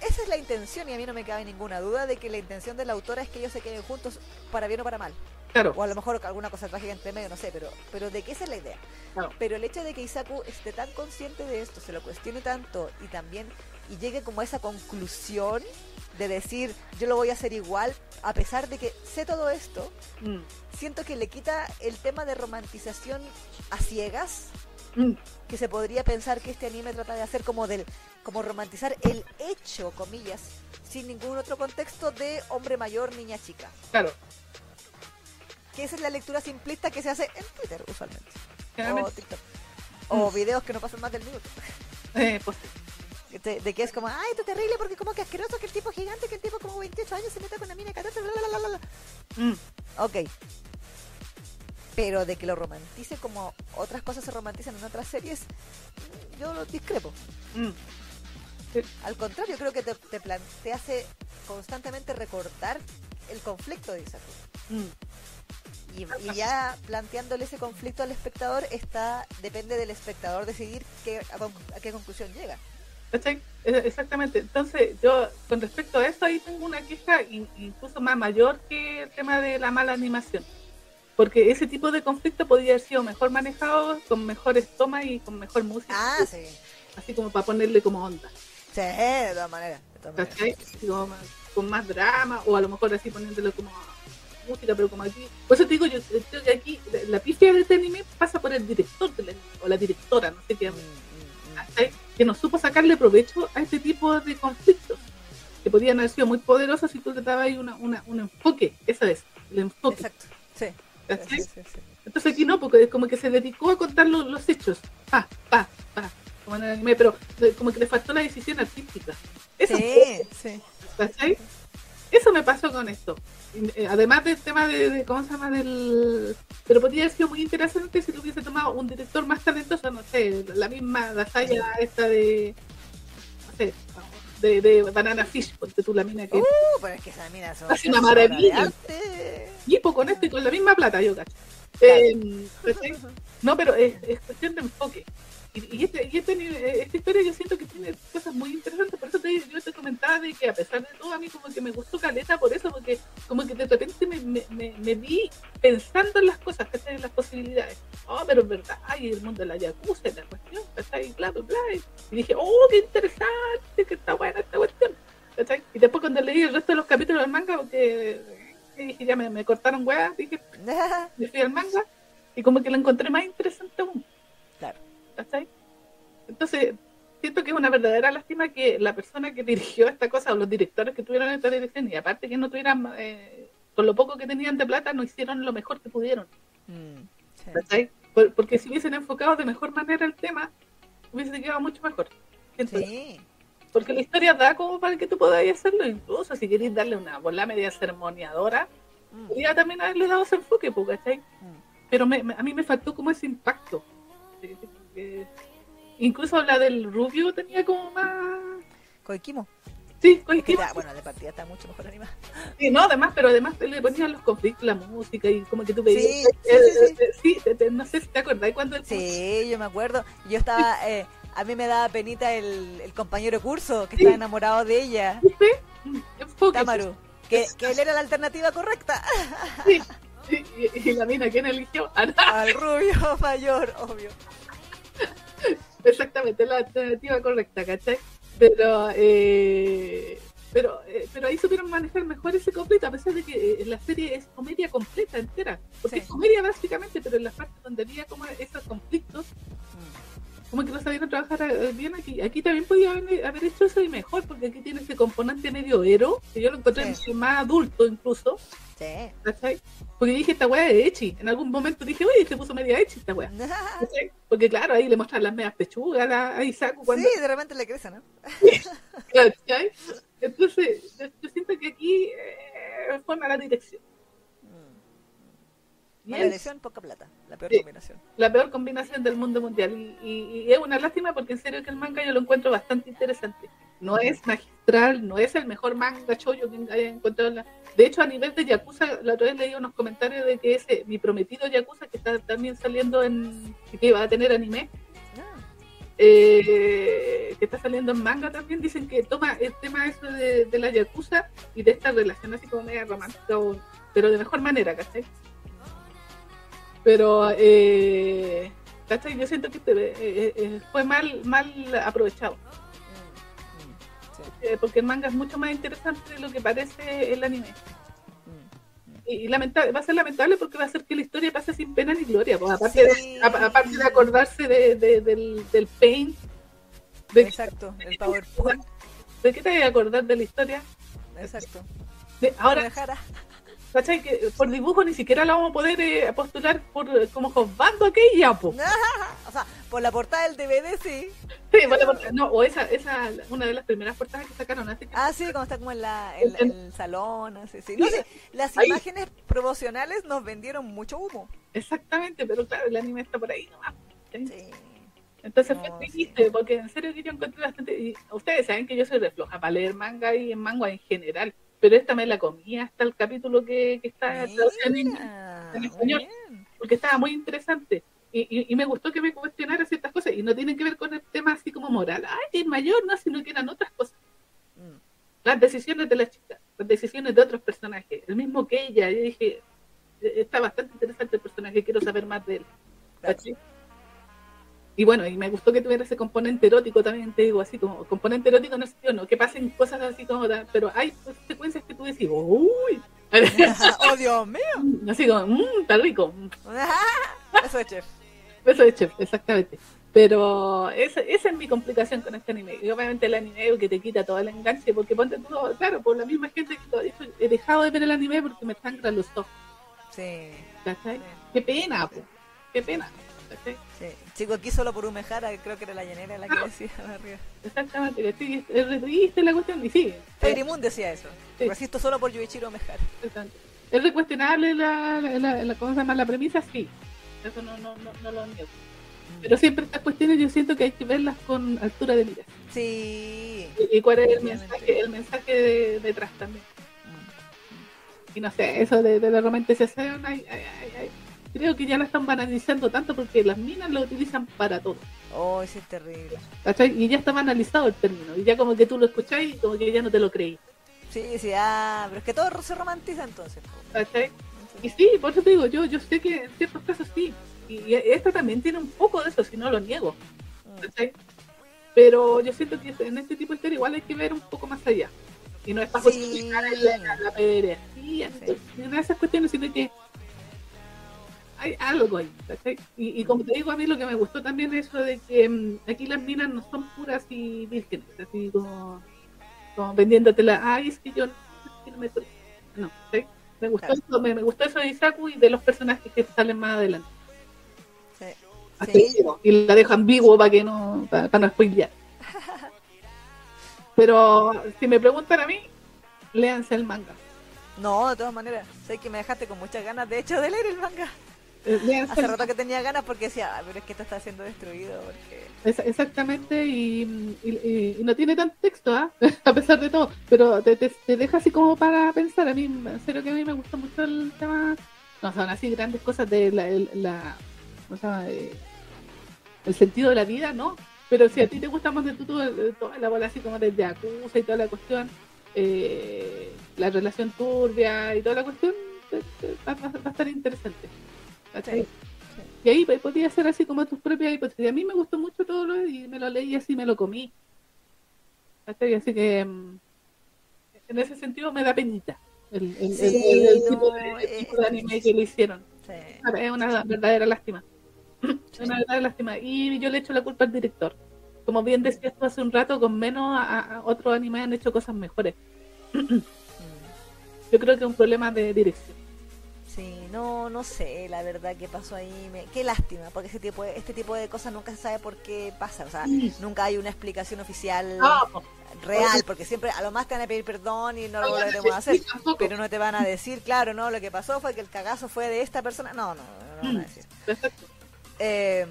Speaker 1: esa es la intención y a mí no me cabe ninguna duda de que la intención de la autora es que ellos se queden juntos para bien o para mal.
Speaker 2: Claro,
Speaker 1: O a lo mejor alguna cosa trágica entre medio, no sé, pero, pero de que esa es la idea.
Speaker 2: claro.
Speaker 1: Pero el hecho de que Isaku esté tan consciente de esto, se lo cuestione tanto y también y llegue como a esa conclusión de decir yo lo voy a hacer igual, a pesar de que sé todo esto,
Speaker 2: Mm,
Speaker 1: siento que le quita el tema de romantización a ciegas
Speaker 2: mm,
Speaker 1: que se podría pensar que este anime trata de hacer como del como romantizar el hecho, comillas, sin ningún otro contexto de hombre mayor, niña chica.
Speaker 2: claro.
Speaker 1: Que esa es la lectura simplista que se hace en Twitter usualmente. O TikTok. O videos que no pasan más del minuto.
Speaker 2: eh, pues,
Speaker 1: De, de que es como, ay, esto es terrible porque como que asqueroso que el tipo gigante, que el tipo como 28 años se meta con la mina de 14, bla, bla, bla, bla, bla.
Speaker 2: mm,
Speaker 1: Ok. Pero de que lo romantice como otras cosas se romantizan en otras series, yo lo discrepo.
Speaker 2: mm.
Speaker 1: Al contrario, creo que te, te, plan- te hace constantemente recordar el conflicto de Isaku.
Speaker 2: Mm.
Speaker 1: Y, y ya planteándole ese conflicto al espectador, está depende del espectador decidir qué, a, qué conclusión llega.
Speaker 2: ¿Cachai? Exactamente. Entonces, yo con respecto a eso, ahí tengo una queja in- incluso más mayor que el tema de la mala animación. Porque ese tipo de conflicto podría haber sido mejor manejado, con mejores tomas y con mejor música.
Speaker 1: Ah, sí.
Speaker 2: Así como para ponerle como onda.
Speaker 1: Sí, de todas maneras. De todas maneras.
Speaker 2: Con más drama, o a lo mejor así poniéndole como música, pero como aquí. Por eso te digo, yo creo que aquí la, la pifia de este anime pasa por el director del anime, o la directora, no sé qué.
Speaker 1: Mm, mm, mm.
Speaker 2: ¿cachai? que no supo sacarle provecho a este tipo de conflictos que podían haber sido muy poderosos si tú le dabas ahí una, una- un enfoque, eso es, el enfoque.
Speaker 1: Exacto. Sí.
Speaker 2: ¿cachai?
Speaker 1: Sí, sí, sí.
Speaker 2: Entonces aquí no, porque como que se dedicó a contar los, los hechos, pa, pa, pa, como en el anime, pero como que le faltó la decisión artística. Eso,
Speaker 1: Sí, sí.
Speaker 2: ¿cachai? Eso me pasó con esto. Y, eh, Además del tema de, de- ¿cómo se llama? Del... Pero podría haber sido muy interesante si lo hubiese tomado un director más talentoso, no sé, la misma Dasaya esta de... No sé, de, de Banana Fish, porque tú la mina que...
Speaker 1: Uh, pero es que esas minas son.
Speaker 2: Hace una maravilla. equipo con esto y con la misma plata, yo cacho. Eh, no, pero es, es cuestión de enfoque. Y, y este, y este, eh, esta historia yo siento que tiene cosas muy interesantes, por eso te, yo te comentaba de que a pesar de todo a mí como que me gustó Caleta por eso, porque como que de repente me, me, me, me vi pensando en las cosas, ¿cachai? En las posibilidades. Oh, pero es verdad, hay el mundo de la Yakuza, y la cuestión, ¿cachai? Y bla, bla, bla. Y dije, oh, qué interesante, que está buena esta cuestión. ¿cachai? Y después cuando leí el resto de los capítulos del manga, porque eh, dije, ya me, me cortaron huevas, dije, (laughs) me fui al manga y como que lo encontré más interesante aún. ¿Cachai? Entonces, siento que es una verdadera lástima que la persona que dirigió esta cosa o los directores que tuvieron esta dirección y aparte que no tuvieran, eh, con lo poco que tenían de plata, no hicieron lo mejor que pudieron.
Speaker 1: Mm, sí.
Speaker 2: ¿cachai? Por- porque si hubiesen enfocado de mejor manera el tema, hubiese quedado mucho mejor.
Speaker 1: Sí.
Speaker 2: Porque la historia da como para que tú podáis hacerlo, incluso si queréis darle una bola media sermoneadora,
Speaker 1: Mm,
Speaker 2: podría también haberle dado ese enfoque, pues, ¿cachai?
Speaker 1: mm.
Speaker 2: pero me- me- a mí me faltó como ese impacto. Incluso la del Rubio tenía como más...
Speaker 1: Koikimo.
Speaker 2: Sí,
Speaker 1: ya, bueno, de partida está mucho mejor animada.
Speaker 2: Sí, no, además, pero además le ponían los conflictos, la música y como que tú veías...
Speaker 1: Sí,
Speaker 2: eh,
Speaker 1: sí, sí,
Speaker 2: eh, sí, no sé si te acordás cuando el
Speaker 1: Sí, yo me acuerdo. Yo estaba, eh, a mí me daba penita el, el compañero curso que
Speaker 2: Sí.
Speaker 1: estaba enamorado de ella,
Speaker 2: enfoque,
Speaker 1: Tamaru, que, que él era la alternativa correcta
Speaker 2: sí, sí, y, y la mina, ¿quién eligió?
Speaker 1: Al rubio (laughs) mayor, obvio. (laughs)
Speaker 2: Exactamente, la alternativa correcta, ¿cachai? Pero, eh, pero, eh, pero ahí supieron manejar mejor ese conflicto, a pesar de que eh, la serie es comedia completa, entera. Porque
Speaker 1: Sí.
Speaker 2: es comedia básicamente, pero en las partes donde había como esos conflictos,
Speaker 1: Mm,
Speaker 2: como que no sabían trabajar eh, bien aquí. Aquí también podía haber, haber hecho eso y mejor, porque aquí tiene ese componente medio héroe, que yo lo encontré
Speaker 1: Sí.
Speaker 2: más adulto incluso, Porque dije, esta weá es Echi. En algún momento dije, oye, se puso media Echi esta weá. (laughs) Porque claro, ahí le muestran las medias pechugas a, Isaku cuando
Speaker 1: Sí, de repente le crece, ¿no? (laughs)
Speaker 2: Entonces, yo, yo siento que aquí eh, fue mala dirección. Y
Speaker 1: Mala
Speaker 2: es
Speaker 1: elección, poca plata. La peor
Speaker 2: Sí.
Speaker 1: combinación.
Speaker 2: la peor combinación del mundo mundial. Y, y- y es una lástima porque en serio que el manga yo lo encuentro bastante interesante. No es magistral, no es el mejor manga chollo que haya encontrado. en la- De hecho, a nivel de Yakuza, la otra vez leí unos comentarios de que ese, mi prometido Yakuza, que está también saliendo en. que va a tener anime,
Speaker 1: Ah,
Speaker 2: eh, que está saliendo en manga también, dicen que toma el tema eso de, de la Yakuza y de esta relación así como media romántica, o- pero de mejor manera, ¿cachai? Pero, eh. Yo siento que este, eh, eh, fue mal, mal aprovechado,
Speaker 1: mm, mm, sí,
Speaker 2: eh, porque el manga es mucho más interesante de lo que parece el anime.
Speaker 1: mm.
Speaker 2: Y, y lamentable, va a ser lamentable porque va a hacer que la historia pase sin pena ni gloria, pues, aparte,
Speaker 1: Sí.
Speaker 2: de, a- aparte de acordarse de, de- del, del pain, de,
Speaker 1: Exacto, el PowerPoint.
Speaker 2: ¿De qué te voy a acordar de la historia?
Speaker 1: Exacto.
Speaker 2: De- ahora,
Speaker 1: Guadalajara.
Speaker 2: ¿Cachai? Que por dibujo ni siquiera la vamos a poder eh, postular por eh, como Josbando aquella, po. (laughs)
Speaker 1: O sea, por la portada del DVD sí.
Speaker 2: Sí, vale, porque- no, o esa, esa, una de las primeras portadas que sacaron hace que
Speaker 1: Ah, sí, como está como en, la, en, el salón, así, sí. No sé, las
Speaker 2: Ahí.
Speaker 1: imágenes promocionales nos vendieron mucho humo.
Speaker 2: Exactamente, pero claro, el anime está por ahí nomás. ¿sí?
Speaker 1: Sí.
Speaker 2: Entonces
Speaker 1: No,
Speaker 2: fue
Speaker 1: sí.
Speaker 2: triste, porque en serio que yo encontré bastante. Y ustedes saben que yo soy de floja para leer manga y en manga en general. Pero esta me la comí hasta el capítulo que, que está traducido en,
Speaker 1: Mira,
Speaker 2: en español, porque estaba muy interesante. Y, y, y me gustó que me cuestionara ciertas cosas, y no tienen que ver con el tema así como moral, ay, es mayor, no, sino que eran otras cosas.
Speaker 1: Mm.
Speaker 2: Las decisiones de la chica, las decisiones de otros personajes, el mismo que ella, yo dije, "Eh, está bastante interesante el personaje, quiero saber más de él.
Speaker 1: Claro.
Speaker 2: Y bueno, y me gustó que tuviera ese componente erótico también, te digo, así como componente erótico en el sentido, no, que pasen cosas así como, tal, pero hay secuencias que tú decís, uy, (laughs)
Speaker 1: oh, Dios mío. (laughs)
Speaker 2: así como, mmm, está rico, (laughs)
Speaker 1: Eso es chef.
Speaker 2: eso es chef, exactamente. Pero esa, esa es mi complicación con este anime. Y obviamente el anime que te quita todo el enganche, porque ponte todo, claro, por la misma gente que lo ha dicho, he dejado de ver el anime porque me sangran los ojos,
Speaker 1: Sí,
Speaker 2: ¿cachai?
Speaker 1: sí,
Speaker 2: Qué pena, po, qué pena, ¿cachai?
Speaker 1: sí. Chico, aquí solo por un mejara, creo que era la llanera la que decía (laughs) arriba.
Speaker 2: Exactamente, ¿cachai? Es re triste la cuestión, y sí.
Speaker 1: Fairy Moon decía eso.
Speaker 2: Sí.
Speaker 1: Resisto solo por Yuichiro Mejara.
Speaker 2: Exacto. ¿Es recuestionable la, la, la, la- ¿cómo se llama? la premisa? Sí, eso no, no, no, no lo niego. Pero siempre estas cuestiones yo siento que hay que verlas con altura de miras.
Speaker 1: Sí.
Speaker 2: Y, y cuál es el mensaje, el mensaje de- detrás también. Y no sé, eso de, de la romantización, ay, ay, ay, ay, creo que ya la están banalizando tanto porque las minas lo utilizan para todo.
Speaker 1: Oh, ese es terrible.
Speaker 2: ¿cachai? Y ya está banalizado el término. Y ya como que tú lo escucháis y como que ya no te lo creí.
Speaker 1: Sí, sí, ah, pero es que todo se romantiza entonces.
Speaker 2: ¿cachai? Y sí, por eso te digo, yo, yo sé que en ciertos casos sí. Y, esta también tiene un poco de eso, si no lo niego.
Speaker 1: Mm.
Speaker 2: ¿cachai? Pero yo siento que en este tipo de historia igual hay que ver un poco más allá. Y no es para
Speaker 1: Sí.
Speaker 2: justificar la, la, la pederastia,
Speaker 1: Sí.
Speaker 2: esas cuestiones, sino que hay algo ahí. ¿cachai? Y, y como te digo, a mí lo que me gustó también es eso de que mm, aquí las minas no son puras y vírgenes, así como, como vendiéndotela. Ay, es que yo no, me to-". No, ¿sí? Me gustó,
Speaker 1: Claro.
Speaker 2: eso, me, me gustó eso de Isaku y de los personajes que salen más adelante.
Speaker 1: Sí. Sí.
Speaker 2: Y la dejo ambiguo para que no, para, para no spoilear. Pero si me preguntan a mí, léanse el manga.
Speaker 1: No, de todas maneras, sé que me dejaste con muchas ganas, de hecho, de leer el manga.
Speaker 2: Eh,
Speaker 1: Hace rato que tenía ganas porque decía, "Ay, pero es que esto está siendo destruido. Porque...
Speaker 2: Exactamente, y, y- y- y no tiene tanto texto, ¿ah? (laughs) a pesar de todo, pero te, te- te deja así como para pensar. A mí, en serio que a mí me gustó mucho el tema, no son así grandes cosas de la, el, la-. Eh, el sentido de la vida, ¿no? Pero si a ti te gusta más de tú, toda la bola así como de Yakuza y toda la cuestión, eh, la relación turbia y toda la cuestión, va a estar interesante. Y ahí pues, podía ser así como tus propias hipótesis. A mí me gustó mucho todo lo y me lo leí así me lo comí. Así que mm, en ese sentido me da penita el, el-
Speaker 1: Sí,
Speaker 2: el- el- el
Speaker 1: no,
Speaker 2: tipo, de,
Speaker 1: eh,
Speaker 2: tipo de anime que le hicieron.
Speaker 1: Sí.
Speaker 2: Es una verdadera lástima. (clears throat) Una verdadera lástima. Y yo le echo la culpa al director. Como bien decías tú hace un rato, con menos a, a- a otros animes han hecho cosas mejores. (clears throat)
Speaker 1: Mm.
Speaker 2: Yo creo que es un problema de dirección.
Speaker 1: No, no sé, la verdad que pasó ahí. Me... Qué lástima, porque ese tipo de, este tipo de cosas nunca se sabe por qué pasa. O sea,
Speaker 2: Sí.
Speaker 1: nunca hay una explicación oficial
Speaker 2: No, pues,
Speaker 1: real, porque siempre a lo más te van a pedir perdón y no lo volveremos a hacer.
Speaker 2: tampoco.
Speaker 1: Pero no te van a decir, claro, no, lo que pasó fue que el cagazo fue de esta persona. No, no, no, no van a
Speaker 2: Mm.
Speaker 1: decir.
Speaker 2: Perfecto.
Speaker 1: Eh,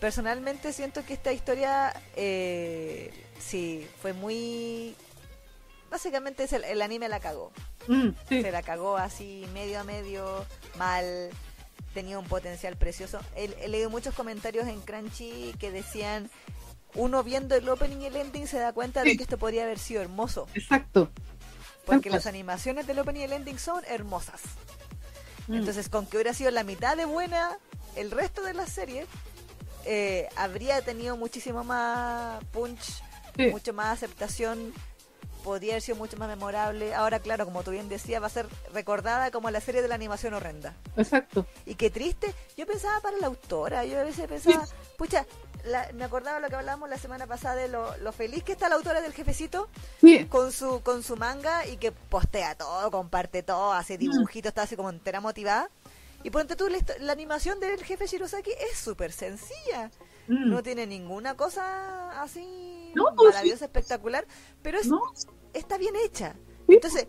Speaker 1: personalmente siento que esta historia, eh, sí, fue muy... Básicamente es el, el anime la cagó.
Speaker 2: Mm, sí.
Speaker 1: Se la cagó así medio a medio, mal, tenía un potencial precioso. He, he leído muchos comentarios en Crunchy que decían, uno viendo el opening y el ending se da cuenta de que esto podría haber sido hermoso,
Speaker 2: Exacto.
Speaker 1: porque las animaciones del opening y el ending son hermosas.
Speaker 2: Mm.
Speaker 1: Entonces, con que hubiera sido la mitad de buena, el resto de la serie eh, habría tenido muchísimo más punch,
Speaker 2: Sí.
Speaker 1: mucho más aceptación, podría haber sido mucho más memorable. Ahora, claro, como tú bien decías, va a ser recordada como la serie de la animación horrenda.
Speaker 2: Exacto.
Speaker 1: Y qué triste, yo pensaba para la autora, yo a veces pensaba, pucha, la- me acordaba lo que hablábamos la semana pasada de lo, lo feliz que está la autora del jefecito
Speaker 2: Sí.
Speaker 1: con su con su manga y que postea todo, comparte todo, hace dibujitos, está así como entera motivada. Y ponte tú, la, la animación del jefe Shirosaki es súper sencilla.
Speaker 2: Mm.
Speaker 1: No tiene ninguna cosa así
Speaker 2: No, pues,
Speaker 1: maravillosa, espectaula, pero es,
Speaker 2: No.
Speaker 1: está bien hecha. Entonces,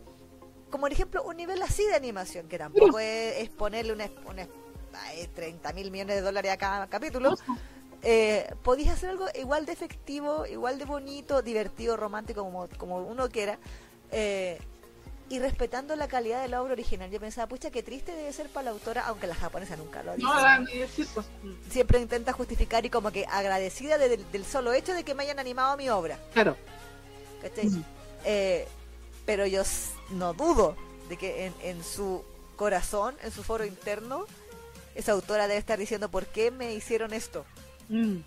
Speaker 1: como por ejemplo, un nivel así de animación, que tampoco es, es ponerle una, una, ay, 30 mil millones de dólares a cada capítulo, eh, podéis hacer algo igual de efectivo, igual de bonito, divertido, romántico, como, como uno quiera. eh, y respetando la calidad de la obra original. Yo pensaba, pucha, qué triste debe ser para la autora, aunque la japonesa nunca lo dice.
Speaker 2: No, la- ni decir, pues,
Speaker 1: Siempre intenta justificar y como que agradecida de- del, del solo hecho de que me hayan animado mi obra.
Speaker 2: Claro.
Speaker 1: ¿cachai? Eh, pero yo no dudo de que en, en su corazón, en su foro interno, esa autora debe estar diciendo por qué me hicieron esto.
Speaker 2: Mm.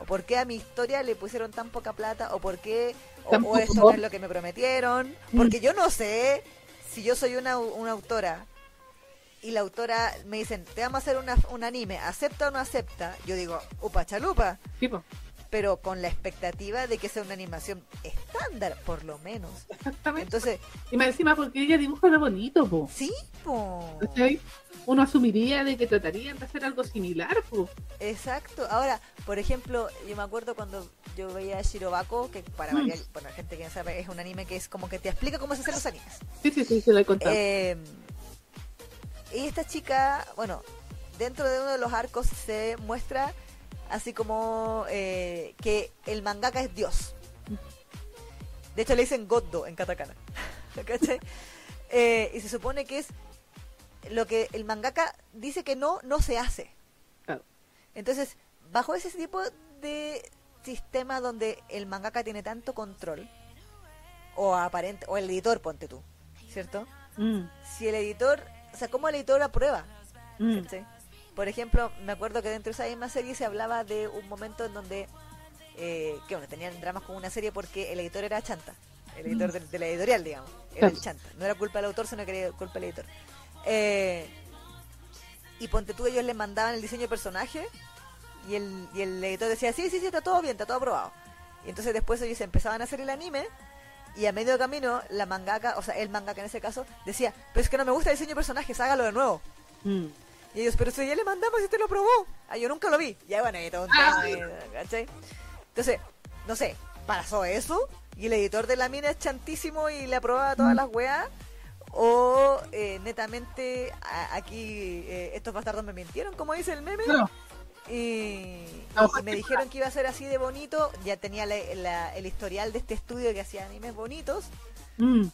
Speaker 1: O por qué a mi historia le pusieron tan poca plata, o por qué, o, eso no es lo que me prometieron,
Speaker 2: Mm.
Speaker 1: porque yo no sé si yo soy una, una autora y la autora me dicen, te vamos a hacer una, un anime, ¿acepta o no acepta? Yo digo, upa chalupa, pero con la expectativa de que sea una animación estándar, por lo menos.
Speaker 2: exactamente.
Speaker 1: Entonces,
Speaker 2: Y más encima porque ella dibuja lo bonito, po.
Speaker 1: sí, po.
Speaker 2: Uno asumiría de que tratarían de hacer algo similar, po.
Speaker 1: Exacto. Ahora, por ejemplo, yo me acuerdo cuando yo veía Shirobako, que para
Speaker 2: Mm.
Speaker 1: variar, para la gente que no sabe, es un anime que es como que te explica cómo se hacen los animes.
Speaker 2: Sí, sí, sí, se lo he contado.
Speaker 1: Eh, y esta chica, bueno, dentro de uno de los arcos se muestra así como eh, que el mangaka es Dios. De hecho le dicen Goddo en katakana. (laughs) Eh, y se supone que es lo que el mangaka dice que no, no se hace. Entonces, bajo ese tipo de sistema donde el mangaka tiene tanto control, o aparente, o el editor, ponte tú, ¿cierto?
Speaker 2: Mm,
Speaker 1: si el editor, o sea, ¿cómo el editor aprueba?
Speaker 2: mm.
Speaker 1: Por ejemplo, me acuerdo que dentro de esa misma serie se hablaba de un momento en donde, eh, que bueno, tenían dramas con una serie porque el editor era chanta, el editor de, de la editorial, digamos, era el chanta, no era culpa del autor, sino que era culpa del editor. Eh, y ponte tú, ellos le mandaban el diseño de personaje y el, y el editor decía, sí, sí, sí, está todo bien, está todo aprobado. Y entonces después ellos empezaban a hacer el anime y a medio camino la mangaka, o sea, el mangaka en ese caso, decía, pero es que no me gusta el diseño de personajes, hágalo de nuevo.
Speaker 2: Mm.
Speaker 1: Y ellos, pero si ya le mandamos y usted lo probó. Ah, yo nunca lo vi. Ya bueno, y tema,
Speaker 2: Ah.
Speaker 1: ¿cachai? Entonces, no sé, pasó eso y el editor de la mina es chantísimo y le aprueba todas las weas. O eh, netamente a- aquí eh, estos bastardos me mintieron, como dice el meme. Y,
Speaker 2: No,
Speaker 1: y me dijeron que iba a ser así de bonito. Ya tenía la- la- el historial de este estudio que hacía animes bonitos.
Speaker 2: Mm.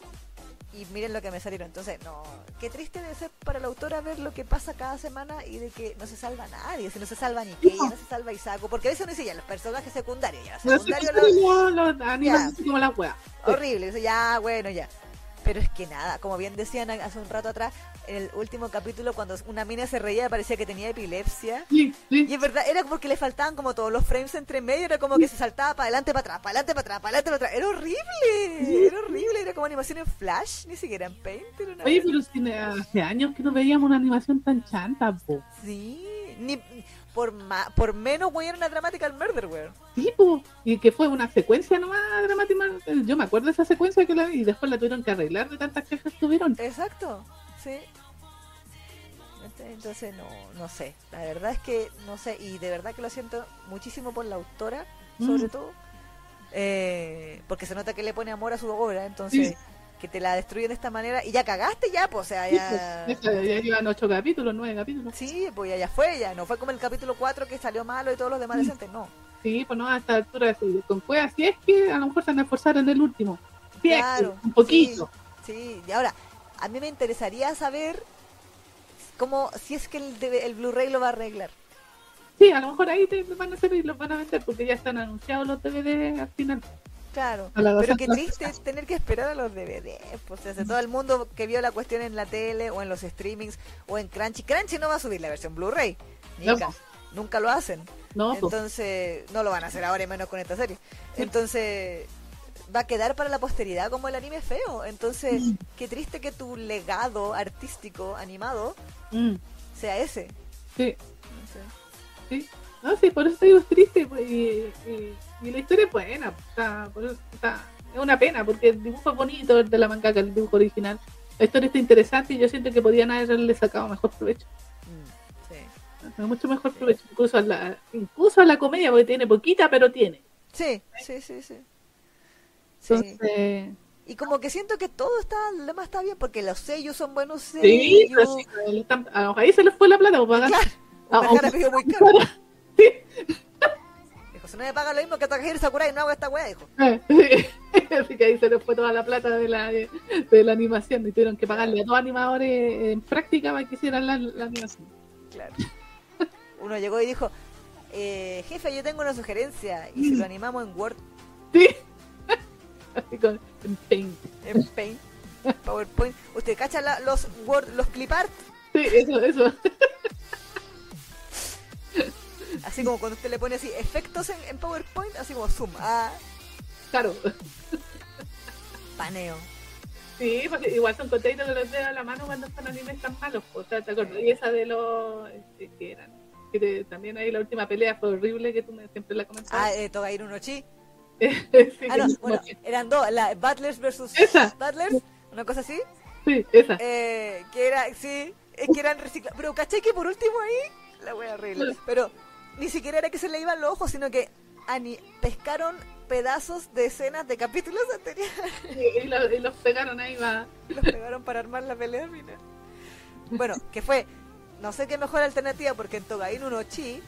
Speaker 1: Y miren lo que me salieron. Entonces, no, qué triste debe ser para la autora ver lo que pasa cada semana y de que no se salva nadie. Si no se salva ni Kei, no se salva Isako. Porque a veces uno dice ya, los personajes secundarios, ya,
Speaker 2: No sé
Speaker 1: secundarios,
Speaker 2: qué
Speaker 1: lo-
Speaker 2: lo- lo animan así como las weas.
Speaker 1: horrible. Ya, bueno, ya. Pero es que nada, como bien decían hace un rato atrás, en el último capítulo, cuando una mina se reía, parecía que tenía epilepsia.
Speaker 2: Sí, sí.
Speaker 1: Y es verdad, era porque le faltaban como todos los frames entre medio, era como que se saltaba para adelante, para atrás, para adelante, para atrás, para adelante, para atrás. Era horrible, era horrible, era como animación en Flash, ni siquiera en Paint. Era una
Speaker 2: Oye, pero hace años que no veíamos una animación tan chanta, po.
Speaker 1: Sí, ni por ma- por menos güey era una dramática al murder, güey.
Speaker 2: Sí, po. Y que fue una secuencia nomás dramática. Yo me acuerdo de esa secuencia que la vi y después la tuvieron que arreglar de tantas quejas que tuvieron.
Speaker 1: Exacto, sí. Entonces no, no sé. La verdad es que no sé y de verdad que lo siento muchísimo por la autora, sobre
Speaker 2: Mm.
Speaker 1: todo, eh, porque se nota que le pone amor a su obra, entonces
Speaker 2: Sí.
Speaker 1: Que te la destruyen de esta manera y ya cagaste ya, pues, o sea,
Speaker 2: Sí, pues, ya llevan ocho capítulos, nueve capítulos.
Speaker 1: Sí, pues ya, ya fue, ya. No fue como el capítulo 4 que salió malo y todos los demás decentes, no.
Speaker 2: Sí, pues no, a esta altura sí, con cueva, si es que a lo mejor se van a esforzar en el último. Si es que,
Speaker 1: Claro,
Speaker 2: un poquito.
Speaker 1: Sí, y ahora, a mí me interesaría saber cómo, si es que el, el Blu-ray lo va a arreglar.
Speaker 2: Sí. a lo mejor ahí te van a hacer y los van a vender porque ya están anunciados los DVD al final.
Speaker 1: Claro, pero qué triste es tener que esperar a los DVD. Pues, o sea, todo el mundo que vio la cuestión en la tele o en los streamings o en Crunchy. Crunchy no va a subir la versión Blu-ray. Nunca. Nunca lo hacen.
Speaker 2: No, pues,
Speaker 1: Entonces, no lo van a hacer ahora y menos con esta serie. Entonces, va a quedar para la posteridad como el anime feo. Entonces,
Speaker 2: Mm.
Speaker 1: qué triste que tu legado artístico animado
Speaker 2: mm,
Speaker 1: sea ese.
Speaker 2: sí,
Speaker 1: No sé.
Speaker 2: sí. No, sí, por eso te digo es triste. pues, y, y- y la historia es buena. Está, está- es una pena porque el dibujo es bonito el de la mangaka, el dibujo original. La historia está interesante y yo siento que podían haberle sacado mejor provecho.
Speaker 1: Mm, sí.
Speaker 2: Mucho mejor provecho. Incluso a la, incluso a la comedia, porque tiene poquita, pero tiene.
Speaker 1: Sí, sí, sí, sí. Sí. Y como que siento que todo está, lo demás está bien, porque los sellos son buenos
Speaker 2: sí,
Speaker 1: sellos.
Speaker 2: sí, a- ahí se les fue la plata. pues, pagan-
Speaker 1: Claro,
Speaker 2: Ah,
Speaker 1: Takahara
Speaker 2: aunque-
Speaker 1: pidió muy caro. (laughs)
Speaker 2: Sí.
Speaker 1: Dijo, si no me paga lo mismo que Takahiro Sakurai, no hago esta weá, dijo. (laughs)
Speaker 2: así que ahí se les fue toda la plata de la, de, la animación y tuvieron que pagarle a dos animadores en práctica para que hicieran la, la animación.
Speaker 1: Claro. Uno llegó y dijo, eh, jefe, yo tengo una sugerencia. ¿Y si lo animamos en Word?
Speaker 2: Sí. (laughs) Así con, en Paint.
Speaker 1: En Paint. PowerPoint. ¿Usted cacha la- los Word, los clip art?
Speaker 2: Sí, eso, eso. (laughs)
Speaker 1: Así como cuando usted le pone así efectos en, en PowerPoint, así como zoom, ah,
Speaker 2: Claro.
Speaker 1: paneo.
Speaker 2: Sí, porque igual son contenidos que los dedos a la mano cuando son animes tan malos. O sea, ¿te acuerdas? Y esa de los este, que eran. Que te- también ahí la última pelea fue horrible que tú me, siempre la comentabas.
Speaker 1: Ah, eh, Togairu no Chi. (laughs)
Speaker 2: Sí,
Speaker 1: Ah, no, bueno, eran dos, la Butlers versus
Speaker 2: Esa.
Speaker 1: Butlers, una cosa así,
Speaker 2: sí, esa.
Speaker 1: eh, que era, sí, eh, que eran reciclados. Pero caché que por último ahí, la wea horrible. Pero ni siquiera era que se le iban los ojos, sino que pescaron pedazos de escenas de capítulos anteriores (laughs)
Speaker 2: Y, y lo- y los pegaron ahí va.
Speaker 1: los pegaron para armar la pelea final. Bueno, que fue, no sé qué mejor alternativa, porque en Togainu no Chi,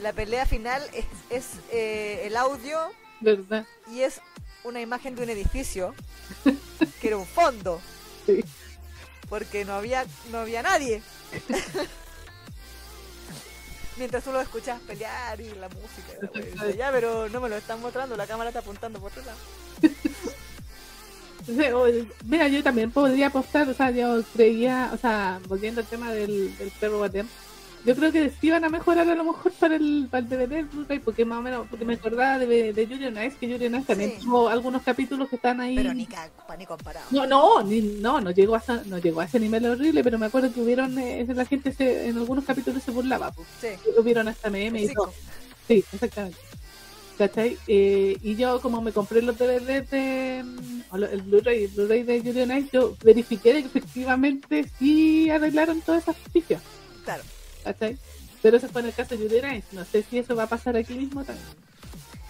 Speaker 1: la pelea final es, es eh, el audio
Speaker 2: ¿Verdad?
Speaker 1: y es una imagen de un edificio (laughs) que era un fondo
Speaker 2: Sí.
Speaker 1: porque no había no había nadie (laughs) mientras tú lo escuchas pelear y la música y la wea, y dice, ya pero no me lo están mostrando la cámara está apuntando por otro lado (laughs)
Speaker 2: Sí, o- Mira, yo también podría apostar, o sea, yo creía, o sea, volviendo al tema del, del perro Guatem, yo creo que sí van a mejorar a lo mejor para el, para el DVD, el Blu-ray, porque más o menos, porque me acordaba de, de Yuri on Ice, que Yuri on Ice también
Speaker 1: Sí.
Speaker 2: tuvo algunos capítulos que están ahí.
Speaker 1: pero ni, ni comparado
Speaker 2: No, no, ni- no, no llegó, a, esa- no llegó a ese nivel horrible, pero me acuerdo que hubieron, eh, la gente se, en algunos capítulos se burlaba, pues.
Speaker 1: sí
Speaker 2: hubieron hasta meme y todo. Sí, exactamente. ¿Cachai? Eh, y yo, como me compré los DVDs de. mm, el Blu-ray el Blu-ray de Ice, yo verifiqué de que efectivamente sí arreglaron todas esas pifias.
Speaker 1: claro
Speaker 2: ¿Cachai? Pero eso fue en el caso de Ice. No sé si eso va a pasar aquí mismo también.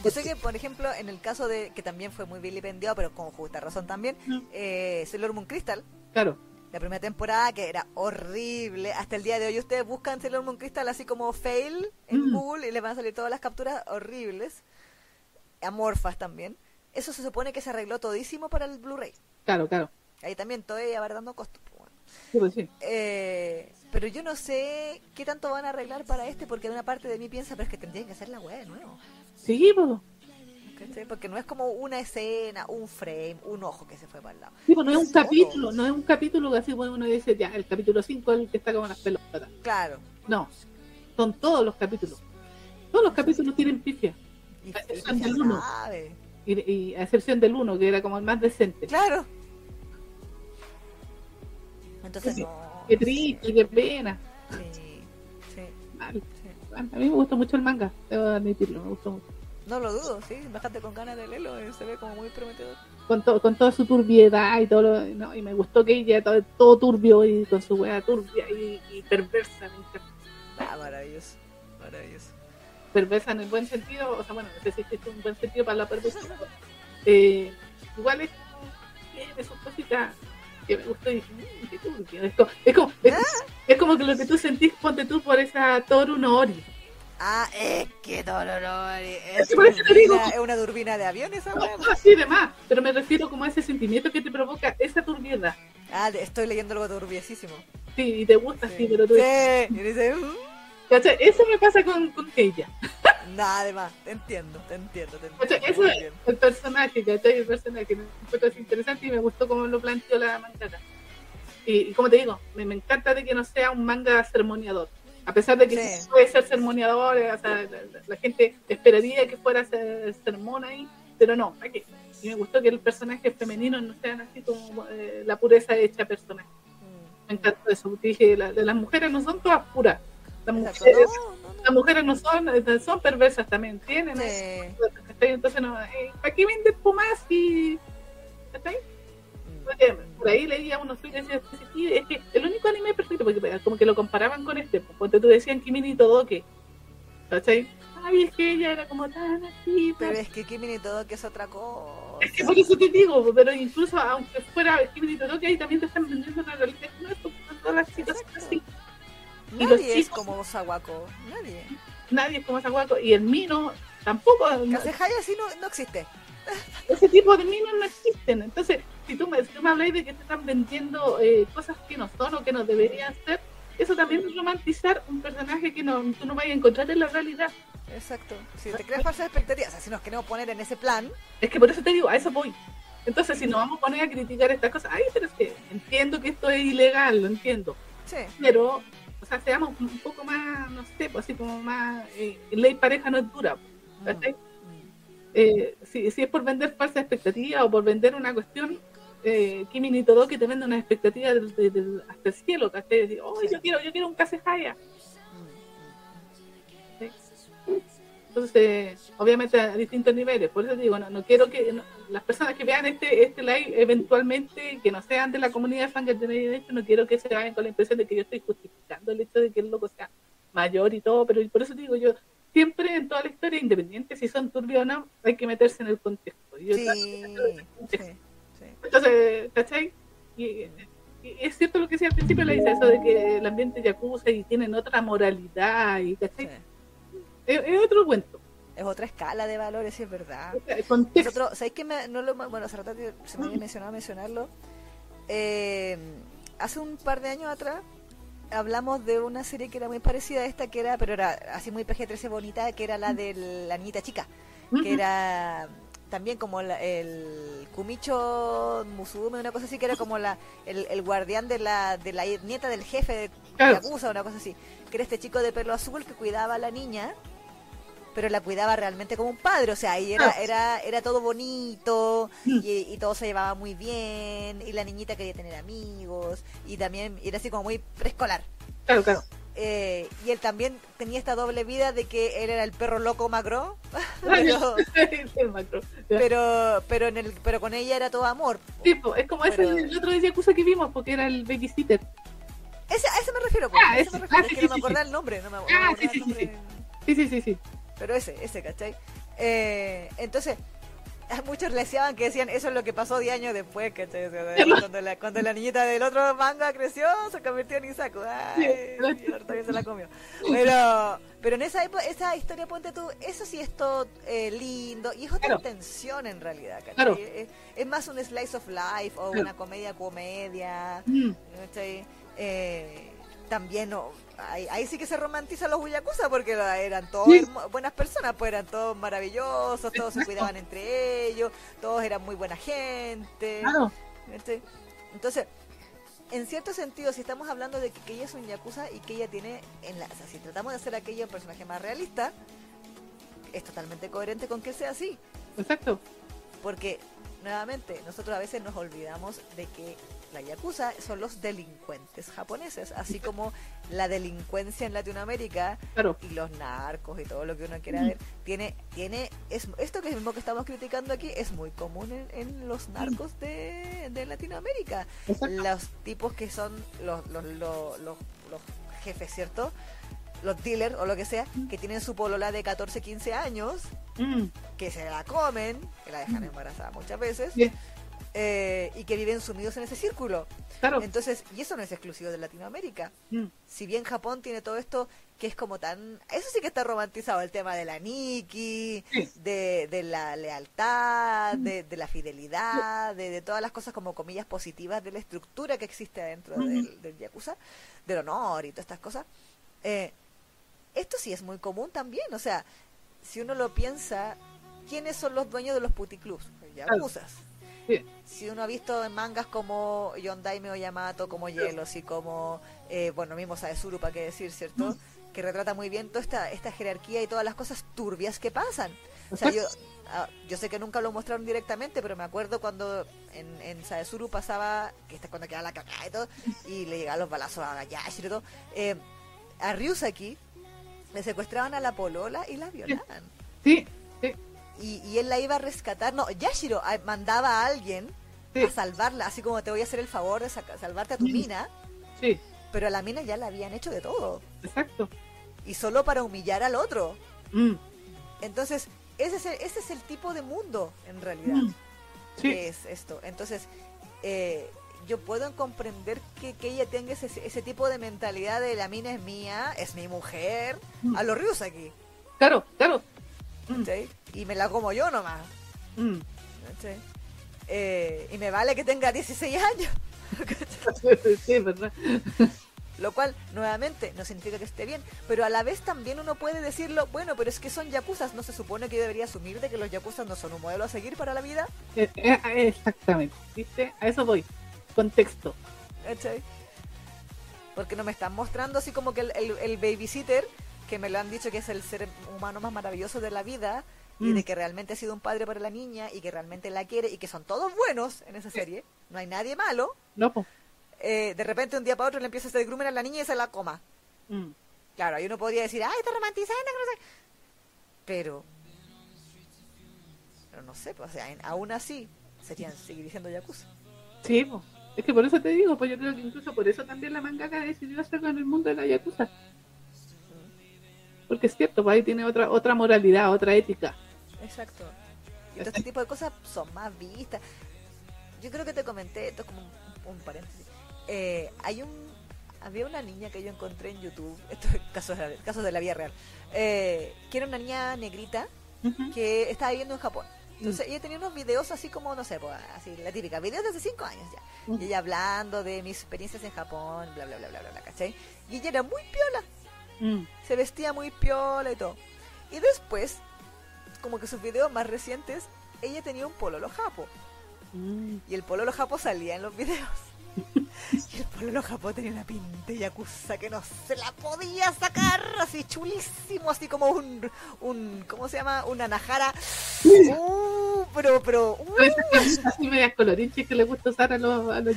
Speaker 1: yo sé que por ejemplo en el caso de que también fue muy vilipendiado pero con justa razón también
Speaker 2: Mm.
Speaker 1: eh, Sailor Moon Crystal
Speaker 2: Claro.
Speaker 1: la primera temporada que era horrible hasta el día de hoy ustedes buscan Sailor Moon Crystal así como fail en
Speaker 2: Mm.
Speaker 1: Google y les van a salir todas las capturas horribles amorfas también eso se supone que se arregló todísimo para el Blu-ray
Speaker 2: Claro, claro.
Speaker 1: ahí también todavía va dando bueno.
Speaker 2: Sí, pues sí.
Speaker 1: Eh, pero yo no sé qué tanto van a arreglar para este porque una parte de mí piensa pero es que tendrían que hacer la weá de nuevo
Speaker 2: Sí, pues.
Speaker 1: ¿cachai? porque no es como una escena un frame un ojo que se fue para el lado
Speaker 2: Sí, pues, no es un
Speaker 1: Todo.
Speaker 2: capítulo, no es un capítulo que así bueno, uno dice, ya, el capítulo 5 es el que está con las pelotas.
Speaker 1: claro
Speaker 2: No, son todos los capítulos. Todos los capítulos tienen pifia.
Speaker 1: y,
Speaker 2: A excepción del uno. Y, y a excepción del uno, que era como el más decente.
Speaker 1: Claro. Entonces
Speaker 2: Sí.
Speaker 1: no.
Speaker 2: Qué triste, qué pena.
Speaker 1: Sí, sí,
Speaker 2: Mal.
Speaker 1: sí.
Speaker 2: A mí me gustó mucho el manga, debo admitirlo, me gustó mucho.
Speaker 1: No lo dudo, sí. Bájate con ganas de leerlo, eh, se ve como muy prometedor.
Speaker 2: Con, to- con toda su turbiedad y todo lo, no, y me gustó que ella todo, todo turbio y con su wea turbia y, y perversa.
Speaker 1: Ah, maravilloso. Maravilloso.
Speaker 2: perversa en el buen sentido, o sea, bueno, no sé si existe un buen sentido para la perversión. Eh, igual es como, tiene sus cositas que me gustó y dije, "Mm, qué turbio". Es como, es, como, es, es como que lo que tú sentís, ponte tú por esa Toru no Ori.
Speaker 1: Ah, es que lo lo-
Speaker 2: Es eso te digo.
Speaker 1: turbina- es una turbina de avión esa.
Speaker 2: Así de más, pero me refiero como a ese sentimiento que te provoca esa turbiedad.
Speaker 1: Ah, estoy leyendo algo turbiesísimo.
Speaker 2: Sí, y te gusta, sí, pero tú...
Speaker 1: Sí, y dice, "Mm".
Speaker 2: ¿cachai? Eso me pasa con, con ella.
Speaker 1: Nada de más, te entiendo, te entiendo, te entiendo.
Speaker 2: Eso es el personaje, ¿cachai? El personaje me encuentro interesante y me gustó cómo lo planteó la mangaka. Y, y como te digo, me, me encanta de que no sea un manga sermoneador. A pesar de que
Speaker 1: Sí.
Speaker 2: puede ser sermoneador, eh, o sea, la, gente esperaría que fuera ser sermón ahí, pero no, ¿para qué? Y me gustó que el personaje femenino no sean así como eh, la pureza hecha personaje.
Speaker 1: Mm.
Speaker 2: Me encantó eso, porque dije, la- las mujeres no son todas puras. Las mujeres,
Speaker 1: no.
Speaker 2: Las mujeres no son, eh, son perversas también, tienen
Speaker 1: Sí.
Speaker 2: Entonces, no, eh, ¿para qué vender más y. ¿cachai?
Speaker 1: Mm.
Speaker 2: Porque por ahí leía unos tweets y decía, es que el único anime perfecto, porque como que lo comparaban con este, pues, ponte tú decían Kimi ni Todoke, ¿cachai? Ay, es que ella era como tan así,
Speaker 1: Pero es que Kimi ni todo que es otra cosa.
Speaker 2: Es que por eso te digo, pues, pero incluso aunque fuera Kimi ni Todoke, ahí también te están vendiendo una realidad no es porque todas las chicas
Speaker 1: Exacto.
Speaker 2: Así. y los
Speaker 1: Nadie es
Speaker 2: chicos-
Speaker 1: como Sawako. Nadie.
Speaker 2: Nadie es como esa guaco, y el Mino tampoco. no-
Speaker 1: Kasehaya sí no, no existe.
Speaker 2: ese tipo de minas no existen. Entonces, si tú me, si tú me habláis de que te están vendiendo eh, cosas que no son o que no deberían ser, eso también es romantizar un personaje que no, tú no vayas a encontrar en la realidad.
Speaker 1: Exacto. Si te creas falsas expectativas, o sea, si nos queremos poner en ese plan,
Speaker 2: Es que por eso te digo, a eso voy. Entonces, si nos vamos a poner a criticar estas cosas, ay, pero es que entiendo que esto es ilegal, lo entiendo.
Speaker 1: sí.
Speaker 2: Pero, o sea, seamos un poco más, no sé, pues así como más, eh, ley pareja no es dura. ¿cachai?
Speaker 1: Mm.
Speaker 2: Eh, si, si es por vender falsas expectativas o por vender una cuestión, eh, Kimi ni todo que te vende una expectativa del- del- del- hasta el cielo, ¿cachai? Decir, oh, yo quiero, yo quiero un Kasehaya. Entonces, obviamente a distintos niveles. Por eso digo, no, no quiero que no- las personas que vean este este live eventualmente, que no sean de la comunidad de fan que tenéis esto, no quiero que se vayan con la impresión de que yo estoy justificando el hecho de que el loco sea mayor y todo, pero por eso digo yo, siempre en toda la historia, independiente si son turbios o no, hay que meterse en el contexto. Yo
Speaker 1: Sí,
Speaker 2: de el contexto.
Speaker 1: sí.
Speaker 2: Entonces, ¿cachai? Y, y es cierto lo que decía al principio, le dice eso de que el ambiente yakuza y tienen otra moralidad, y ¿cachai? es otro cuento.
Speaker 1: Es otra escala de valores, sí es verdad. Nosotros, ¿sabéis que me, no lo, bueno, hace rato que se me había mencionado mencionarlo? Eh, hace un par de años atrás hablamos de una serie que era muy parecida a esta, que era, pero era así muy PG-13 bonita, que era la de la niñita chica, que era también como la- el Kumicho Musume, una cosa así, que era como la, el, el guardián de la, de la nieta del jefe de. Yakuza, una cosa así, que era este chico de pelo azul que cuidaba a la niña, pero la cuidaba realmente como un padre, o sea, ahí era,
Speaker 2: Ah.
Speaker 1: era, era todo bonito
Speaker 2: Mm.
Speaker 1: y, y todo se llevaba muy bien, y la niñita quería tener amigos, y también era así como muy preescolar.
Speaker 2: Claro, claro.
Speaker 1: Eh, y él también tenía esta doble vida de que él era el perro loco macro, (laughs) pero, (laughs) pero, pero, en el, pero con ella era todo amor.
Speaker 2: Sí, po, es como ese el otro de Yakuza que vimos, porque era el babysitter.
Speaker 1: Ese, a ese me refiero, pues,
Speaker 2: Ah,
Speaker 1: a ese
Speaker 2: ese.
Speaker 1: me refiero,
Speaker 2: Ah,
Speaker 1: es
Speaker 2: sí,
Speaker 1: que
Speaker 2: sí,
Speaker 1: no me acordaba
Speaker 2: sí.
Speaker 1: el nombre, no me, no me
Speaker 2: Ah, sí,
Speaker 1: el nombre.
Speaker 2: Sí, sí, sí, sí.
Speaker 1: Pero ese, ese, ¿cachai? Eh, entonces, (laughs) muchos le decían que decían eso es lo que pasó 10 años después, ¿cachai? O sea, cuando, la, cuando la niñita del otro manga creció, se convirtió en Isaku. Ay, y bien se la comió. Pero, pero en esa época, esa historia, ponte tú, eso sí es todo eh, lindo y es otra
Speaker 2: Claro.
Speaker 1: intención en realidad, ¿cachai?
Speaker 2: Claro.
Speaker 1: Es, es más un slice of life o
Speaker 2: Claro.
Speaker 1: una comedia comedia.
Speaker 2: Mm,
Speaker 1: ¿cachai? Eh, también no, ahí, ahí sí que se romantiza los Yakuza porque eran todos
Speaker 2: Sí.
Speaker 1: buenas personas, pues eran todos maravillosos, todos se cuidaban entre ellos, todos eran muy buena gente.
Speaker 2: Claro.
Speaker 1: Entonces, en cierto sentido, si estamos hablando de que, que ella es un Yakuza y que ella tiene, en la, o sea, si tratamos de hacer aquello un personaje más realista, es totalmente coherente con que sea así.
Speaker 2: Exacto.
Speaker 1: Porque, nuevamente, nosotros a veces nos olvidamos de que la Yakuza son los delincuentes japoneses, así como la delincuencia en Latinoamérica
Speaker 2: Claro.
Speaker 1: y los narcos y todo lo que uno quiera
Speaker 2: Mm.
Speaker 1: ver, tiene, tiene, es, esto que es mismo que estamos criticando aquí es muy común en, en los narcos de, de Latinoamérica.
Speaker 2: Exacto.
Speaker 1: Los tipos que son los, los, los, los, los jefes, ¿cierto? Los dealers o lo que sea, que tienen su polola de 14, 15 años,
Speaker 2: Mm,
Speaker 1: que se la comen, que la dejan embarazada muchas veces,
Speaker 2: bien.
Speaker 1: Eh, y que viven sumidos en ese círculo.
Speaker 2: Claro.
Speaker 1: Entonces, y eso no es exclusivo de Latinoamérica.
Speaker 2: Mm,
Speaker 1: Si bien Japón tiene todo esto que es como tan... Eso sí que está romantizado, el tema de la Nikki,
Speaker 2: Sí.
Speaker 1: de, de la lealtad, de, de la fidelidad, de, de todas las cosas como comillas positivas de la estructura que existe dentro
Speaker 2: Ujú.
Speaker 1: del, del Yakuza, del honor y todas estas cosas. Eh, esto sí es muy común también, o sea, si uno lo piensa, ¿quiénes son los dueños de los puticlubs? Yakuzas.
Speaker 2: Sí.
Speaker 1: Si uno ha visto en mangas como Yondaime o Yamato, como Hielos y como, eh, bueno, mismo Saezuru, para qué decir, ¿cierto? Que retrata muy bien toda esta, esta jerarquía y todas las cosas turbias que pasan. O sea, yo, ah, yo sé que nunca lo mostraron directamente, pero me acuerdo cuando en, en Saezuru pasaba, que esta es cuando queda la caca y todo, y le llegaban los balazos a Yashiro y todo, eh, a Ryusaki le secuestraban a la polola y la violaban.
Speaker 2: Sí, sí,
Speaker 1: Y, y él la iba a rescatar. No, Yashiro ah, mandaba a alguien
Speaker 2: Sí.
Speaker 1: a salvarla, así como te voy a hacer el favor de salvarte a tu mina,
Speaker 2: sí.
Speaker 1: pero a la mina ya la habían hecho de todo.
Speaker 2: Exacto.
Speaker 1: Y solo para humillar al otro.
Speaker 2: Mm,
Speaker 1: Entonces, ese es el, ese es el tipo de mundo, en realidad,
Speaker 2: mm, Sí.
Speaker 1: que es esto. Entonces, eh, yo puedo comprender que, que ella tenga ese, ese tipo de mentalidad de la mina es mía, es mi mujer,
Speaker 2: Mm.
Speaker 1: a los Ryusaki,
Speaker 2: Claro, claro. Mm,
Speaker 1: ¿sí? Y me la como yo nomás.
Speaker 2: mm.
Speaker 1: Eh, y me vale que tenga 16 años. (laughs)
Speaker 2: sí, ¿verdad?
Speaker 1: Lo cual, nuevamente, no significa que esté bien, pero a la vez también uno puede decirlo, bueno, pero es que son yakuzas, ¿no se supone que yo debería asumir de que los yakuzas no son un modelo a seguir para la vida?
Speaker 2: Eh, eh, exactamente, ¿viste? A eso voy. Contexto.
Speaker 1: Porque no me están mostrando así como que el, el- el babysitter, que me lo han dicho que es el ser humano más maravilloso de la vida, y
Speaker 2: Mm.
Speaker 1: de que realmente ha sido un padre para la niña, y que realmente la quiere, y que son todos buenos en esa serie, no hay nadie malo,
Speaker 2: No, pues.
Speaker 1: eh, de repente un día para otro le empieza a hacer groomer a la niña y se la coma.
Speaker 2: Mm.
Speaker 1: Claro, ahí uno podría decir, ay, está romantizando, no sé. Pero, pero no sé, pues, o sea, aún así, serían seguir diciendo Yakuza.
Speaker 2: Sí, po. es que por eso te digo, pues yo creo que incluso por eso también la mangaka decidió hacerlo en el mundo de la Yakuza. Porque es cierto, pues ahí tiene otra otra moralidad, otra ética.
Speaker 1: Exacto. Y todo este tipo de cosas son más vistas. Yo creo que te comenté, esto es como un, un paréntesis. Eh, hay un había una niña que yo encontré en YouTube, (laughs) esto es casos, de- casos de la vida real, eh, que era una niña negrita que estaba viviendo en Japón. Entonces ella tenía unos videos así como, no sé, pues, así la típica, videos de hace cinco años ya. Y ella hablando de mis experiencias en Japón, bla, bla, bla, bla, bla, bla, ¿cachai? Y ella era muy piola,
Speaker 2: Mm.
Speaker 1: se vestía muy piola y todo. Y después, como que sus videos más recientes, ella tenía un pololo japo.
Speaker 2: Mm.
Speaker 1: Y el pololo japo salía en los videos. (laughs) Y el pololo japo tenía una pinta de yakuza que no se la podía sacar, así chulísimo, así como un, un ¿cómo se llama? Una najara. (laughs) Uh, pero, pero, uh,
Speaker 2: Así medias colorinches que le gusta usar a los, a los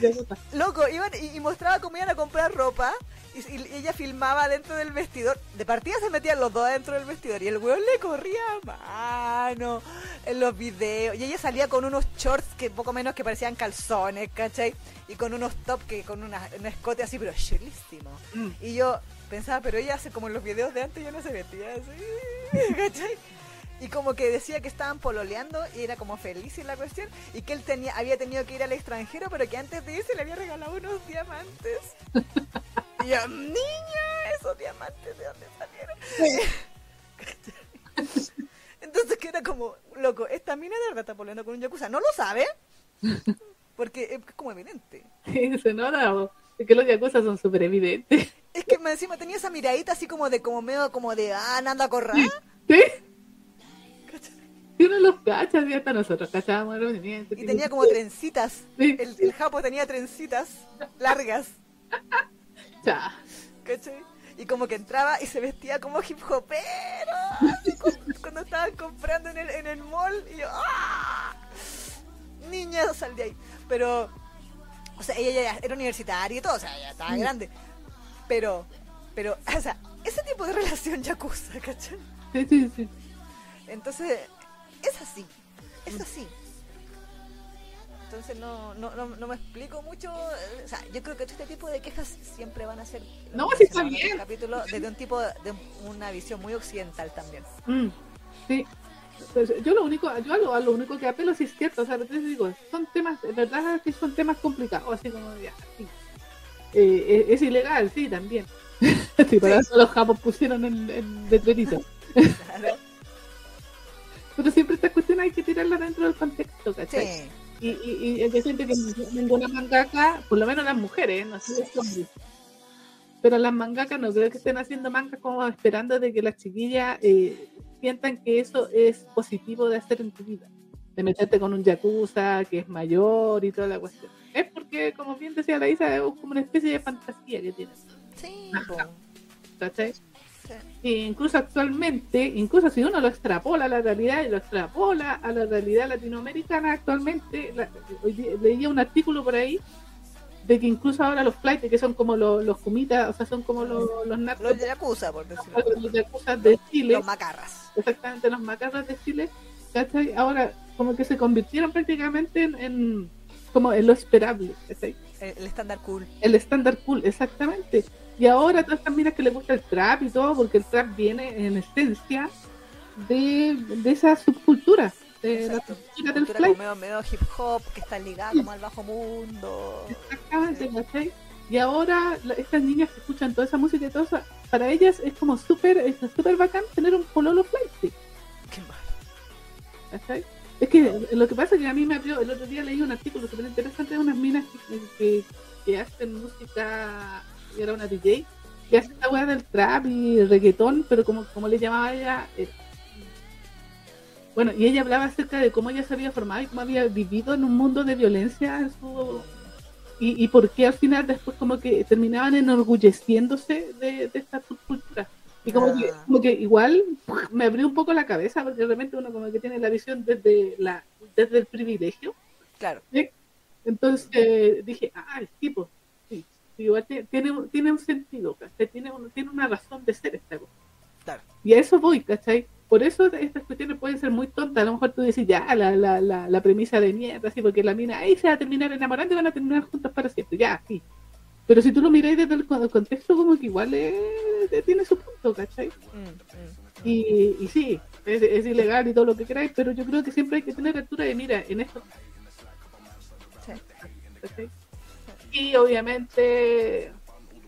Speaker 1: loco, iban y, y mostraba cómo iban a comprar ropa y, y ella filmaba dentro del vestidor. De partida se metían los dos dentro del vestidor y el weón le corría a mano en los videos. Y ella salía con unos shorts que poco menos que parecían calzones, ¿cachai? Y con unos top que con una, un escote así, pero chulísimo.
Speaker 2: Mm.
Speaker 1: Y yo pensaba, pero ella hace como en los videos de antes, ya no se vestía así, (laughs) ¿cachai? Y como que decía que estaban pololeando y era como feliz en la cuestión y que él tenía había tenido que ir al extranjero, pero que antes de irse le había regalado unos diamantes. (laughs) Y yo, niña, esos diamantes, ¿de dónde salieron? (laughs) Entonces que era como, loco, esta mina de verdad está pololeando con un yakuza. No lo sabe, porque es como evidente.
Speaker 2: Sí, (laughs) se nota, po. es que los Yakuza son súper evidentes.
Speaker 1: Es que encima tenía esa miradita así como de, como medio como de, ah, Nanda Corra.
Speaker 2: ¿Sí? Y uno los cacha, y hasta nosotros cachábamos los.
Speaker 1: Y tenía como trencitas.
Speaker 2: Sí.
Speaker 1: El, el japo tenía trencitas largas.
Speaker 2: Cha.
Speaker 1: ¿Cachai? Y como que entraba y se vestía como hip hopero. Cuando estaban comprando en el, en el mall. Y yo, ¡ah! Niña, sal de ahí. Pero, o sea, ella ya era universitaria y todo, o sea, ya estaba grande. Pero, pero, (laughs) o sea, ese tipo de relación yakuza, ¿cachai?
Speaker 2: Sí, sí, sí.
Speaker 1: Entonces, es así, es así. Entonces no, no, no, no me explico mucho. eh, O sea, yo creo que todo este tipo de quejas siempre van a ser lo
Speaker 2: No, sí está
Speaker 1: en
Speaker 2: bien.
Speaker 1: capítulo desde un tipo de un- una visión muy occidental también.
Speaker 2: Mm, sí. Pues yo lo único, yo a lo, a lo único que apelo sí es cierto, o sea, te digo, son temas, de verdad que son temas complicados, así como ya, sí. Eh, es, es ilegal, sí, también. (laughs) sí, para eso los japos pusieron el, el letrerito. (laughs)
Speaker 1: Claro.
Speaker 2: Pero siempre esta cuestión hay que tirarla dentro del contexto, ¿cachai?
Speaker 1: Sí,
Speaker 2: Y, y, y es decir, que ninguna mangaka, por lo menos las mujeres, no sé hombres, pero las mangakas no creo que estén haciendo mangas como esperando de que las chiquillas eh, sientan que eso es positivo de hacer en tu vida. De meterte con un yakuza que es mayor y toda la cuestión. Es porque, como bien decía la Isa, es como una especie de fantasía que tiene.
Speaker 1: sí.
Speaker 2: ¿cachai?
Speaker 1: Sí.
Speaker 2: E incluso actualmente, incluso si uno lo extrapola a la realidad y lo extrapola a la realidad latinoamericana actualmente, la- leía un artículo por ahí de que incluso ahora los flights, que son como los, los kumitas, o sea, son como los, los narcos,
Speaker 1: Los yakuza, por decirlo
Speaker 2: los yakuzas de Chile,
Speaker 1: Los macarras.
Speaker 2: exactamente los macarras de Chile, ¿cachai? Ahora como que se convirtieron prácticamente en, en- como en lo esperable, ¿cachai?
Speaker 1: El, el estándar cool.
Speaker 2: el estándar cool, exactamente. Y ahora todas estas minas que les gusta el trap y todo, porque el trap viene en esencia de, de esa subcultura, de la subcultura del fly.
Speaker 1: medio, medio hip hop que está ligada como al bajo mundo.
Speaker 2: Exactamente, ¿cachai? Y ahora la- estas niñas que escuchan toda esa música y todo eso, para ellas es como súper es súper bacán tener un pololo flight,
Speaker 1: Qué mal.
Speaker 2: ¿cachai? Es que lo que pasa es que a mí me abrió, el otro día leí un artículo súper interesante de unas minas que, que, que hacen música, y era una DJ, que hace esta weá del trap y el reggaetón, pero como, como le llamaba ella, eh, bueno, y ella hablaba acerca de cómo ella se había formado y cómo había vivido en un mundo de violencia en su y, y por qué al final después como que terminaban enorgulleciéndose de, de esta subcultura. Y como, que,
Speaker 1: Ah.
Speaker 2: como que igual me abrió un poco la cabeza porque realmente uno como que tiene la visión desde la desde el privilegio.
Speaker 1: Claro.
Speaker 2: ¿sí? Entonces dije, ah, el tipo, igual tiene, tiene, un- tiene un sentido, ¿cachai? Tiene, un- tiene una razón de ser esta cosa.
Speaker 1: Claro.
Speaker 2: Y a eso voy, ¿cachai? Por eso estas cuestiones pueden ser muy tontas. A lo mejor tú dices, ya, la, la, la, la premisa de mierda, así, porque la mina ahí se va a terminar enamorando y van a terminar juntos para siempre. Ya, sí. Pero si tú lo miráis desde el, con- el contexto, como que igual es- tiene su punto, ¿cachai?
Speaker 1: Mm, mm.
Speaker 2: Y, y sí, es, es ilegal y todo lo que queráis, pero yo creo que siempre hay que tener altura de mira en esto.
Speaker 1: Sí.
Speaker 2: ¿cachai? Y obviamente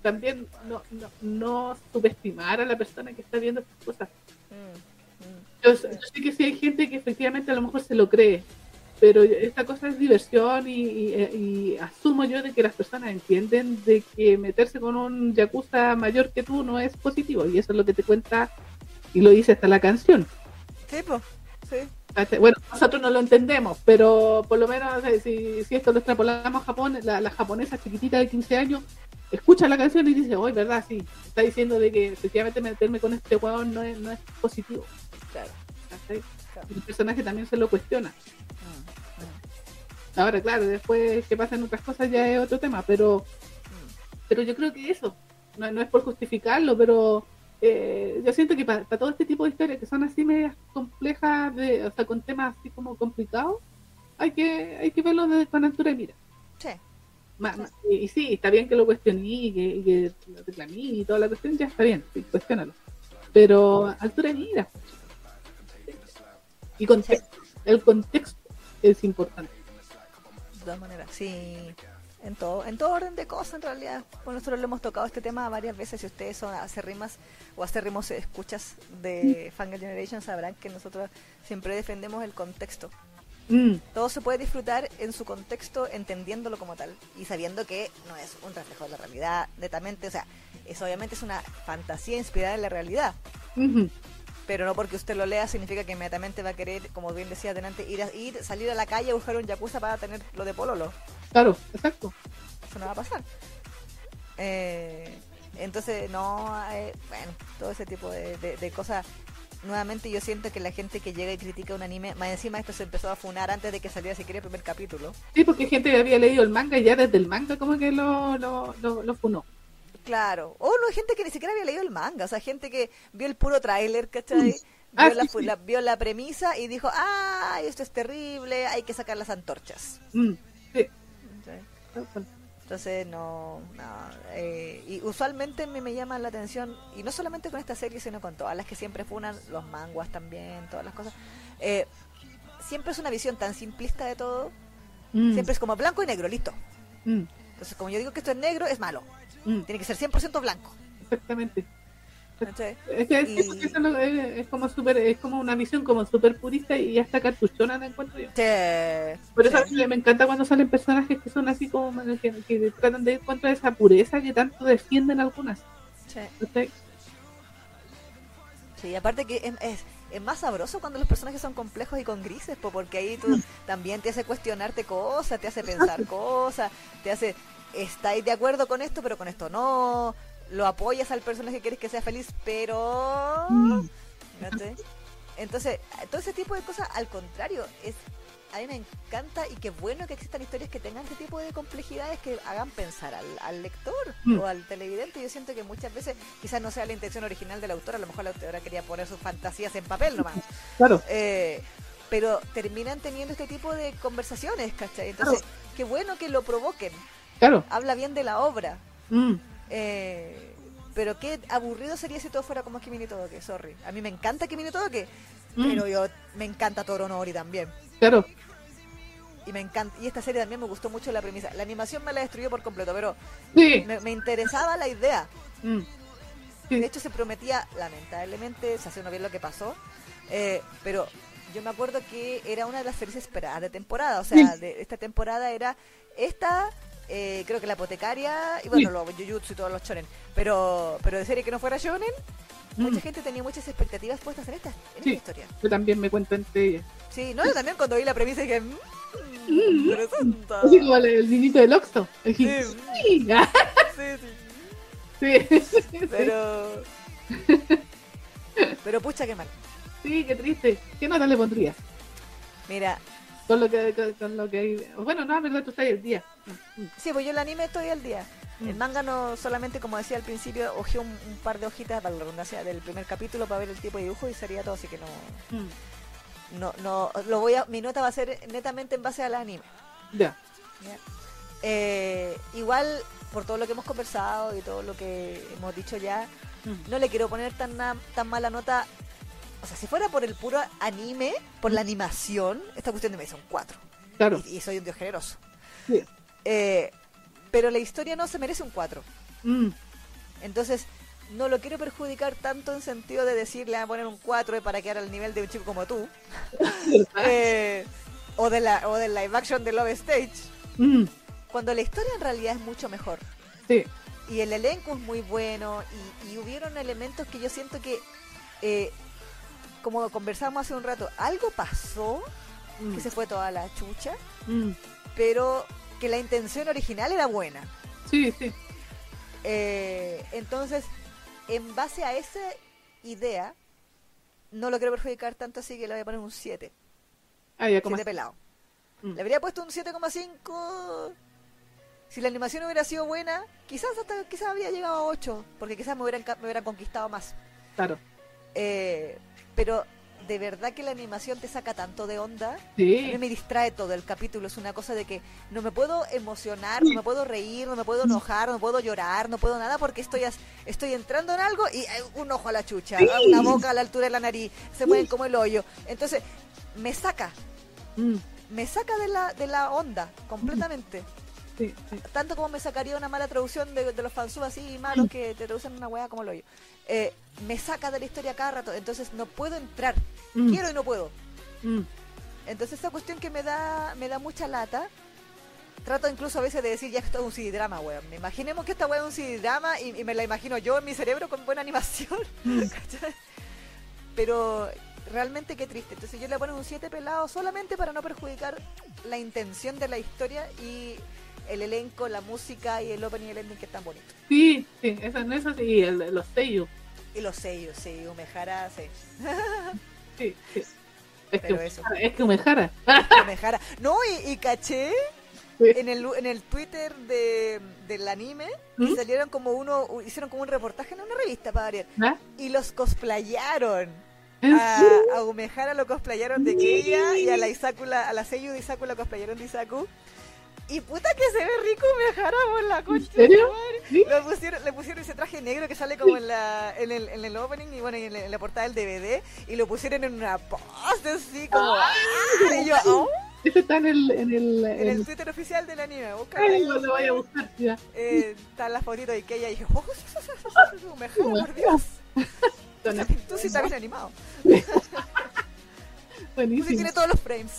Speaker 2: también no, no, no subestimar a la persona que está viendo estas cosas.
Speaker 1: Mm, mm.
Speaker 2: Yo, sé- yo sé que sí hay gente que efectivamente a lo mejor se lo cree, pero esta cosa es diversión y, y- y asumo yo de que las personas entienden de que meterse con un yakuza mayor que tú no es positivo y eso es lo que te cuenta y lo dice hasta la canción.
Speaker 1: Sí.
Speaker 2: Bueno, nosotros no lo entendemos, pero por lo menos eh, si, si esto lo extrapolamos a Japón, la, la japonesa chiquitita de 15 años escucha la canción y dice, hoy, ¿verdad? Sí, está diciendo de que efectivamente meterme con este huevón no es, no es positivo.
Speaker 1: Claro.
Speaker 2: El personaje también se lo cuestiona.
Speaker 1: Mm, mm.
Speaker 2: Ahora, claro, después que pasan otras cosas ya es otro tema, pero pero yo creo que eso, no, no es por justificarlo, pero eh, yo siento que para todo este tipo de historias que son así medias complejas, de, o sea, con temas así como complicados, hay que hay que verlo desde con altura de mira.
Speaker 1: Sí.
Speaker 2: Y, y sí, está bien que lo cuestioné y que, y que lo reclamé y toda la cuestión, ya está bien, sí, cuestiónalo. Pero altura de mira. Y contexto, el contexto es importante.
Speaker 1: De todas maneras, sí. En todo, en todo orden de cosas, en realidad. Bueno, nosotros le hemos tocado este tema varias veces. Si ustedes son acerrimas o acerrimos escuchas de Fangirl Generation, sabrán que nosotros siempre defendemos el contexto.
Speaker 2: Mm,
Speaker 1: Todo se puede disfrutar en su contexto, entendiéndolo como tal y sabiendo que no es un reflejo de la realidad, netamente. O sea, es obviamente es una fantasía inspirada en la realidad.
Speaker 2: ujú.
Speaker 1: Pero no porque usted lo lea significa que inmediatamente va a querer, como bien decía adelante, ir, a, ir salir a la calle a buscar un yakuza para tener lo de pololo.
Speaker 2: Claro, exacto.
Speaker 1: Eso no va a pasar. Eh, entonces, no, eh, bueno, todo ese tipo de, de- de cosas. Nuevamente yo siento que la gente que llega y critica un anime, más encima esto se empezó a funar antes de que saliera siquiera el primer capítulo.
Speaker 2: Sí, porque gente había leído el manga y ya desde el manga como que lo, lo, lo, lo funó.
Speaker 1: Claro. O no, hay gente que ni siquiera había leído el manga, o sea, gente que vio el puro tráiler, ¿cachai?
Speaker 2: Ah,
Speaker 1: Vio, la,
Speaker 2: sí,
Speaker 1: fu-
Speaker 2: sí.
Speaker 1: la- vio la premisa y dijo, ah, esto es terrible, hay que sacar las antorchas.
Speaker 2: Mm, sí.
Speaker 1: Entonces, no, no, eh, y usualmente a mí me llama la atención, y no solamente con esta serie, sino con todas las que siempre funan, los manguas también, todas las cosas. eh, siempre es una visión tan simplista de todo,
Speaker 2: Mm,
Speaker 1: siempre es como blanco y negro, listo.
Speaker 2: mm,
Speaker 1: Entonces, como yo digo que esto es negro, es malo,
Speaker 2: mm,
Speaker 1: tiene que ser 100% blanco.
Speaker 2: exactamente.
Speaker 1: ¿cachai?
Speaker 2: Es que
Speaker 1: Y-
Speaker 2: eso lo- es, es como super, es como una visión como súper purista y hasta cartuchona la encuentro yo.
Speaker 1: Sí,
Speaker 2: Por eso
Speaker 1: sí.
Speaker 2: a mí me encanta cuando salen personajes que son así como que, que tratan de ir contra esa pureza que tanto defienden algunas.
Speaker 1: Sí.
Speaker 2: ¿cachai?
Speaker 1: Sí, aparte que es, es, es más sabroso cuando los personajes son complejos y con grises, po, porque ahí tú también te hace cuestionarte cosas, te hace pensar cosas, te hace, estáis de acuerdo con esto, pero con esto no, lo apoyas al personaje que quieres que sea feliz, pero...
Speaker 2: Mm.
Speaker 1: Entonces, todo ese tipo de cosas, al contrario, es a mí me encanta y qué bueno que existan historias que tengan este tipo de complejidades que hagan pensar al, al lector
Speaker 2: Mm.
Speaker 1: o al televidente. Yo siento que muchas veces quizás no sea la intención original del autor, a lo mejor la autora quería poner sus fantasías en papel nomás.
Speaker 2: Claro,
Speaker 1: Eh, pero terminan teniendo este tipo de conversaciones, ¿cachai? Entonces, qué bueno que lo provoquen.
Speaker 2: Claro.
Speaker 1: Habla bien de la obra.
Speaker 2: Mm,
Speaker 1: Eh, pero qué aburrido sería si todo fuera como Kimi Todoke, sorry. A mí me encanta Kimi Todoke,
Speaker 2: mm,
Speaker 1: pero yo me encanta Toronori también.
Speaker 2: claro.
Speaker 1: Y me encanta y esta serie también me gustó mucho la premisa. La animación me la destruyó por completo, pero
Speaker 2: Sí.
Speaker 1: me, me interesaba la idea.
Speaker 2: mm, sí.
Speaker 1: De hecho se prometía, lamentablemente, se hace uno bien lo que pasó, eh, pero yo me acuerdo que era una de las series esperadas de temporada. O sea,
Speaker 2: Sí.
Speaker 1: de esta temporada era esta, eh, creo que la apotecaria, y bueno, los Jujutsu y todos los shonen. Pero, pero de serie que no fuera shonen, mucha
Speaker 2: Mm.
Speaker 1: gente tenía muchas expectativas puestas en esta, en
Speaker 2: Sí.
Speaker 1: esta historia.
Speaker 2: Yo también me cuento entre ellas.
Speaker 1: Sí, no, yo también cuando vi la premisa dije, mmm,
Speaker 2: Mm.
Speaker 1: interesante.
Speaker 2: Así como el, niñito del Oxxo.
Speaker 1: Sí.
Speaker 2: sí.
Speaker 1: Sí, sí. (laughs)
Speaker 2: sí. (laughs)
Speaker 1: Pero. Pero pucha, qué mal.
Speaker 2: Sí, qué triste. ¿Qué nota le pondrías?
Speaker 1: Mira,
Speaker 2: Con lo que, con, con lo que. Bueno, no, es verdad, tú estás ahí el día.
Speaker 1: Sí, pues yo el anime estoy al día. El
Speaker 2: Mm.
Speaker 1: manga no solamente, como decía al principio, ojeé un, un par de hojitas para la redundancia del primer capítulo para ver el tipo de dibujo y sería todo, así que no.
Speaker 2: Mm,
Speaker 1: No, no, lo voy a, mi nota va a ser netamente en base al anime.
Speaker 2: Ya.
Speaker 1: Eh, igual, por todo lo que hemos conversado y todo lo que hemos dicho ya,
Speaker 2: Mm,
Speaker 1: no le quiero poner tan, na- tan mala nota. O sea, si fuera por el puro anime, por la animación, esta cuestión de me son cuatro.
Speaker 2: Claro.
Speaker 1: Y, y soy un dios generoso.
Speaker 2: Sí.
Speaker 1: Eh, pero la historia no se merece un 4.
Speaker 2: Mm,
Speaker 1: Entonces, no lo quiero perjudicar tanto en sentido de decirle a poner un 4 para quedar al nivel de un chico como tú. (laughs) (laughs) Eh, o, de la, o del live action de Love Stage.
Speaker 2: mm,
Speaker 1: Cuando la historia en realidad es mucho mejor.
Speaker 2: sí.
Speaker 1: Y el elenco es muy bueno. Y, y hubieron elementos que yo siento que, eh, como conversamos hace un rato, algo pasó
Speaker 2: Mm,
Speaker 1: que se fue toda la chucha.
Speaker 2: mm,
Speaker 1: Pero que la intención original era buena.
Speaker 2: Sí, sí.
Speaker 1: Eh, entonces, en base a esa idea, no lo quiero perjudicar tanto, así que le voy a poner un 7.
Speaker 2: Ah, ya, como
Speaker 1: 7 pelado.
Speaker 2: Mm.
Speaker 1: Le habría puesto un 7,5. Si la animación hubiera sido buena, quizás hasta quizás habría llegado a 8, porque quizás me hubieran, me hubieran conquistado más.
Speaker 2: Claro.
Speaker 1: Eh, pero de verdad que la animación te saca tanto de onda. A
Speaker 2: Sí.
Speaker 1: mí me distrae todo el capítulo. Es una cosa de que no me puedo emocionar, no me puedo reír, no me puedo enojar, no puedo llorar, no puedo nada porque estoy as- estoy entrando en algo y hay un ojo a la chucha,
Speaker 2: Sí.
Speaker 1: una boca a la altura de la nariz, se mueven como el hoyo. Entonces, me saca,
Speaker 2: Mm,
Speaker 1: me saca de la, de la onda completamente. Tanto como me sacaría una mala traducción de, de los fansub así malos que te traducen una weá como el hoyo. Eh, me saca de la historia cada rato, entonces no puedo entrar.
Speaker 2: Mm,
Speaker 1: Quiero y no puedo.
Speaker 2: mm,
Speaker 1: Entonces esa cuestión que me da, me da mucha lata. Trato incluso a veces de decir ya esto es un CD-drama, weón. Imaginemos que esta weón es un CD-drama y, y me la imagino yo en mi cerebro con buena animación. (laughs)
Speaker 2: mm.
Speaker 1: Pero realmente qué triste. Entonces yo le pongo un 7 pelado solamente para no perjudicar la intención de la historia y el elenco, la música y el opening y el ending que es tan bonito.
Speaker 2: Sí, sí, eso, eso sí, el, los sellos.
Speaker 1: Y los sellos, sí, Umejara, sí.
Speaker 2: Sí, sí. (laughs) Es
Speaker 1: Pero
Speaker 2: que,
Speaker 1: eso.
Speaker 2: es que Umejara.
Speaker 1: Umejara. No, y, y caché
Speaker 2: Sí.
Speaker 1: en el, en el Twitter de, del anime
Speaker 2: ¿Mm?
Speaker 1: salieron como uno, hicieron como un reportaje en una revista para variar.
Speaker 2: ¿Ah?
Speaker 1: Y los cosplayaron.
Speaker 2: ¿En
Speaker 1: A, a Umehara lo cosplayaron de Keia y a la Isakula, a la Seiyu de Isaku la cosplayaron de Isaku. Y puta que se ve rico Umehara por la concha. de
Speaker 2: serio? ¿Sí?
Speaker 1: Le pusieron, le pusieron ese traje negro que sale como en la en el, en el opening y bueno, y en, la, en la portada del DVD y lo pusieron en una pose así como ¡ah! y yo, "Oh",
Speaker 2: Ese está en el. En el,
Speaker 1: en el
Speaker 2: en-
Speaker 1: Twitter oficial del anime,
Speaker 2: Ay,
Speaker 1: ahí.
Speaker 2: no lo voy a buscar. Ya.
Speaker 1: Eh, están las fotitos de Keia y dije, ¡Oh, (laughs) Umehara, por Dios! (laughs) Tú sí estás bien animado. (laughs)
Speaker 2: Buenísimo.
Speaker 1: tienes todos los frames.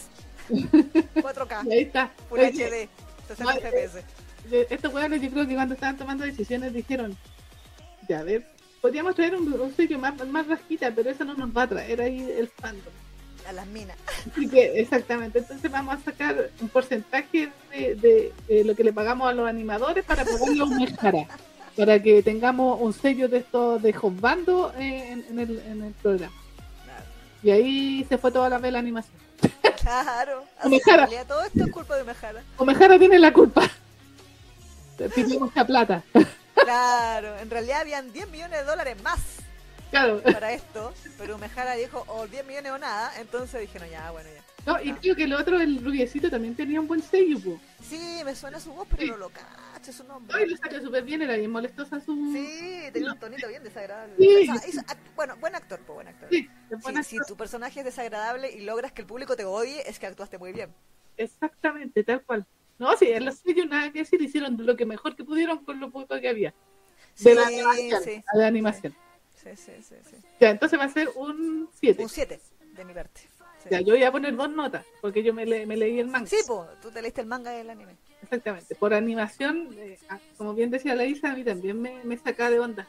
Speaker 1: 4K.
Speaker 2: Y ahí está.
Speaker 1: Full
Speaker 2: Oye,
Speaker 1: HD, 60
Speaker 2: No,
Speaker 1: FPS.
Speaker 2: eh, Estos hueones, yo creo que cuando estaban tomando decisiones dijeron: Ya, ver, podríamos traer un, un sello más, más rasquita, pero eso no nos va a traer ahí el fandom.
Speaker 1: A las minas.
Speaker 2: Así que, exactamente, entonces vamos a sacar un porcentaje de, de, lo que le pagamos a los animadores para pagarle a un Mejara, para que tengamos un sello de estos de Josbando eh, en, en el, en el programa. Y ahí se fue toda la vez la animación.
Speaker 1: Claro. Realidad todo esto es culpa de Umehara.
Speaker 2: O Mejara tiene la culpa. Pidió mucha plata.
Speaker 1: Claro, en realidad habían 10 millones de dólares más
Speaker 2: Claro.
Speaker 1: para esto, pero Umehara dijo o 10 millones o nada, entonces dije, no, ya, bueno, ya.
Speaker 2: No, y creo que el otro, el rubiecito, también tenía un buen sello.
Speaker 1: Sí, me suena su voz, pero no lo cacho su nombre.
Speaker 2: Ay, lo sacó súper bien, era bien molestosa su.
Speaker 1: Sí, tenía un tonito bien desagradable.
Speaker 2: Sí.
Speaker 1: O sea, hizo bueno, buen actor, pues buen actor.
Speaker 2: Sí, de
Speaker 1: Si, tu personaje es desagradable y logras que el público te odie, es que actuaste muy bien.
Speaker 2: Exactamente, tal cual. No, sí, en los sellos nada que decir, hicieron lo que mejor que pudieron con lo poco que había. De la animación.
Speaker 1: sí,
Speaker 2: de animación.
Speaker 1: sí, sí, sí, sí.
Speaker 2: Ya, entonces va a ser un 7.
Speaker 1: Un 7 de mi parte.
Speaker 2: Ya, yo voy a poner dos notas, porque yo me, le- me leí el manga.
Speaker 1: Sí, po, tú te leíste el manga del anime.
Speaker 2: Exactamente. Por animación, eh, ah, como bien decía la Isa, a mí también me, saca de onda.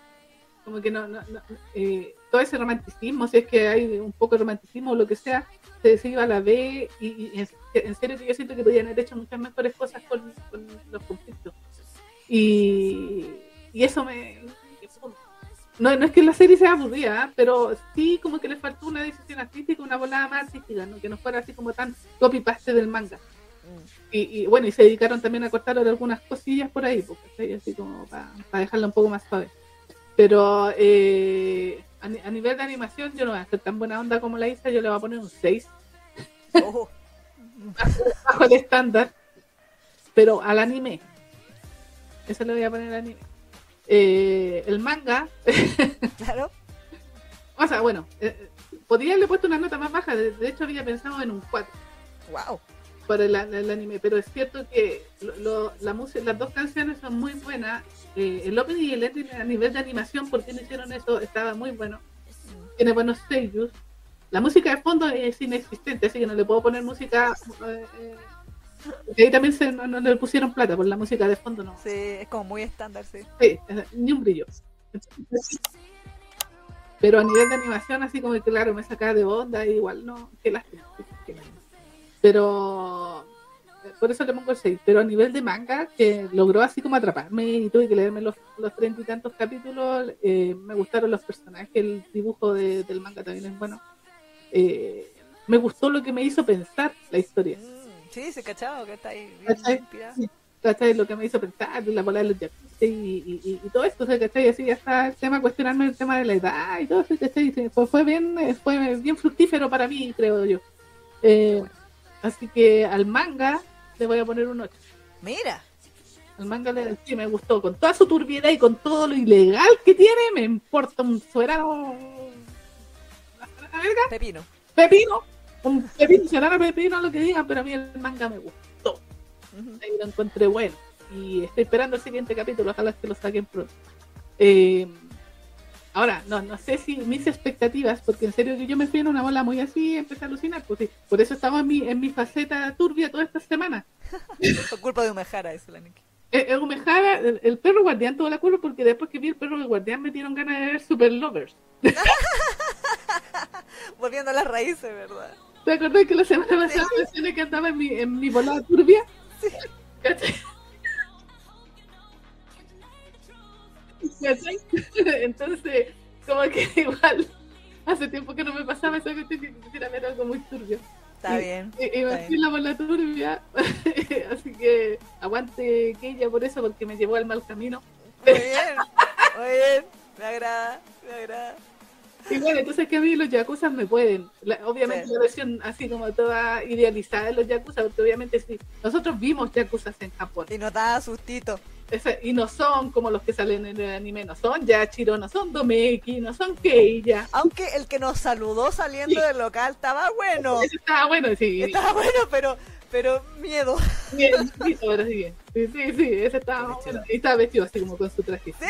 Speaker 2: Como que no, no, no, eh, todo ese romanticismo, si es que hay un poco de romanticismo o lo que sea, se, se iba a la B y, en, serio que yo siento que podían haber hecho muchas mejores cosas con, los conflictos. Y, y eso me... No, no es que la serie sea aburrida, ¿eh? pero sí como que le faltó una decisión artística, una volada más artística, ¿no? que no fuera así como tan copy-paste del manga. Y, y bueno, y se dedicaron también a cortar algunas cosillas por ahí, porque ¿cachai? así como para dejarla un poco más suave. Pero eh, a, ni- a nivel de animación, yo no voy a hacer tan buena onda como la Isa, yo le voy a poner un 6
Speaker 1: Ojo. (laughs)
Speaker 2: bajo el estándar, pero al anime. Eso le voy a poner al anime. Eh, el manga, (laughs)
Speaker 1: Claro.
Speaker 2: o sea, bueno, eh, podría haberle puesto una nota más baja, de, de hecho había pensado en un 4.
Speaker 1: Wow.
Speaker 2: Para el, el anime, pero es cierto que lo- lo- la música, las dos canciones son muy buenas. Eh, el opening y el ending a nivel de animación, ¿por qué no hicieron eso? Estaba muy bueno. Tiene buenos sellos. La música de fondo es inexistente, así que no le puedo poner música. eh, eh, porque ahí también se, no, no le pusieron plata, por la música de fondo no.
Speaker 1: Sí, es como muy estándar, sí.
Speaker 2: Sí, eh, ni un brillo. Pero a nivel de animación, así como que claro, me sacaba de onda, igual no, qué lástima. Pero eh, por eso le pongo el 6. Pero a nivel de manga, que logró así como atraparme y tuve que leerme los los treinta y tantos capítulos, eh, me gustaron los personajes, el dibujo de- del manga también es bueno. Eh, me gustó lo que me hizo pensar la historia.
Speaker 1: Sí, se cachado que está ahí bien.
Speaker 2: Lo que me hizo pensar, la bola de los y, y, y- y todo esto, ¿cachai? Así ya está el tema, cuestionarme el tema de la edad y todo eso, ¿cachai? Fue, fue bien, eh, fue bien fructífero para mí, creo yo. Eh, así que al manga le voy a poner un 8.
Speaker 1: Mira.
Speaker 2: Al manga le, sí me gustó, con toda su turbiedad y con todo lo ilegal que tiene, me importa un soberano... ¿La verga?
Speaker 1: Pepino.
Speaker 2: Pepino, un pepino, soberano pepino, lo que digan, pero a mí el manga me gustó ahí lo encontré bueno. Y estoy esperando el siguiente capítulo, ojalá que lo saquen pronto. Eh, ahora, no, no sé si mis expectativas, porque en serio yo me fui en una bola muy así, empecé a alucinar, pues sí, por eso estaba en mi, en mi faceta turbia toda esta semana. (laughs)
Speaker 1: Por culpa de Umehara, eso la Nikki.
Speaker 2: Eh, eh, el, el perro guardián tuvo la culpa porque después que vi el perro guardián me dieron ganas de ver Super Lovers. (laughs)
Speaker 1: Volviendo a las raíces, ¿verdad?
Speaker 2: ¿Te acordás que la semana pasada mencioné que andaba en mi, en mi volada turbia? ¿Cachai? ¿Cachai? (laughs) Entonces, como que (laughs) igual, hace tiempo que no me pasaba esa cuestión que quisiera ver algo muy turbio.
Speaker 1: Está bien.
Speaker 2: Y, y fui en la bola turbia, (laughs) así que aguante que ella por eso, porque me llevó al mal camino.
Speaker 1: Muy bien. Muy bien. Me agrada. Me agrada.
Speaker 2: Y bueno, entonces que a mí los yakuza me pueden. La- obviamente
Speaker 1: Sí.
Speaker 2: la versión así como toda idealizada de los yakuza, porque obviamente sí, nosotros vimos yakuza en Japón.
Speaker 1: Y nos da sustito.
Speaker 2: Ese- y no son como los que salen en el anime, no son Yachiro, no son Domeki, no son Keiya.
Speaker 1: Aunque el que nos saludó saliendo
Speaker 2: Sí.
Speaker 1: del local estaba bueno.
Speaker 2: Ese estaba bueno, sí.
Speaker 1: Estaba bueno, pero, pero miedo.
Speaker 2: Sí, ahora sí bien. Sí, sí, sí, ese estaba bueno. Y estaba vestido así como con su traje.
Speaker 1: Sí.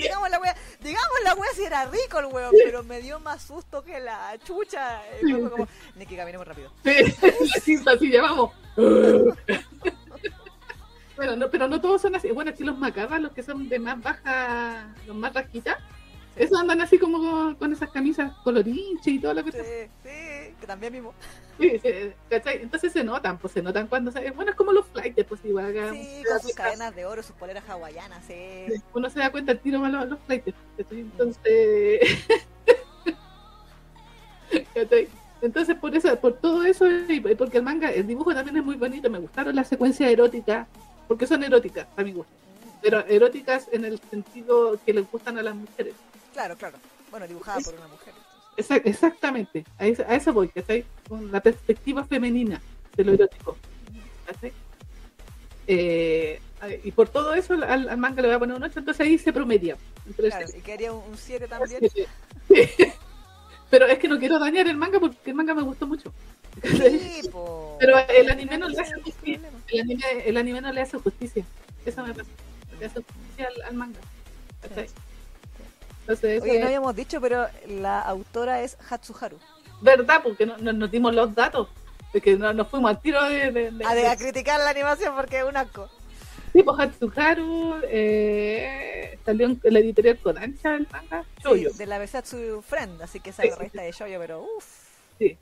Speaker 1: Digamos la wea, digamos la wea si era rico el weón, pero me dio más susto que la chucha. Fue como, Niki, caminemos rápido.
Speaker 2: Sí, (laughs) así, así llamamos. (laughs) Bueno, no, pero no todos son así. Bueno, aquí los macarras, los que son de más baja, los más rasquitas, esos andan así como con, con esas camisas colorinche y todo lo que
Speaker 1: Sí, sí, que también mismo.
Speaker 2: Sí, sí, ¿cachai? Entonces se notan, pues se notan cuando se... Bueno, es como los flights, pues igual acá.
Speaker 1: Sí, con sus cadenas de oro, sus poleras hawaianas, sí.
Speaker 2: Uno se da cuenta el tiro más los, los flights. ¿cachai? Entonces... (laughs) ¿cachai? Entonces por eso, por todo eso, y porque el manga, el dibujo también es muy bonito, me gustaron las secuencias eróticas, porque son eróticas a mi gusto, pero eróticas en el sentido que les gustan a las mujeres.
Speaker 1: Claro, claro. Bueno, dibujada por una mujer.
Speaker 2: Esa- exactamente, a eso, a eso voy, ¿cachai? Con la perspectiva femenina de lo erótico. ¿cachai? Eh, y por todo eso al, al manga le voy a poner un 8, entonces ahí se promedia. Entre
Speaker 1: Claro,
Speaker 2: ese-
Speaker 1: y que haría un 7 también. (laughs)
Speaker 2: Sí. Pero es que no quiero dañar el manga porque el manga me gustó mucho.
Speaker 1: Sí, po.
Speaker 2: Pero el anime no le hace justicia. El anime, el anime no le hace justicia. Eso me pasa. Le hace justicia al, al manga.
Speaker 1: Oye, no habíamos dicho, pero la autora es Hatsuharu.
Speaker 2: ¿verdad? Porque no, no- nos dimos los datos. De que no, nos fuimos al tiro de. de, de-
Speaker 1: A, de- a criticar la animación porque es un asco.
Speaker 2: Sí, pues Hatsuharu eh, salió en la editorial Kodansha el manga.
Speaker 1: Sí, de la Besatsu Friend, así que esa
Speaker 2: Sí,
Speaker 1: revista de Shoujo, pero uff.
Speaker 2: Sí.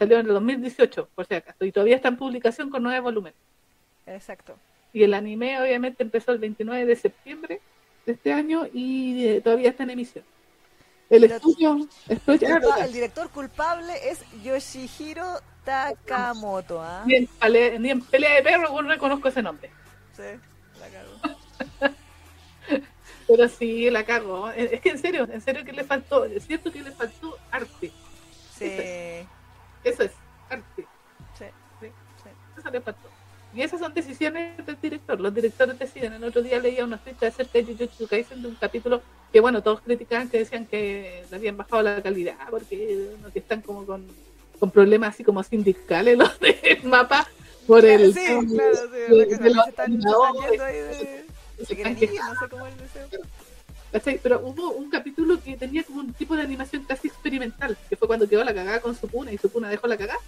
Speaker 2: Salió en el 2018, por si acaso. Y todavía está en publicación con nueve volúmenes.
Speaker 1: Exacto.
Speaker 2: Y el anime obviamente empezó el 29 de septiembre de este año y eh, todavía está en emisión. El
Speaker 1: Pero-
Speaker 2: estudio, estoy
Speaker 1: el director culpable es Yoshihiro Takamoto, ¿ah?
Speaker 2: ni, en pale- ni en pelea de perro no reconozco ese nombre.
Speaker 1: Sí, la cago. (laughs)
Speaker 2: Pero sí, la cago. Es es que en serio, en serio que le faltó, es cierto que le faltó arte.
Speaker 1: Sí,
Speaker 2: Eso es, arte.
Speaker 1: sí,
Speaker 2: Sí.
Speaker 1: sí.
Speaker 2: Eso le faltó. Y esas son decisiones del director. Los directores deciden. El otro día leía una ficha acerca de Jujutsu Kaisen de un capítulo que, bueno, todos criticaban que decían que le habían bajado la calidad porque que están como con, con problemas así como sindicales (laughs) los del mapa por el...
Speaker 1: Sí, claro, sí,
Speaker 2: de-
Speaker 1: que
Speaker 2: de
Speaker 1: se están, se están
Speaker 2: animadores.
Speaker 1: yendo ahí de...
Speaker 2: Se
Speaker 1: Se quieren
Speaker 2: están
Speaker 1: ir, no sé cómo es el deseo.
Speaker 2: ¿Cachai? Pero hubo un capítulo que tenía como un tipo de animación casi experimental, que fue cuando quedó la cagada con Sukuna y Sukuna dejó la cagada.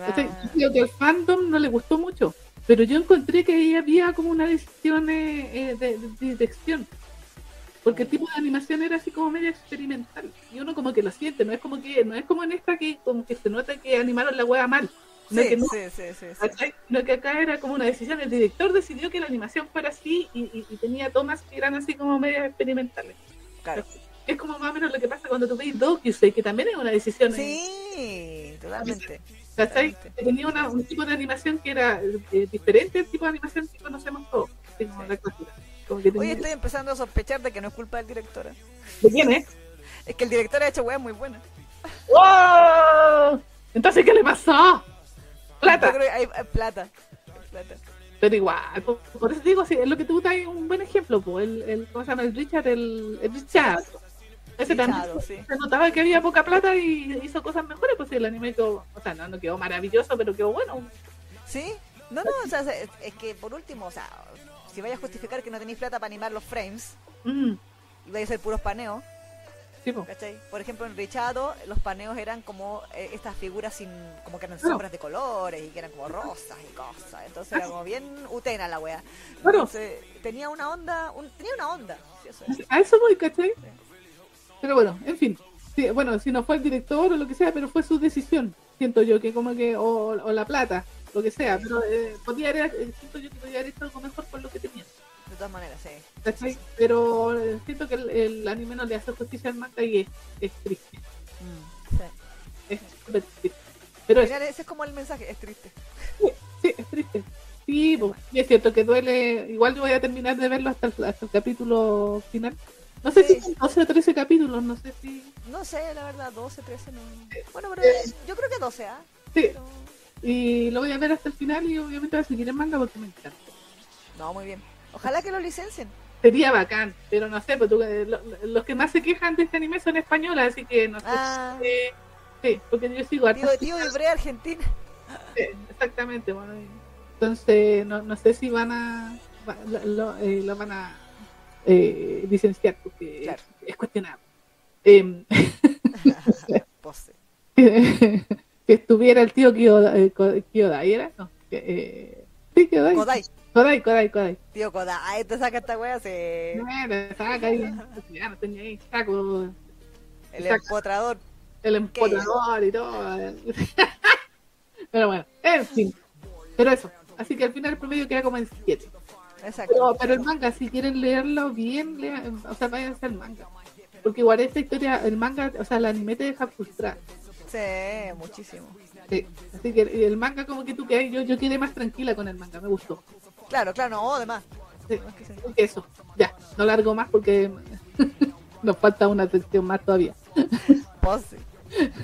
Speaker 1: Ah,
Speaker 2: creo que al fandom no le gustó mucho, pero yo encontré que ahí había como una decisión eh, eh, de, de dirección. Porque el tipo de animación era así como medio experimental. Y uno como que lo siente, no es como que, no es como en esta que como que se nota que animaron la hueá mal. No
Speaker 1: sí,
Speaker 2: que no, que acá era como una decisión, el director decidió que la animación fuera así y, y- y tenía tomas que eran así como medio experimentales.
Speaker 1: Claro.
Speaker 2: Es como más o menos lo que pasa cuando tú ves Dokusei, que también es una decisión.
Speaker 1: Sí, totalmente.
Speaker 2: ¿cachai? Tenía una- un tipo de animación que era eh, diferente al tipo de animación que conocemos todos, como la cultura. Como que
Speaker 1: Hoy estoy empezando a sospechar de que no es culpa del director. ¿eh?
Speaker 2: ¿De quién es?
Speaker 1: Es que el director ha hecho weas muy buenas.
Speaker 2: ¡Oh! Entonces, ¿qué le pasó? Plata.
Speaker 1: creo que hay, hay plata. Plata.
Speaker 2: Pero igual, por, por eso digo, sí, es lo que tú das un buen ejemplo, el, el, ¿cómo se llama? El Richard, el, el Richard. Ese también
Speaker 1: Richard, sí.
Speaker 2: se notaba que había poca plata y hizo cosas mejores, pues el anime quedó, o sea, no, no quedó maravilloso, pero quedó bueno.
Speaker 1: ¿Sí? No, no, o sea, es, es que por último, o sea, si vaya a justificar que no tenéis plata para animar los frames
Speaker 2: Mm,
Speaker 1: y vais a hacer puros paneos,
Speaker 2: sí.
Speaker 1: ¿cachai? Por ejemplo, en Richado los paneos eran como eh, estas figuras sin, como que eran
Speaker 2: Claro.
Speaker 1: sombras de colores y que eran como rosas y cosas. Entonces era como bien utena la wea. Entonces tenía una onda, un- tenía una onda. sí, eso es.
Speaker 2: A eso voy, ¿cachai? Pero bueno, en fin. Sí, bueno, si no fue el director o lo que sea, pero fue su decisión. Siento yo que como que, o, o la plata, lo que sea. Pero eh, podía haber, eh, siento yo que podía haber hecho algo mejor con lo que tenía.
Speaker 1: Todas maneras, sí.
Speaker 2: ¿cachai? Pero eh, siento que el, el anime no le hace justicia al manga y es, es triste.
Speaker 1: Mm, sí.
Speaker 2: Es súper triste. Pero es,
Speaker 1: ese es como el mensaje, es triste.
Speaker 2: sí, es triste. Sí, pues, y es cierto que duele. Igual yo voy a terminar de verlo hasta el, hasta el capítulo final. No sé
Speaker 1: Sí.
Speaker 2: si son 12 o 13 capítulos, no sé si.
Speaker 1: No sé, la verdad, 12, 13, no. Bueno, pero
Speaker 2: Eh.
Speaker 1: yo creo que 12, ¿ah?
Speaker 2: Sí,
Speaker 1: Pero-
Speaker 2: y lo voy a ver hasta el final y obviamente voy a seguir en manga porque me encanta.
Speaker 1: No, muy bien. Ojalá que lo licencien.
Speaker 2: Sería bacán, pero no sé, pues tú, eh, lo- lo- los que más se quejan de este anime son españolas, así que no sé.
Speaker 1: Ah,
Speaker 2: eh, sí, porque yo sigo
Speaker 1: tío, tío Ibre Argentina. (laughs)
Speaker 2: Sí, exactamente, bueno, entonces no, no sé si van a lo, lo- eh, lo van a eh, licenciar porque
Speaker 1: Claro.
Speaker 2: es cuestionable. Em, (laughs)
Speaker 1: Pose. (laughs)
Speaker 2: que estuviera el tío Kyoda, eh, ¿era? No, que, eh, sí.
Speaker 1: Kodai.
Speaker 2: Kodai, Kodai, Kodai.
Speaker 1: Tío Kodai, te saca esta wea, se...
Speaker 2: Bueno, saca ahí, ya (laughs) no tenía ahí, saco
Speaker 1: el empotrador.
Speaker 2: el empotrador y todo. (laughs) Pero bueno, en fin. Pero eso, así que al final el promedio queda como en 7.
Speaker 1: Exacto.
Speaker 2: Pero, pero el manga, si quieren leerlo bien, lean, o sea, váyanse al manga. Porque igual esta historia, el manga, o sea, el anime te deja frustrar.
Speaker 1: Sí, muchísimo.
Speaker 2: Sí. Así que el manga como que tú quedas, yo, yo quedé más tranquila con el manga, me gustó.
Speaker 1: Claro, claro, no, además.
Speaker 2: Sí. Eso, ya, no largo más porque (laughs) nos falta una sección más todavía. (laughs)
Speaker 1: Pose.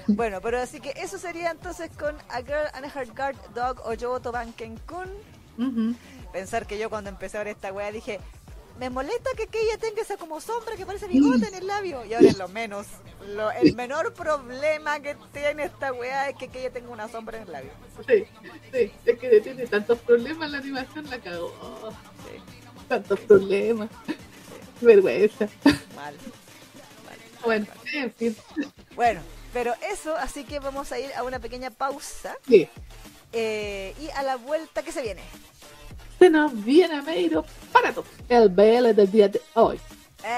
Speaker 1: Bueno, pero así que eso sería entonces con A Girl and Her Guard Dog o Yoboto Banken-kun.
Speaker 2: Ujú.
Speaker 1: Pensar que yo cuando empecé a ver esta wea dije, me molesta que, ella tenga esa como sombra que parece bigote en el labio. Y ahora es lo menos. Lo, el menor problema que tiene esta wea es que, ella tenga una sombra en el labio.
Speaker 2: Sí, sí, es que tiene tantos problemas la animación, la cagó.
Speaker 1: Sí,
Speaker 2: Tantos problemas. Vergüenza.
Speaker 1: mal.
Speaker 2: Bueno, en fin.
Speaker 1: Bueno, Pero eso, así que vamos a ir a una pequeña pausa.
Speaker 2: Sí.
Speaker 1: eh, y a la vuelta que se viene.
Speaker 2: Se nos viene a medio para todos. El BL del día de hoy.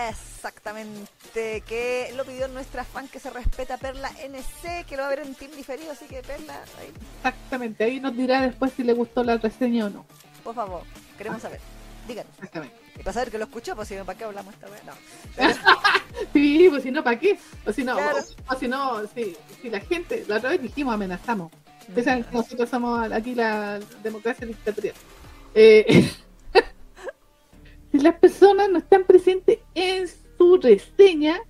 Speaker 1: Exactamente, que lo pidió nuestra fan que se respeta Perla NC, que lo va a ver en Team diferido, así que Perla, ahí,
Speaker 2: Exactamente. Ahí nos dirá después si le gustó la reseña o no.
Speaker 1: por favor, queremos saber. Díganos.
Speaker 2: Exactamente.
Speaker 1: Y para saber que lo escuchó, pues si no, ¿para qué hablamos esta vez? No. (laughs)
Speaker 2: Sí, pues si no, ¿para qué? O si no,
Speaker 1: Claro.
Speaker 2: o, o si no, si, si la gente, la otra vez dijimos amenazamos.
Speaker 1: Mm.
Speaker 2: Nosotros somos aquí la democracia dictatorial. Eh, (laughs) si las personas no están presentes en su reseña,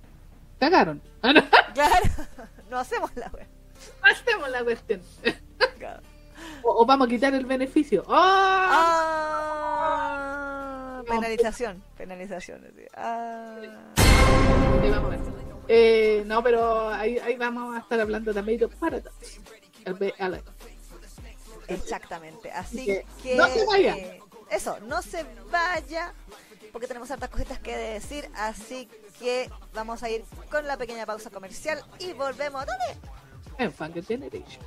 Speaker 2: cagaron. (laughs) Ah, no,
Speaker 1: Claro, (laughs) no hacemos la web.
Speaker 2: hacemos la cuestión. O, o vamos a quitar el beneficio. ¡Ah!
Speaker 1: Ah, penalización, penalización. así. Ah.
Speaker 2: Ahí vamos a ver. Eh, no, pero ahí, ahí vamos a estar hablando también de para.
Speaker 1: Exactamente. Así
Speaker 2: que,
Speaker 1: que.
Speaker 2: no se vaya.
Speaker 1: eh, eso, no se vaya. Porque tenemos hartas cositas que decir. Así que vamos a ir con la pequeña pausa comercial y volvemos. ¿Dónde?
Speaker 2: En Funk Generation.